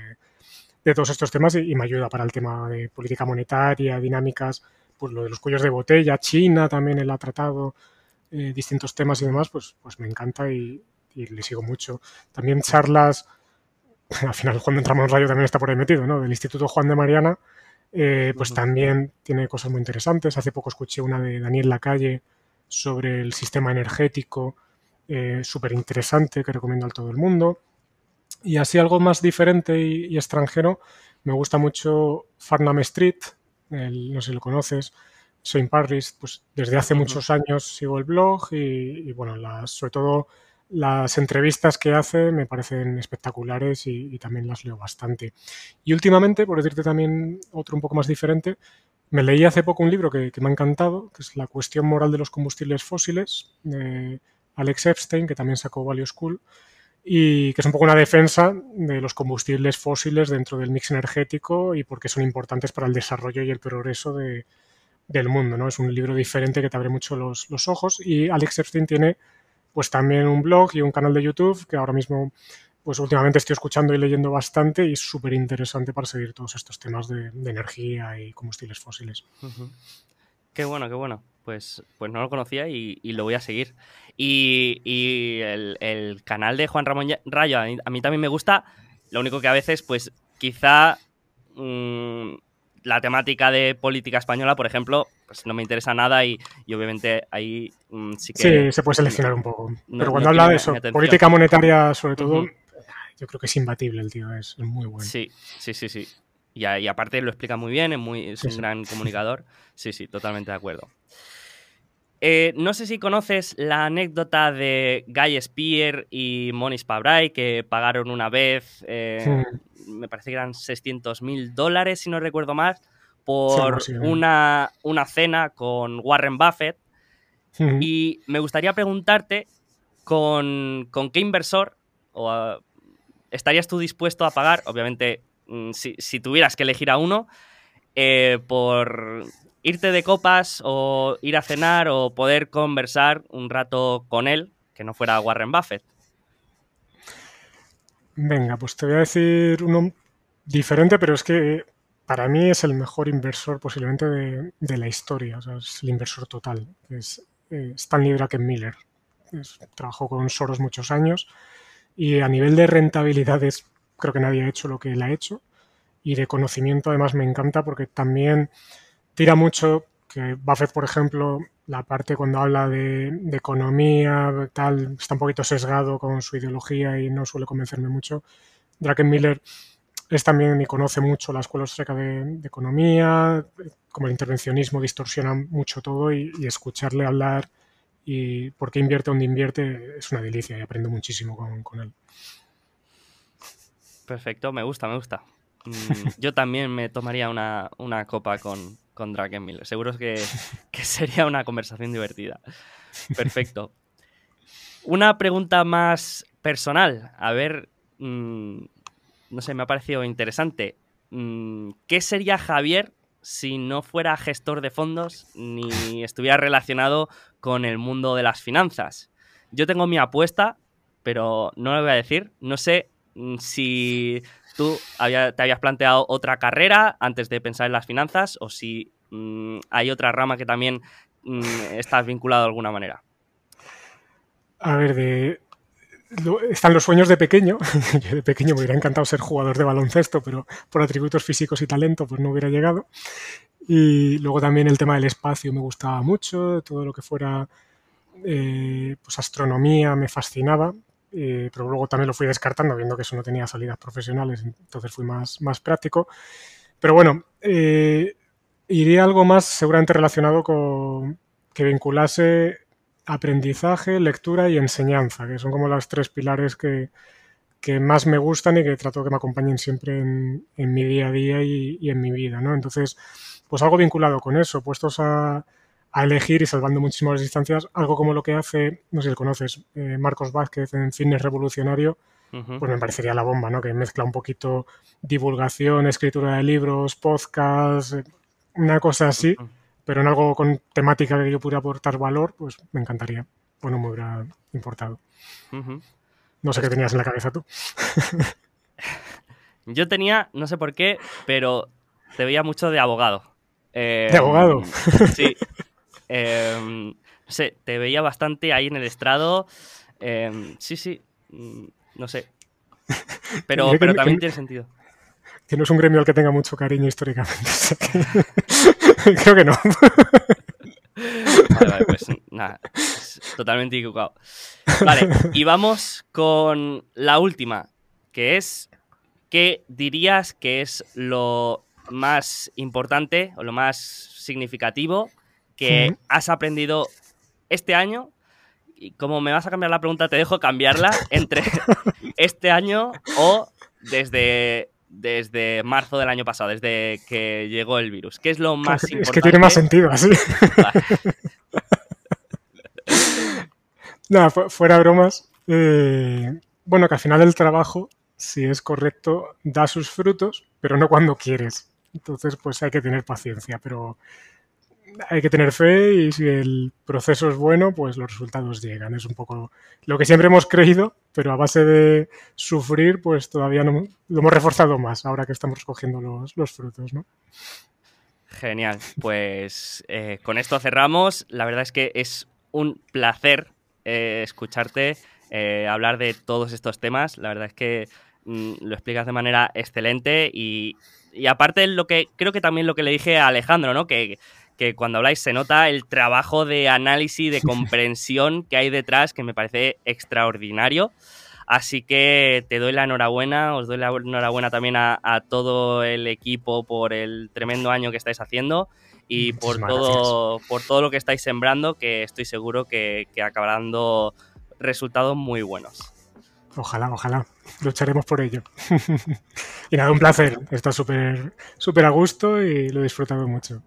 de, todos estos temas y, me ayuda para el tema de política monetaria, dinámicas, pues lo de los cuellos de botella, China también él ha tratado. Eh, distintos temas y demás, pues, pues me encanta y, le sigo mucho. También charlas, al final cuando entramos en radio también está por ahí metido, ¿no? Del Instituto Juan de Mariana, eh, pues también tiene cosas muy interesantes. Hace poco escuché una de Daniel Lacalle sobre el sistema energético, eh, súper interesante, que recomiendo a todo el mundo. Y así algo más diferente y, extranjero, me gusta mucho Farnham Street, no sé si lo conoces, soy Paris, pues desde hace muchos años sigo el blog y, bueno, las, sobre todo las entrevistas que hace me parecen espectaculares y, también las leo bastante. Y últimamente, por decirte también otro un poco más diferente, me leí hace poco un libro que, me ha encantado, que es La cuestión moral de los combustibles fósiles, de Alex Epstein, que también sacó Value School, y que es un poco una defensa de los combustibles fósiles dentro del mix energético y por qué son importantes para el desarrollo y el progreso de, del mundo, ¿no? Es un libro diferente que te abre mucho los, los, ojos y Alex Epstein tiene pues también un blog y un canal de YouTube que ahora mismo pues últimamente estoy escuchando y leyendo bastante y es súper interesante para seguir todos estos temas de, energía y combustibles fósiles. Qué bueno, qué bueno. Pues, pues no lo conocía y, lo voy a seguir. Y, y el, canal de Juan Ramón Rayo a mí, también me gusta. Lo único que a veces, pues quizá mm, la temática de política española, por ejemplo, pues no me interesa nada y, obviamente ahí mm, sí que... Sí, se puede seleccionar un poco. Pero cuando habla de eso, política monetaria sobre todo, yo creo que es imbatible el tío, es, muy bueno. Sí, sí, sí, sí. Y, aparte lo explica muy bien, es, muy, es un gran comunicador. Sí, sí, totalmente de acuerdo. Eh, no sé si conoces la anécdota de Guy Spear y Monis Pabrai que pagaron una vez, eh, me parece que eran 600 mil dólares, si no recuerdo más, por una, una, cena con Warren Buffett. Y me gustaría preguntarte con, con qué inversor o, estarías tú dispuesto a pagar, obviamente, mm, si, si tuvieras que elegir a uno, eh, por irte de copas o ir a cenar o poder conversar un rato con él, que no fuera Warren Buffett. Venga, pues te voy a decir uno diferente, pero es que para mí es el mejor inversor posiblemente de, la historia, o sea, es el inversor total, es eh, Stanley Druckenmiller. trabajó con Soros muchos años y a nivel de rentabilidades creo que nadie ha hecho lo que él ha hecho y de conocimiento además me encanta porque también tira mucho que Buffett, por ejemplo, la parte cuando habla de, economía, tal, está un poquito sesgado con su ideología y no suele convencerme mucho. Druckenmiller es también y conoce mucho la escuela austríaca de, economía, como el intervencionismo distorsiona mucho todo y, escucharle hablar y por qué invierte donde invierte es una delicia y aprendo muchísimo con él. Perfecto, me gusta, me gusta. Mm, yo también me tomaría una, copa con, con Drakenmiller. Seguro que, que sería una conversación divertida. Perfecto. Una pregunta más personal. A ver, mm, no sé, me ha parecido interesante. Mm, ¿Qué sería Javier si no fuera gestor de fondos ni estuviera relacionado con el mundo de las finanzas? Yo tengo mi apuesta, pero no la voy a decir. No sé si tú te habías planteado otra carrera antes de pensar en las finanzas o si mm, hay otra rama que también mm, estás vinculado de alguna manera. A ver, de, están los sueños de pequeño. Yo de pequeño me hubiera encantado ser jugador de baloncesto, pero por atributos físicos y talento pues no hubiera llegado. Y luego también el tema del espacio me gustaba mucho, todo lo que fuera eh, pues astronomía me fascinaba. Eh, pero luego también lo fui descartando, viendo que eso no tenía salidas profesionales, entonces fui más, más práctico. Pero bueno, eh, iría algo más seguramente relacionado con que vinculase aprendizaje, lectura y enseñanza, que son como las tres pilares que, que más me gustan y que trato que me acompañen siempre en, en mi día a día y, y, en mi vida, ¿no? Entonces, pues algo vinculado con eso, puestos a, a elegir y salvando muchísimas distancias, algo como lo que hace, no sé si lo conoces, eh, Marcos Vázquez en Fitness Revolucionario, pues me parecería la bomba, ¿no? Que mezcla un poquito divulgación, escritura de libros, podcast, eh, una cosa así, pero en algo con temática que yo pudiera aportar valor, pues me encantaría. Bueno, me hubiera importado. No sé qué tenías en la cabeza tú. yo tenía, no sé por qué, pero te veía mucho de abogado. ¿De abogado? Sí. Em, no sé, te veía bastante ahí en el estrado. Em, sí, sí, mm, no sé. Pero, pero también tiene sentido. Que no es un gremio al que tenga mucho cariño históricamente. Creo que no. Vale, vale, pues nada, totalmente equivocado. Vale, y vamos con la última, que es, ¿qué dirías que es lo más importante o lo más significativo que has aprendido este año. Y como me vas a cambiar la pregunta, te dejo cambiarla entre este año o desde, desde marzo del año pasado, desde que llegó el virus. ¿Qué es lo más importante? Es que tiene más sentido así. Nada, fuera bromas. Eh, bueno, que al final el trabajo, si es correcto, da sus frutos, pero no cuando quieres. Entonces, pues hay que tener paciencia, pero hay que tener fe y si el proceso es bueno, pues los resultados llegan. Es un poco lo que siempre hemos creído, pero a base de sufrir, pues todavía no, lo hemos reforzado más ahora que estamos recogiendo los, frutos, ¿no? Genial. Pues eh, con esto cerramos. La verdad es que es un placer eh, escucharte eh, hablar de todos estos temas. La verdad es que mm, lo explicas de manera excelente y, y aparte lo que creo que también lo que le dije a Alejandro, ¿no? Que que cuando habláis se nota el trabajo de análisis, de comprensión que hay detrás, que me parece extraordinario. Así que te doy la enhorabuena, os doy la enhorabuena también a, todo el equipo por el tremendo año que estáis haciendo y por todo, por todo lo que estáis sembrando, que estoy seguro que, que acabará dando resultados muy buenos. Ojalá, ojalá. Lucharemos por ello. Y nada, un placer. Está súper súper a gusto y lo he disfrutado mucho.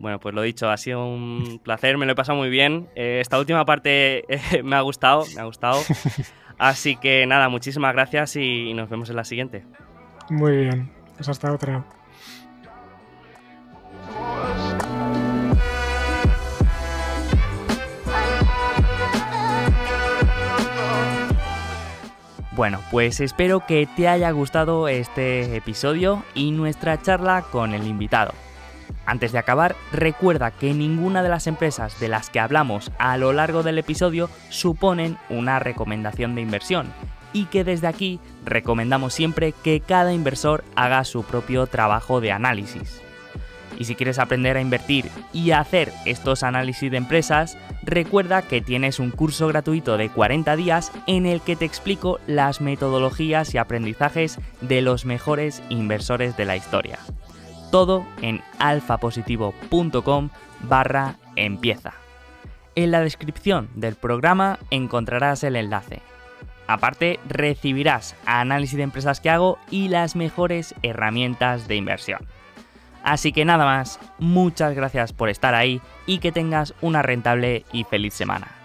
Bueno, pues lo dicho, ha sido un placer, me lo he pasado muy bien. Eh, esta última parte eh, me ha gustado, me ha gustado. Así que nada, muchísimas gracias y nos vemos en la siguiente. Muy bien, pues hasta otra. Bueno, pues espero que te haya gustado este episodio y nuestra charla con el invitado. Antes de acabar, recuerda que ninguna de las empresas de las que hablamos a lo largo del episodio suponen una recomendación de inversión y que desde aquí recomendamos siempre que cada inversor haga su propio trabajo de análisis. Y si quieres aprender a invertir y hacer estos análisis de empresas, recuerda que tienes un curso gratuito de 40 días en el que te explico las metodologías y aprendizajes de los mejores inversores de la historia todo en alfapositivo.com barra empieza. En la descripción del programa encontrarás el enlace. Aparte, recibirás análisis de empresas que hago y las mejores herramientas de inversión. Así que nada más, muchas gracias por estar ahí y que tengas una rentable y feliz semana.